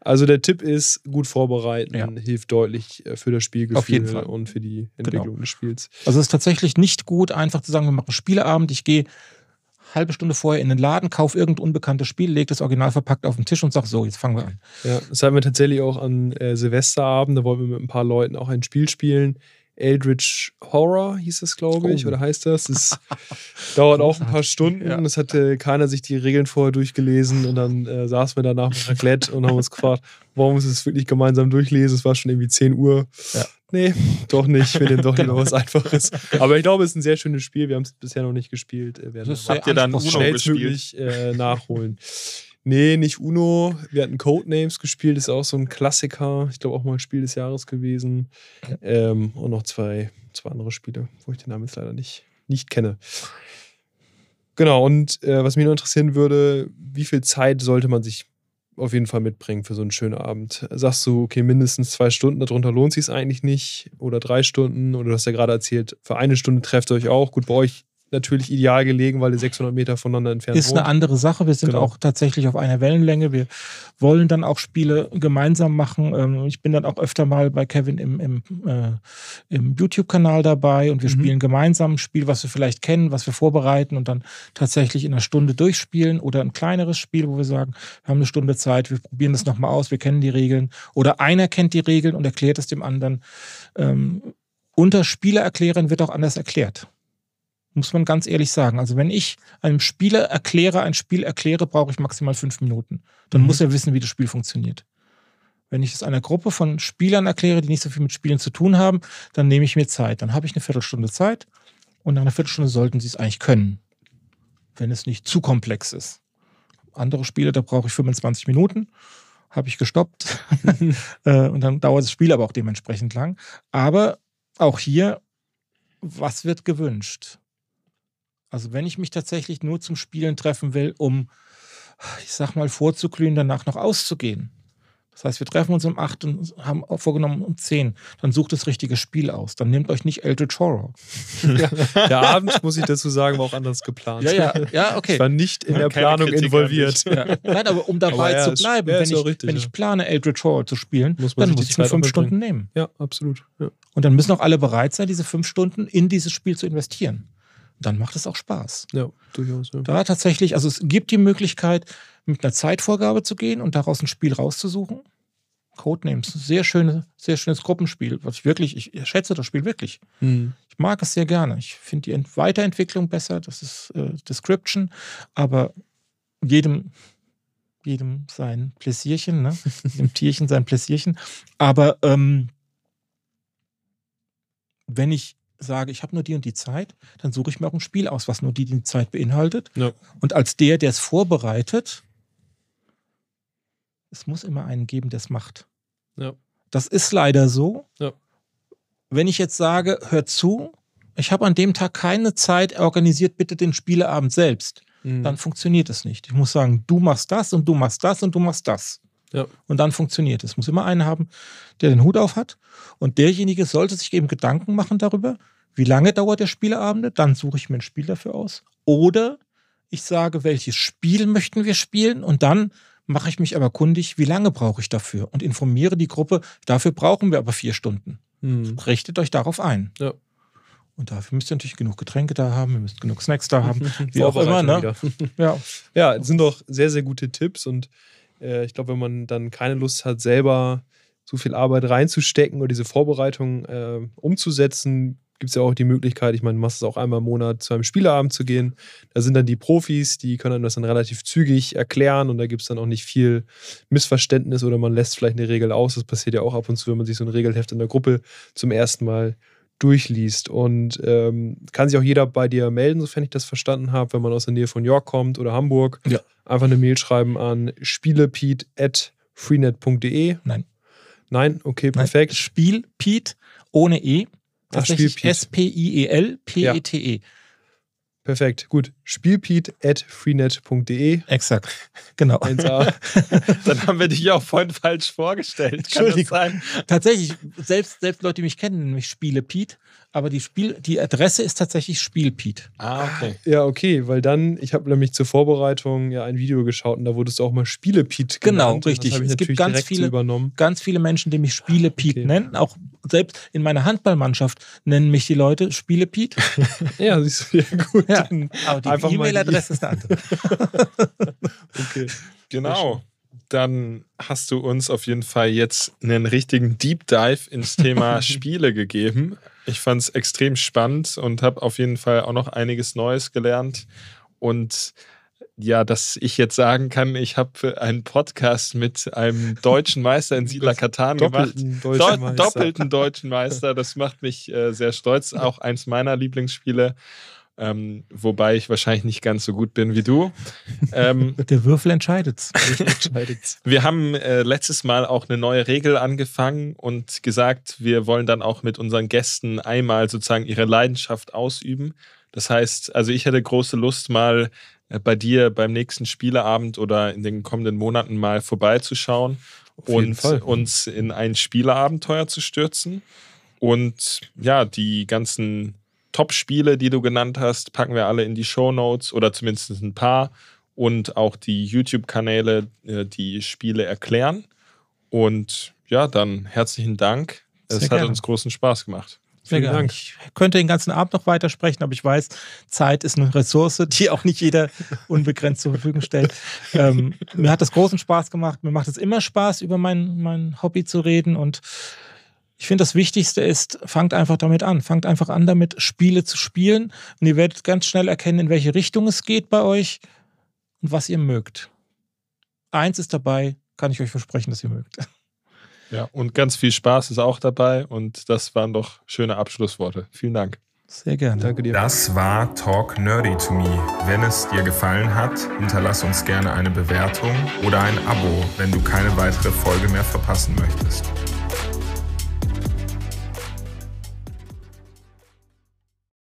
Also der Tipp ist, gut vorbereiten, ja. hilft deutlich äh, für das Spielgefühl Auf jeden Fall. und für die Entwicklung genau. des Spiels. Also es ist tatsächlich nicht gut, einfach zu sagen, wir machen Spieleabend, ich gehe halbe Stunde vorher in den Laden, kauf irgendein unbekanntes Spiel, leg das Original verpackt auf den Tisch und sag so, jetzt fangen wir an. Ja, das hatten wir tatsächlich auch an äh, Silvesterabend, da wollten wir mit ein paar Leuten auch ein Spiel spielen. Eldritch Horror hieß es, glaube ich, oh. oder heißt das? Das *laughs* dauert auch ein paar Stunden. Ja. Es hatte keiner sich die Regeln vorher durchgelesen und dann äh, saßen wir danach mit Raclette und haben uns gefragt, warum wir es wirklich gemeinsam durchlesen. Es war schon irgendwie 10 Uhr. Ja. Nee, doch nicht. Wir nehmen doch lieber was *laughs* Einfaches. Aber ich glaube, es ist ein sehr schönes Spiel. Wir haben es bisher noch nicht gespielt. Wir werden das habt ihr dann schnellstmöglich äh, nachholen. Nee, nicht Uno. Wir hatten Codenames gespielt, ist auch so ein Klassiker. Ich glaube auch mal ein Spiel des Jahres gewesen. Ähm, und noch zwei, zwei andere Spiele, wo ich den Namen jetzt leider nicht, nicht kenne. Genau, und äh, was mich noch interessieren würde, wie viel Zeit sollte man sich auf jeden Fall mitbringen für so einen schönen Abend. Sagst du, okay, mindestens zwei Stunden, darunter lohnt sich eigentlich nicht oder drei Stunden oder du hast ja gerade erzählt, für eine Stunde trefft ihr euch auch. Gut, bei euch natürlich ideal gelegen, weil die 600 Meter voneinander entfernt ist wohnt. eine andere Sache. Wir sind Genau. auch tatsächlich auf einer Wellenlänge. Wir wollen dann auch Spiele gemeinsam machen. Ähm, Ich bin dann auch öfter mal bei Kevin im, im, äh, im YouTube-Kanal dabei und wir Mhm. spielen gemeinsam ein Spiel, was wir vielleicht kennen, was wir vorbereiten und dann tatsächlich in einer Stunde durchspielen oder ein kleineres Spiel, wo wir sagen, wir haben eine Stunde Zeit, wir probieren das nochmal aus, wir kennen die Regeln. Oder einer kennt die Regeln und erklärt es dem anderen. Ähm, unter Spielererklärern wird auch anders erklärt. Muss man ganz ehrlich sagen. Also wenn ich einem Spieler erkläre, ein Spiel erkläre, brauche ich maximal fünf Minuten. Dann Mhm. muss er wissen, wie das Spiel funktioniert. Wenn ich es einer Gruppe von Spielern erkläre, die nicht so viel mit Spielen zu tun haben, dann nehme ich mir Zeit. Dann habe ich eine Viertelstunde Zeit und nach einer Viertelstunde sollten sie es eigentlich können. Wenn es nicht zu komplex ist. Andere Spiele, da brauche ich 25 Minuten, habe ich gestoppt *laughs* Äh, und dann dauert das Spiel aber auch dementsprechend lang. Aber auch hier, was wird gewünscht? Also wenn ich mich tatsächlich nur zum Spielen treffen will, um, ich sag mal, vorzuglühen, danach noch auszugehen. Das heißt, wir treffen uns um 8 und haben auch vorgenommen um 10. Dann sucht das richtige Spiel aus. Dann nehmt euch nicht Eldritch Horror. Der *laughs* Abend, muss ich dazu sagen, war auch anders geplant. ja, Ich okay. war nicht in der Keine Planung Kritik involviert. Ja. Nein, aber um dabei Aber ja, zu bleiben, ja, wenn, ich, richtig, wenn ja. ich plane, Eldritch Horror zu spielen, Muss man dann sich muss ich mir fünf. Stunden nehmen. Ja, absolut. Ja. Und dann müssen auch alle bereit sein, diese fünf Stunden in dieses Spiel zu investieren. Dann macht es auch Spaß. ja, durchaus. Ja. Da tatsächlich, also es gibt die Möglichkeit, mit einer Zeitvorgabe zu gehen und daraus ein Spiel rauszusuchen. Codenames, sehr schöne, sehr schönes Gruppenspiel, was ich wirklich, ich schätze das Spiel wirklich. Hm. Ich mag es sehr gerne. Ich finde die Ent Weiterentwicklung besser, das ist äh, Description, aber jedem, jedem sein Pläsierchen, ne? *laughs* dem Tierchen sein Pläsierchen. Aber ähm, wenn ich sage, ich habe nur die und die Zeit, dann suche ich mir auch ein Spiel aus, was nur die, die Zeit beinhaltet. Ja. Und als der, der es vorbereitet, es muss immer einen geben, der es macht. Ja. Das ist leider so. Ja. Wenn ich jetzt sage, hör zu, ich habe an dem Tag keine Zeit, organisiert bitte den Spieleabend selbst, Hm. dann funktioniert es nicht. Ich muss sagen, du machst das und du machst das und du machst das. Ja. Und dann funktioniert es. Es muss immer einen haben, der den Hut auf hat. Und derjenige sollte sich eben Gedanken machen darüber, wie lange dauert der Spieleabend, dann suche ich mir ein Spiel dafür aus. Oder ich sage, welches Spiel möchten wir spielen und dann mache ich mich aber kundig, wie lange brauche ich dafür und informiere die Gruppe, dafür brauchen wir aber vier Stunden. Hm. Richtet euch darauf ein. Ja. Und dafür müsst ihr natürlich genug Getränke da haben, ihr müsst genug Snacks da haben. *laughs* Wie auch immer, ne? Ja. *laughs* Ja, es sind doch sehr, sehr gute Tipps und äh, ich glaube, wenn man dann keine Lust hat, selber so viel Arbeit reinzustecken oder diese Vorbereitung äh, umzusetzen, gibt es ja auch die Möglichkeit, ich meine, du machst es auch einmal im Monat zu einem Spieleabend zu gehen. Da sind dann die Profis, die können das dann relativ zügig erklären und da gibt es dann auch nicht viel Missverständnis oder man lässt vielleicht eine Regel aus. Das passiert ja auch ab und zu, wenn man sich so ein Regelheft in der Gruppe zum ersten Mal durchliest. Und ähm, kann sich auch jeder bei dir melden, sofern ich das verstanden habe, wenn man aus der Nähe von York kommt oder Hamburg. Ja. Einfach eine Mail schreiben an spielepeat.freenet.de. Nein. Nein, okay, Nein, perfekt. Spiel Pete ohne E. Ach, Tatsächlich Spiel Pete. Perfekt, gut. Spielpeat.freenet.de. Exakt. Genau. 1a. *laughs* Dann haben wir dich ja auch vorhin falsch vorgestellt. Entschuldigung. sein? Tatsächlich, selbst, selbst Leute, die mich kennen, nennen mich Spiele. Aber die, Spiel, die Adresse ist tatsächlich Spiel Pete. Ah, okay. Ja, okay, weil dann, ich habe nämlich zur Vorbereitung ja ein Video geschaut und da wurdest du auch mal Spielepiet Genau, genannt. Und richtig. Es gibt ganz viele- übernommen. Ganz viele Menschen, die mich Spiele Pete Okay. nennen. Auch selbst in meiner Handballmannschaft nennen mich die Leute Spiele Pete. *laughs* Ja, siehst du, ja gut. Ja, aber die E-Mail-Adresse ist eine andere. *laughs* Okay. Genau. Dann hast du uns auf jeden Fall jetzt einen richtigen Deep Dive ins Thema *laughs* Spiele gegeben. Ich fand es extrem spannend und habe auf jeden Fall auch noch einiges Neues gelernt. Und ja, dass ich jetzt sagen kann, ich habe einen Podcast mit einem deutschen Meister in *laughs* Siedler Katan gemacht. Doppelten Do deutschen Meister. doppelten deutschen Meister. Das macht mich äh, sehr stolz. Auch eins meiner Lieblingsspiele. Ähm, wobei ich wahrscheinlich nicht ganz so gut bin wie du. Ähm, *laughs* Der Würfel entscheidet's. *laughs* Entscheidet's. wir haben äh, letztes Mal auch eine neue Regel angefangen und gesagt, wir wollen dann auch mit unseren Gästen einmal sozusagen ihre Leidenschaft ausüben. Das heißt, also ich hätte große Lust, mal äh, bei dir beim nächsten Spieleabend oder in den kommenden Monaten mal vorbeizuschauen und Fall. uns in ein Spieleabenteuer zu stürzen und ja, die ganzen Top-Spiele, die du genannt hast, packen wir alle in die Show Notes oder zumindest ein paar und auch die YouTube-Kanäle, äh, die Spiele erklären. Und ja, dann herzlichen Dank. Sehr es gerne. hat uns großen Spaß gemacht. Sehr Vielen Dank. Ich könnte den ganzen Abend noch weitersprechen, aber ich weiß, Zeit ist eine Ressource, die auch nicht jeder unbegrenzt zur Verfügung stellt. Ähm, mir hat das großen Spaß gemacht. Mir macht es immer Spaß, über mein, mein Hobby zu reden. Und ich finde, das Wichtigste ist, fangt einfach damit an. Fangt einfach an, damit Spiele zu spielen. Und ihr werdet ganz schnell erkennen, in welche Richtung es geht bei euch und was ihr mögt. Eins ist dabei, kann ich euch versprechen, dass ihr mögt. Ja, und ganz viel Spaß ist auch dabei und das waren doch schöne Abschlussworte. Vielen Dank. Sehr gerne. Danke dir. Das war Talk Nerdy to Me. Wenn es dir gefallen hat, hinterlass uns gerne eine Bewertung oder ein Abo, wenn du keine weitere Folge mehr verpassen möchtest.